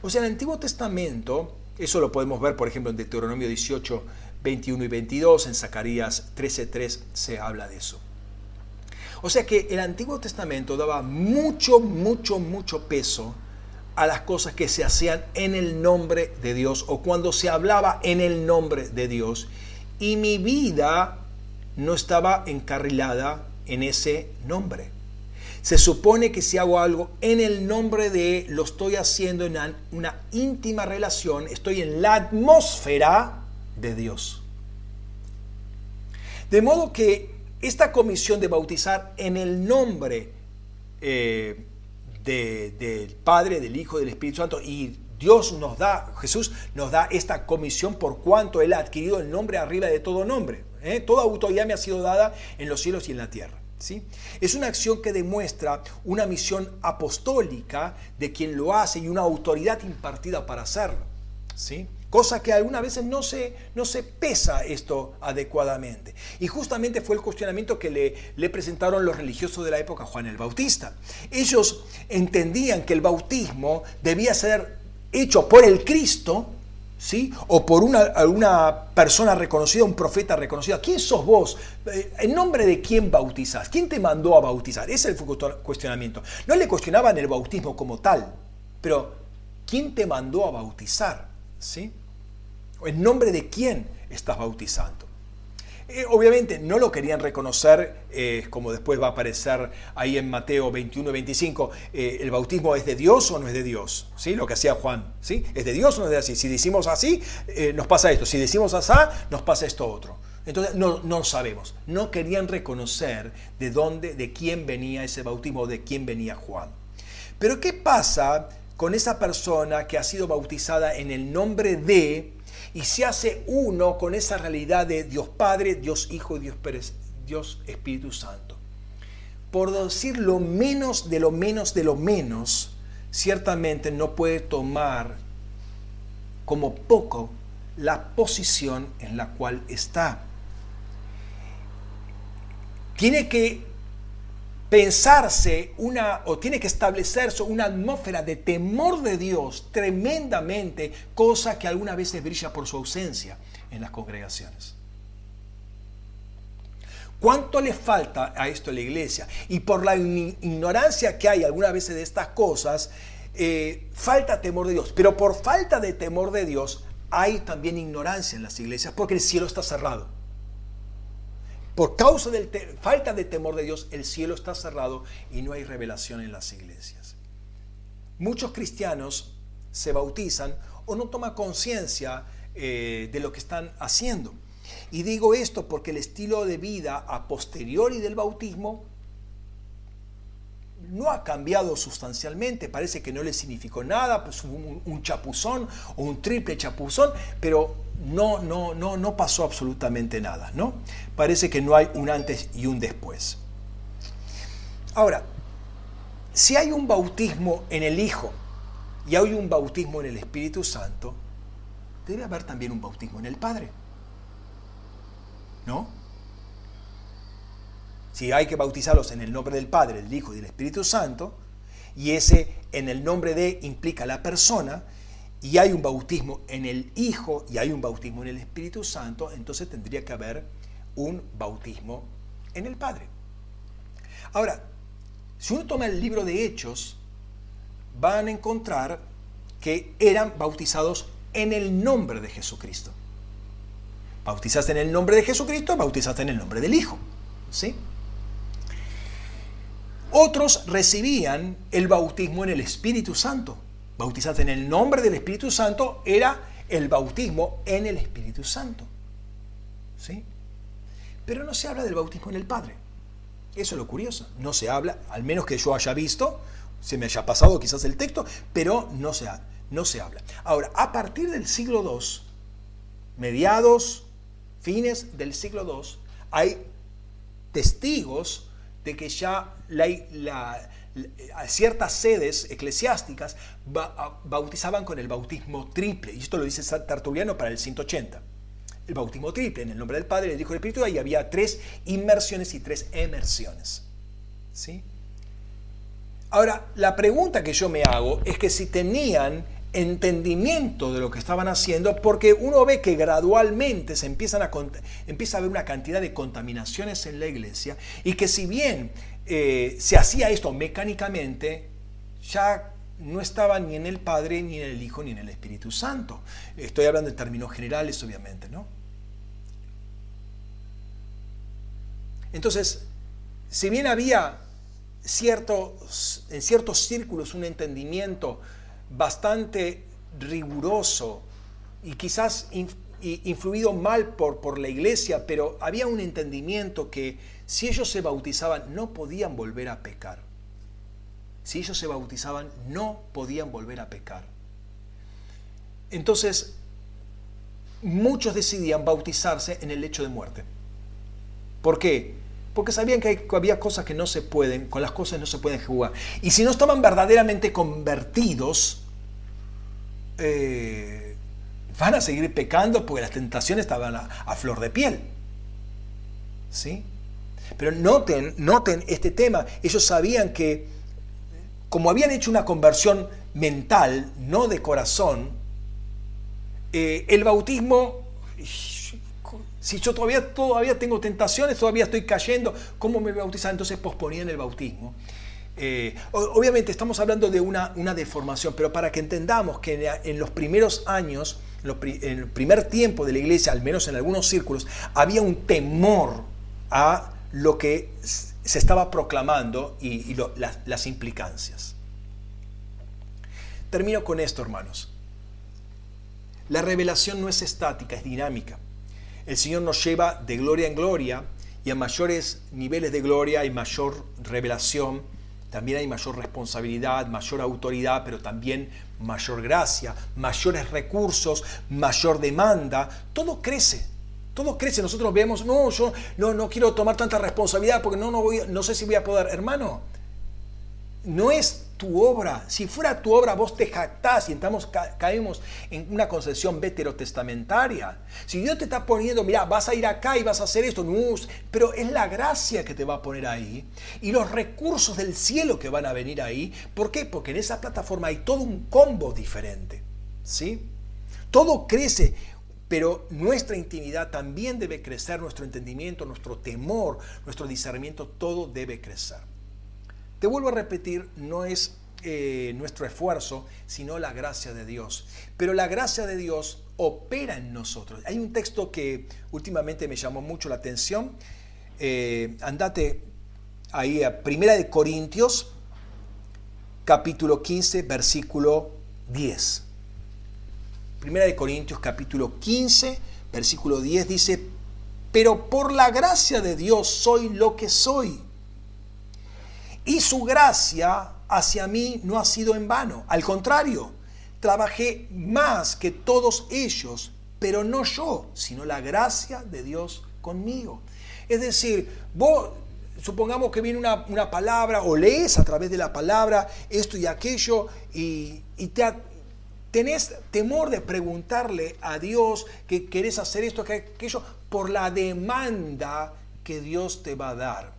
O sea, en el Antiguo Testamento, eso lo podemos ver, por ejemplo, en Deuteronomio 18, 21 y 22, en Zacarías 13.3 se habla de eso. O sea que el Antiguo Testamento daba mucho, mucho, mucho peso a las cosas que se hacían en el nombre de Dios o cuando se hablaba en el nombre de Dios. Y mi vida no estaba encarrilada en ese nombre. Se supone que si hago algo en el nombre de, lo estoy haciendo en una íntima relación, estoy en la atmósfera de Dios. De modo que esta comisión de bautizar en el nombre eh, del Padre, del Hijo, del Espíritu Santo y Dios nos da, Jesús nos da esta comisión por cuanto Él ha adquirido el nombre arriba de todo nombre. ¿eh? Toda autoridad me ha sido dada en los cielos y en la tierra. ¿sí? Es una acción que demuestra una misión apostólica de quien lo hace y una autoridad impartida para hacerlo. ¿sí? Cosa que algunas veces no se, no se pesa esto adecuadamente. Y justamente fue el cuestionamiento que le, le presentaron los religiosos de la época Juan el Bautista. Ellos entendían que el bautismo debía ser hecho por el Cristo, ¿sí? O por una, una persona reconocida, un profeta reconocido. ¿Quién sos vos? Eh, ¿En nombre de quién bautizás? ¿Quién te mandó a bautizar? Ese es el cuestionamiento. No le cuestionaban el bautismo como tal, pero ¿quién te mandó a bautizar? ¿Sí? ¿En nombre de quién estás bautizando? Eh, obviamente no lo querían reconocer, eh, como después va a aparecer ahí en Mateo 21 25, eh, el bautismo es de Dios o no es de Dios, ¿sí? Lo que hacía Juan, ¿sí? ¿Es de Dios o no es de así? Si decimos así, nos pasa esto, si decimos así, nos pasa esto otro. Entonces no, no sabemos, no querían reconocer de dónde, de quién venía ese bautismo, de quién venía Juan. Pero ¿qué pasa con esa persona que ha sido bautizada en el nombre de y se hace uno con esa realidad de Dios Padre, Dios Hijo y Dios, Dios Espíritu Santo. Por decir lo menos de lo menos de lo menos, ciertamente no puede tomar como poco la posición en la cual está. Tiene que pensarse una o tiene que establecerse una atmósfera de temor de Dios tremendamente, cosa que algunas veces brilla por su ausencia en las congregaciones. ¿Cuánto le falta a esto a la iglesia? Y por la ignorancia que hay algunas veces de estas cosas, eh, falta temor de Dios. Pero por falta de temor de Dios hay también ignorancia en las iglesias porque el cielo está cerrado. Por causa de falta de temor de Dios, el cielo está cerrado y no hay revelación en las iglesias. Muchos cristianos se bautizan o no toman conciencia eh, de lo que están haciendo. Y digo esto porque el estilo de vida a posteriori del bautismo no ha cambiado sustancialmente, parece que no le significó nada, pues un, un chapuzón o un triple chapuzón, pero no, no, no, no pasó absolutamente nada, ¿no? Parece que no hay un antes y un después. Ahora, si hay un bautismo en el Hijo y hay un bautismo en el Espíritu Santo, debe haber también un bautismo en el Padre. ¿No? Si hay que bautizarlos en el nombre del Padre, del Hijo y del Espíritu Santo, y ese en el nombre de implica la persona, y hay un bautismo en el Hijo y hay un bautismo en el Espíritu Santo, entonces tendría que haber un bautismo en el Padre. Ahora, si uno toma el libro de Hechos, van a encontrar que eran bautizados en el nombre de Jesucristo. Bautizaste en el nombre de Jesucristo, bautizaste en el nombre del Hijo. ¿Sí? Otros recibían el bautismo en el Espíritu Santo bautizarse en el nombre del Espíritu Santo era el bautismo en el Espíritu Santo. ¿Sí? Pero no se habla del bautismo en el Padre. Eso es lo curioso. No se habla, al menos que yo haya visto, se me haya pasado quizás el texto, pero no se, no se habla. Ahora, a partir del siglo II, mediados, fines del siglo II, hay testigos de que ya ciertas sedes eclesiásticas bautizaban con el bautismo triple, y esto lo dice Tertuliano para el 180. El bautismo triple, en el nombre del Padre, del Hijo y del Espíritu, y había tres inmersiones y tres emersiones. ¿Sí? Ahora, la pregunta que yo me hago es que si tenían entendimiento de lo que estaban haciendo, porque uno ve que gradualmente se empiezan a, empieza a haber una cantidad de contaminaciones en la iglesia y que si bien eh, se hacía esto mecánicamente, ya no estaba ni en el Padre, ni en el Hijo, ni en el Espíritu Santo. Estoy hablando en términos generales, obviamente, ¿no? Entonces, si bien había ciertos, en ciertos círculos un entendimiento bastante riguroso y quizás influido mal por, por la iglesia, pero había un entendimiento que si ellos se bautizaban no podían volver a pecar. Si ellos se bautizaban no podían volver a pecar. Entonces, muchos decidían bautizarse en el lecho de muerte. ¿Por qué? Porque sabían que había cosas que no se pueden, con las cosas no se pueden jugar. Y si no estaban verdaderamente convertidos, eh, van a seguir pecando porque las tentaciones estaban a, flor de piel. ¿Sí? Pero noten, noten este tema. Ellos sabían que, como habían hecho una conversión mental, no de corazón, eh, el bautismo, si yo todavía, todavía tengo tentaciones, todavía estoy cayendo, ¿cómo me bautizan? Entonces posponían el bautismo. Eh, obviamente estamos hablando de una, una, deformación, pero para que entendamos que en, los primeros años, en, el primer tiempo de la iglesia, al menos en algunos círculos, había un temor a lo que se estaba proclamando y, las, las implicancias. Termino con esto, hermanos. La revelación no es estática, es dinámica. El Señor nos lleva de gloria en gloria y a mayores niveles de gloria y mayor revelación también hay mayor responsabilidad, mayor autoridad, pero también mayor gracia, mayores recursos, mayor demanda. Todo crece. Todo crece. Nosotros vemos, no, yo no, no quiero tomar tanta responsabilidad porque no, no, voy, no sé si voy a poder. Hermano, no es tu obra. Si fuera tu obra, vos te jactás y entramos, caemos en una concepción veterotestamentaria. Si Dios te está poniendo, mira, vas a ir acá y vas a hacer esto, no, pero es la gracia que te va a poner ahí y los recursos del cielo que van a venir ahí. ¿Por qué? Porque en esa plataforma hay todo un combo diferente. ¿Sí? Todo crece, pero nuestra intimidad también debe crecer, nuestro entendimiento, nuestro temor, nuestro discernimiento, todo debe crecer. Te vuelvo a repetir, no es eh, nuestro esfuerzo, sino la gracia de Dios. Pero la gracia de Dios opera en nosotros. Hay un texto que últimamente me llamó mucho la atención. Eh, andate ahí a Primera de Corintios, capítulo 15, versículo 10. Primera de Corintios, capítulo 15, versículo 10 dice, pero por la gracia de Dios soy lo que soy y su gracia hacia mí no ha sido en vano. Al contrario, trabajé más que todos ellos, pero no yo, sino la gracia de Dios conmigo. Es decir, vos supongamos que viene una, palabra o lees a través de la palabra esto y aquello y, te, tenés temor de preguntarle a Dios que querés hacer esto, que aquello, por la demanda que Dios te va a dar.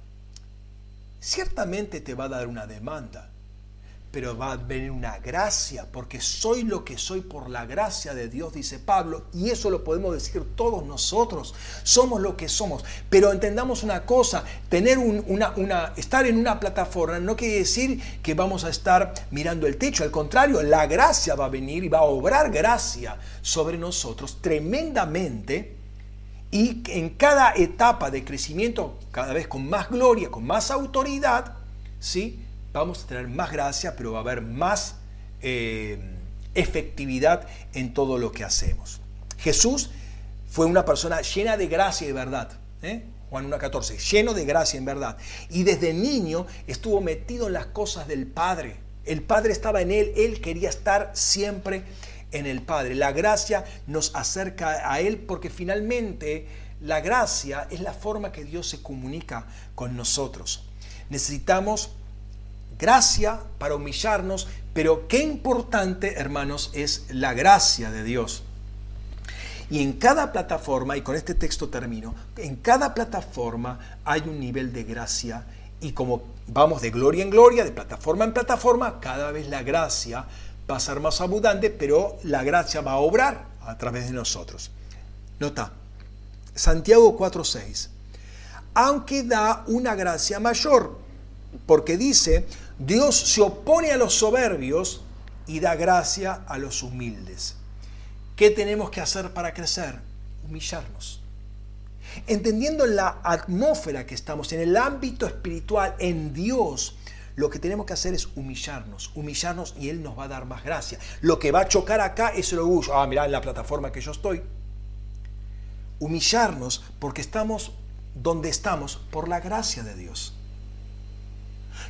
Ciertamente te va a dar una demanda, pero va a venir una gracia, porque soy lo que soy por la gracia de Dios, dice Pablo, y eso lo podemos decir todos nosotros, somos lo que somos. Pero entendamos una cosa, tener una, una, estar en una plataforma no quiere decir que vamos a estar mirando el techo, al contrario, la gracia va a venir y va a obrar gracia sobre nosotros tremendamente y en cada etapa de crecimiento, cada vez con más gloria, con más autoridad, ¿sí? Vamos a tener más gracia, pero va a haber más eh, efectividad en todo lo que hacemos. Jesús fue una persona llena de gracia y verdad. ¿eh? Juan 1.14, lleno de gracia en verdad. Y desde niño estuvo metido en las cosas del Padre. El Padre estaba en él, él quería estar siempre en el Padre. La gracia nos acerca a Él porque finalmente la gracia es la forma que Dios se comunica con nosotros. Necesitamos gracia para humillarnos, pero qué importante, hermanos, es la gracia de Dios. Y en cada plataforma, y con este texto termino, en cada plataforma hay un nivel de gracia y como vamos de gloria en gloria, de plataforma en plataforma, cada vez la gracia va a ser más abundante, pero la gracia va a obrar a través de nosotros. Nota, Santiago 4:6, aunque da una gracia mayor, porque dice, Dios se opone a los soberbios y da gracia a los humildes. ¿Qué tenemos que hacer para crecer? Humillarnos. Entendiendo la atmósfera que estamos, en el ámbito espiritual, en Dios, lo que tenemos que hacer es humillarnos, humillarnos y Él nos va a dar más gracia. Lo que va a chocar acá es el orgullo. Ah, mirá en la plataforma que yo estoy. Humillarnos porque estamos donde estamos por la gracia de Dios.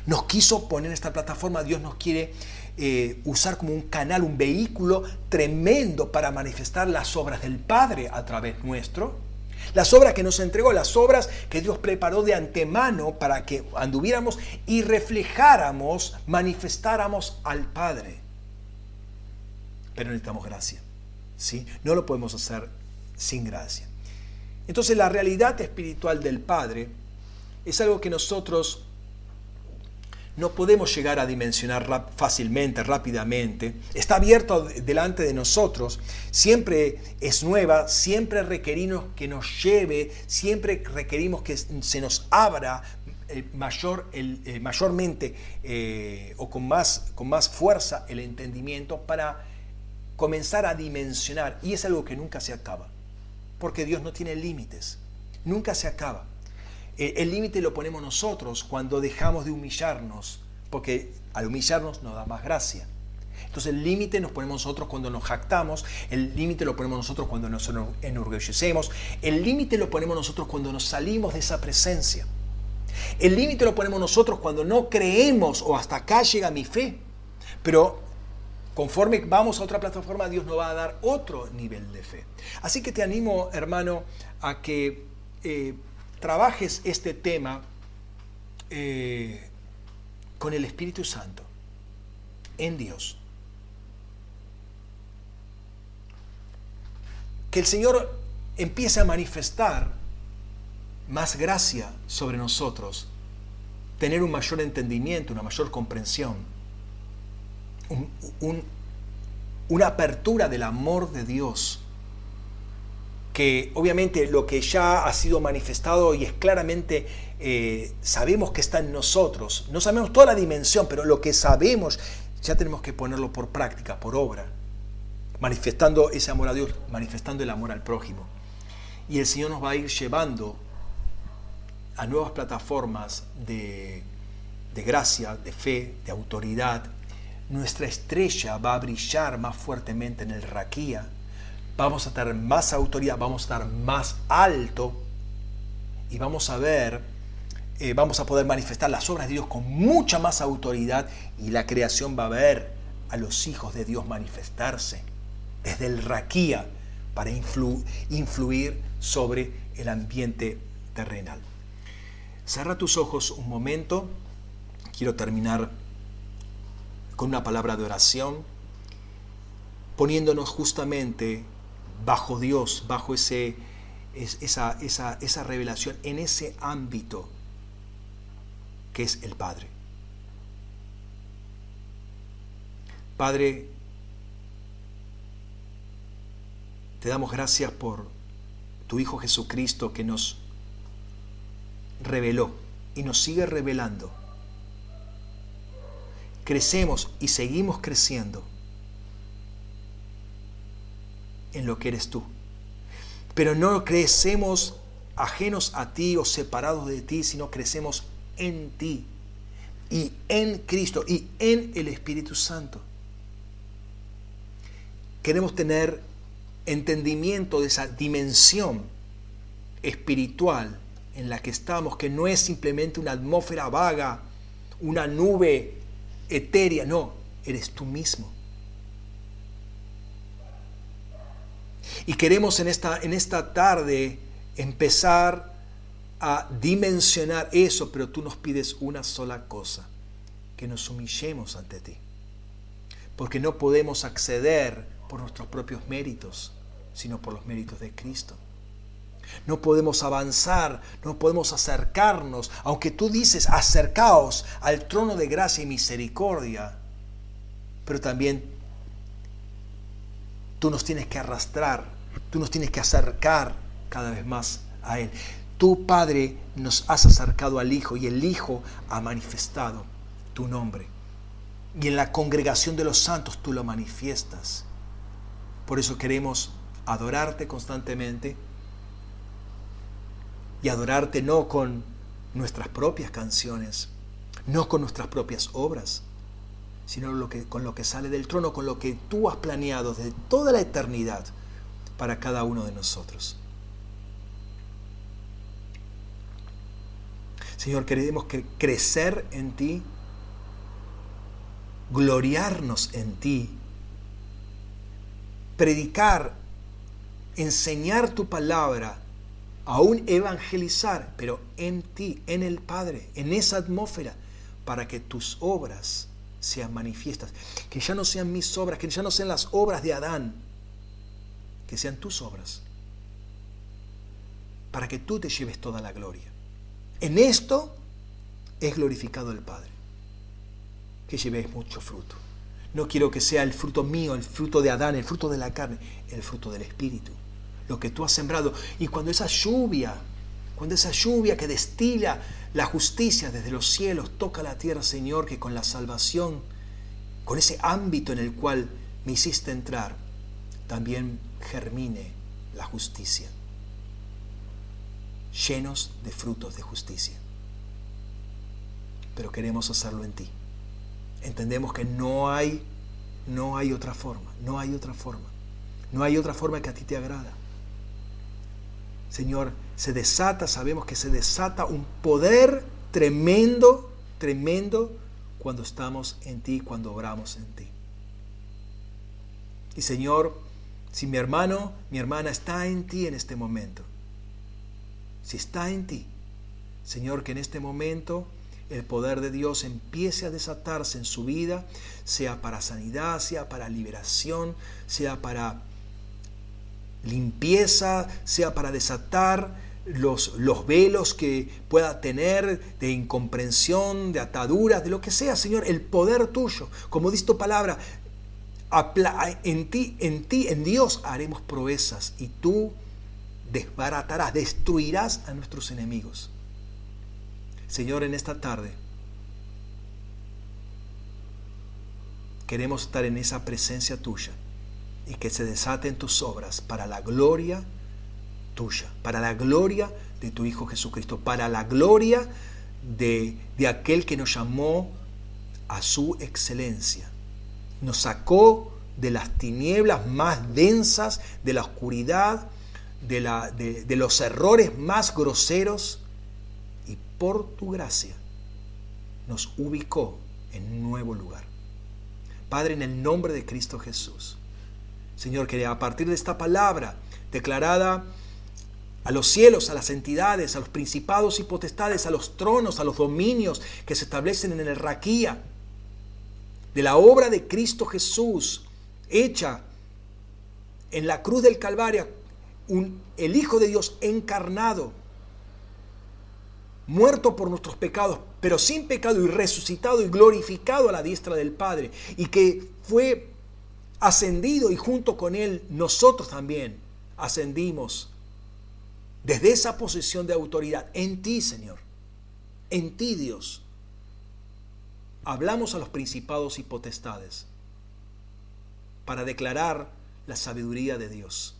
Nos quiso poner esta plataforma, Dios nos quiere eh, usar como un canal, un vehículo tremendo para manifestar las obras del Padre a través nuestro. Las obras que nos entregó, las obras que Dios preparó de antemano para que anduviéramos y reflejáramos, manifestáramos al Padre. Pero necesitamos gracia. ¿sí? No lo podemos hacer sin gracia. Entonces la realidad espiritual del Padre es algo que nosotros no podemos llegar a dimensionar fácilmente, rápidamente. Está abierto delante de nosotros, siempre es nueva, siempre requerimos que nos lleve, siempre requerimos que se nos abra eh, mayor, eh, mayormente eh, o con más, con más fuerza el entendimiento para comenzar a dimensionar. Y es algo que nunca se acaba, porque Dios no tiene límites, nunca se acaba. El límite lo ponemos nosotros cuando dejamos de humillarnos, porque al humillarnos nos da más gracia. Entonces el límite nos ponemos nosotros cuando nos jactamos, el límite lo ponemos nosotros cuando nos enorgullecemos, el límite lo ponemos nosotros cuando nos salimos de esa presencia. El límite lo ponemos nosotros cuando no creemos o hasta acá llega mi fe. Pero conforme vamos a otra plataforma, Dios nos va a dar otro nivel de fe. Así que te animo, hermano, a que eh, trabajes este tema eh, con el Espíritu Santo, en Dios. Que el Señor empiece a manifestar más gracia sobre nosotros, tener un mayor entendimiento, una mayor comprensión, una apertura del amor de Dios que obviamente lo que ya ha sido manifestado y es claramente, eh, sabemos que está en nosotros, no sabemos toda la dimensión, pero lo que sabemos ya tenemos que ponerlo por práctica, por obra, manifestando ese amor a Dios, manifestando el amor al prójimo. Y el Señor nos va a ir llevando a nuevas plataformas de, de gracia, de fe, de autoridad. Nuestra estrella va a brillar más fuertemente en el raquía vamos a tener más autoridad, vamos a estar más alto y vamos a ver, eh, vamos a poder manifestar las obras de Dios con mucha más autoridad y la creación va a ver a los hijos de Dios manifestarse desde el raquía para influir sobre el ambiente terrenal. Cerra tus ojos un momento. Quiero terminar con una palabra de oración, poniéndonos justamente bajo Dios, bajo ese, esa, esa, esa revelación, en ese ámbito que es el Padre. Padre, te damos gracias por tu Hijo Jesucristo que nos reveló y nos sigue revelando. Crecemos y seguimos creciendo en lo que eres tú. Pero no crecemos ajenos a ti o separados de ti, sino crecemos en ti y en Cristo y en el Espíritu Santo. Queremos tener entendimiento de esa dimensión espiritual en la que estamos, que no es simplemente una atmósfera vaga, una nube etérea, no, eres tú mismo. Y queremos en esta, en esta tarde empezar a dimensionar eso, pero tú nos pides una sola cosa, que nos humillemos ante ti. Porque no podemos acceder por nuestros propios méritos, sino por los méritos de Cristo. No podemos avanzar, no podemos acercarnos, aunque tú dices acercaos al trono de gracia y misericordia, pero también tú nos tienes que arrastrar, tú nos tienes que acercar cada vez más a Él. Tu Padre nos has acercado al Hijo y el Hijo ha manifestado tu nombre. Y en la congregación de los santos tú lo manifiestas. Por eso queremos adorarte constantemente y adorarte no con nuestras propias canciones, no con nuestras propias obras, sino con lo que sale del trono, con lo que tú has planeado desde toda la eternidad para cada uno de nosotros. Señor, queremos crecer en ti, gloriarnos en ti, predicar, enseñar tu palabra, aún evangelizar, pero en ti, en el Padre, en esa atmósfera, para que tus obras sean manifiestas. Que ya no sean mis obras, que ya no sean las obras de Adán, que sean tus obras. Para que tú te lleves toda la gloria. En esto es glorificado el Padre. Que lleves mucho fruto. No quiero que sea el fruto mío, el fruto de Adán, el fruto de la carne, el fruto del Espíritu. Lo que tú has sembrado. Y cuando esa lluvia, cuando esa lluvia que destila la justicia desde los cielos toca la tierra, Señor, que con la salvación, con ese ámbito en el cual me hiciste entrar, también germine la justicia llenos de frutos de justicia. Pero queremos hacerlo en ti. Entendemos que no hay, no hay otra forma, no hay otra forma. No hay otra forma que a ti te agrada. Señor, se desata, sabemos que se desata un poder tremendo, tremendo cuando estamos en ti, cuando oramos en ti. Y Señor, si mi hermano, mi hermana está en ti en este momento, si está en ti, Señor, que en este momento el poder de Dios empiece a desatarse en su vida, sea para sanidad, sea para liberación, sea para limpieza, sea para desatar los, los, velos que pueda tener de incomprensión, de ataduras, de lo que sea, Señor, el poder tuyo. Como dice tu palabra, en ti, en ti, en Dios haremos proezas y tú desbaratarás, destruirás a nuestros enemigos. Señor, en esta tarde queremos estar en esa presencia tuya y que se desaten tus obras para la gloria tuya, para la gloria de tu Hijo Jesucristo, para la gloria de, de aquel que nos llamó a su excelencia. Nos sacó de las tinieblas más densas, de la oscuridad, de, la, de, los errores más groseros y por tu gracia nos ubicó en un nuevo lugar. Padre, en el nombre de Cristo Jesús, Señor, que a partir de esta palabra declarada a los cielos, a las entidades, a los principados y potestades, a los tronos, a los dominios que se establecen en el raquía, de la obra de Cristo Jesús, hecha en la cruz del Calvario el Hijo de Dios encarnado, muerto por nuestros pecados, pero sin pecado y resucitado y glorificado a la diestra del Padre, y que fue ascendido y junto con Él nosotros también ascendimos desde esa posición de autoridad en ti, Señor, en ti, Dios. Hablamos a los principados y potestades para declarar la sabiduría de Dios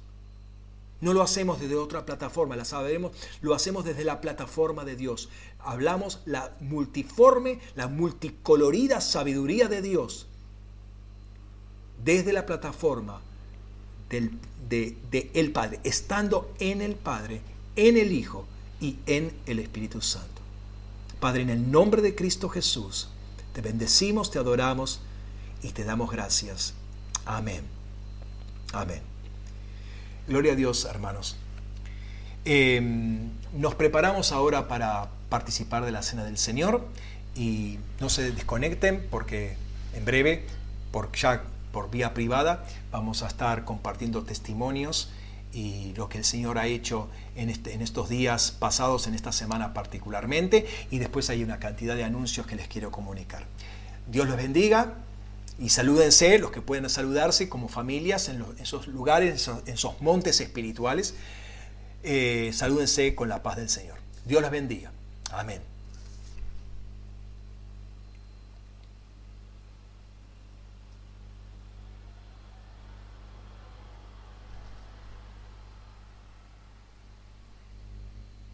no lo hacemos desde otra plataforma, la sabemos, lo hacemos desde la plataforma de Dios. Hablamos la multiforme, la multicolorida sabiduría de Dios desde la plataforma del, de, Padre, estando en el Padre, en el Hijo y en el Espíritu Santo. Padre, en el nombre de Cristo Jesús, te bendecimos, te adoramos y te damos gracias. Amén. Amén. Gloria a Dios, hermanos. Em, nos preparamos ahora para participar de la Cena del Señor y no se desconecten porque en breve, por, ya por vía privada, vamos a estar compartiendo testimonios y lo que el Señor ha hecho en, este, en, estos días pasados, en esta semana particularmente, y después hay una cantidad de anuncios que les quiero comunicar. Dios los bendiga y salúdense los que pueden saludarse como familias en, esos lugares, en esos, montes espirituales. Eh, salúdense con la paz del Señor. Dios los bendiga. Amén.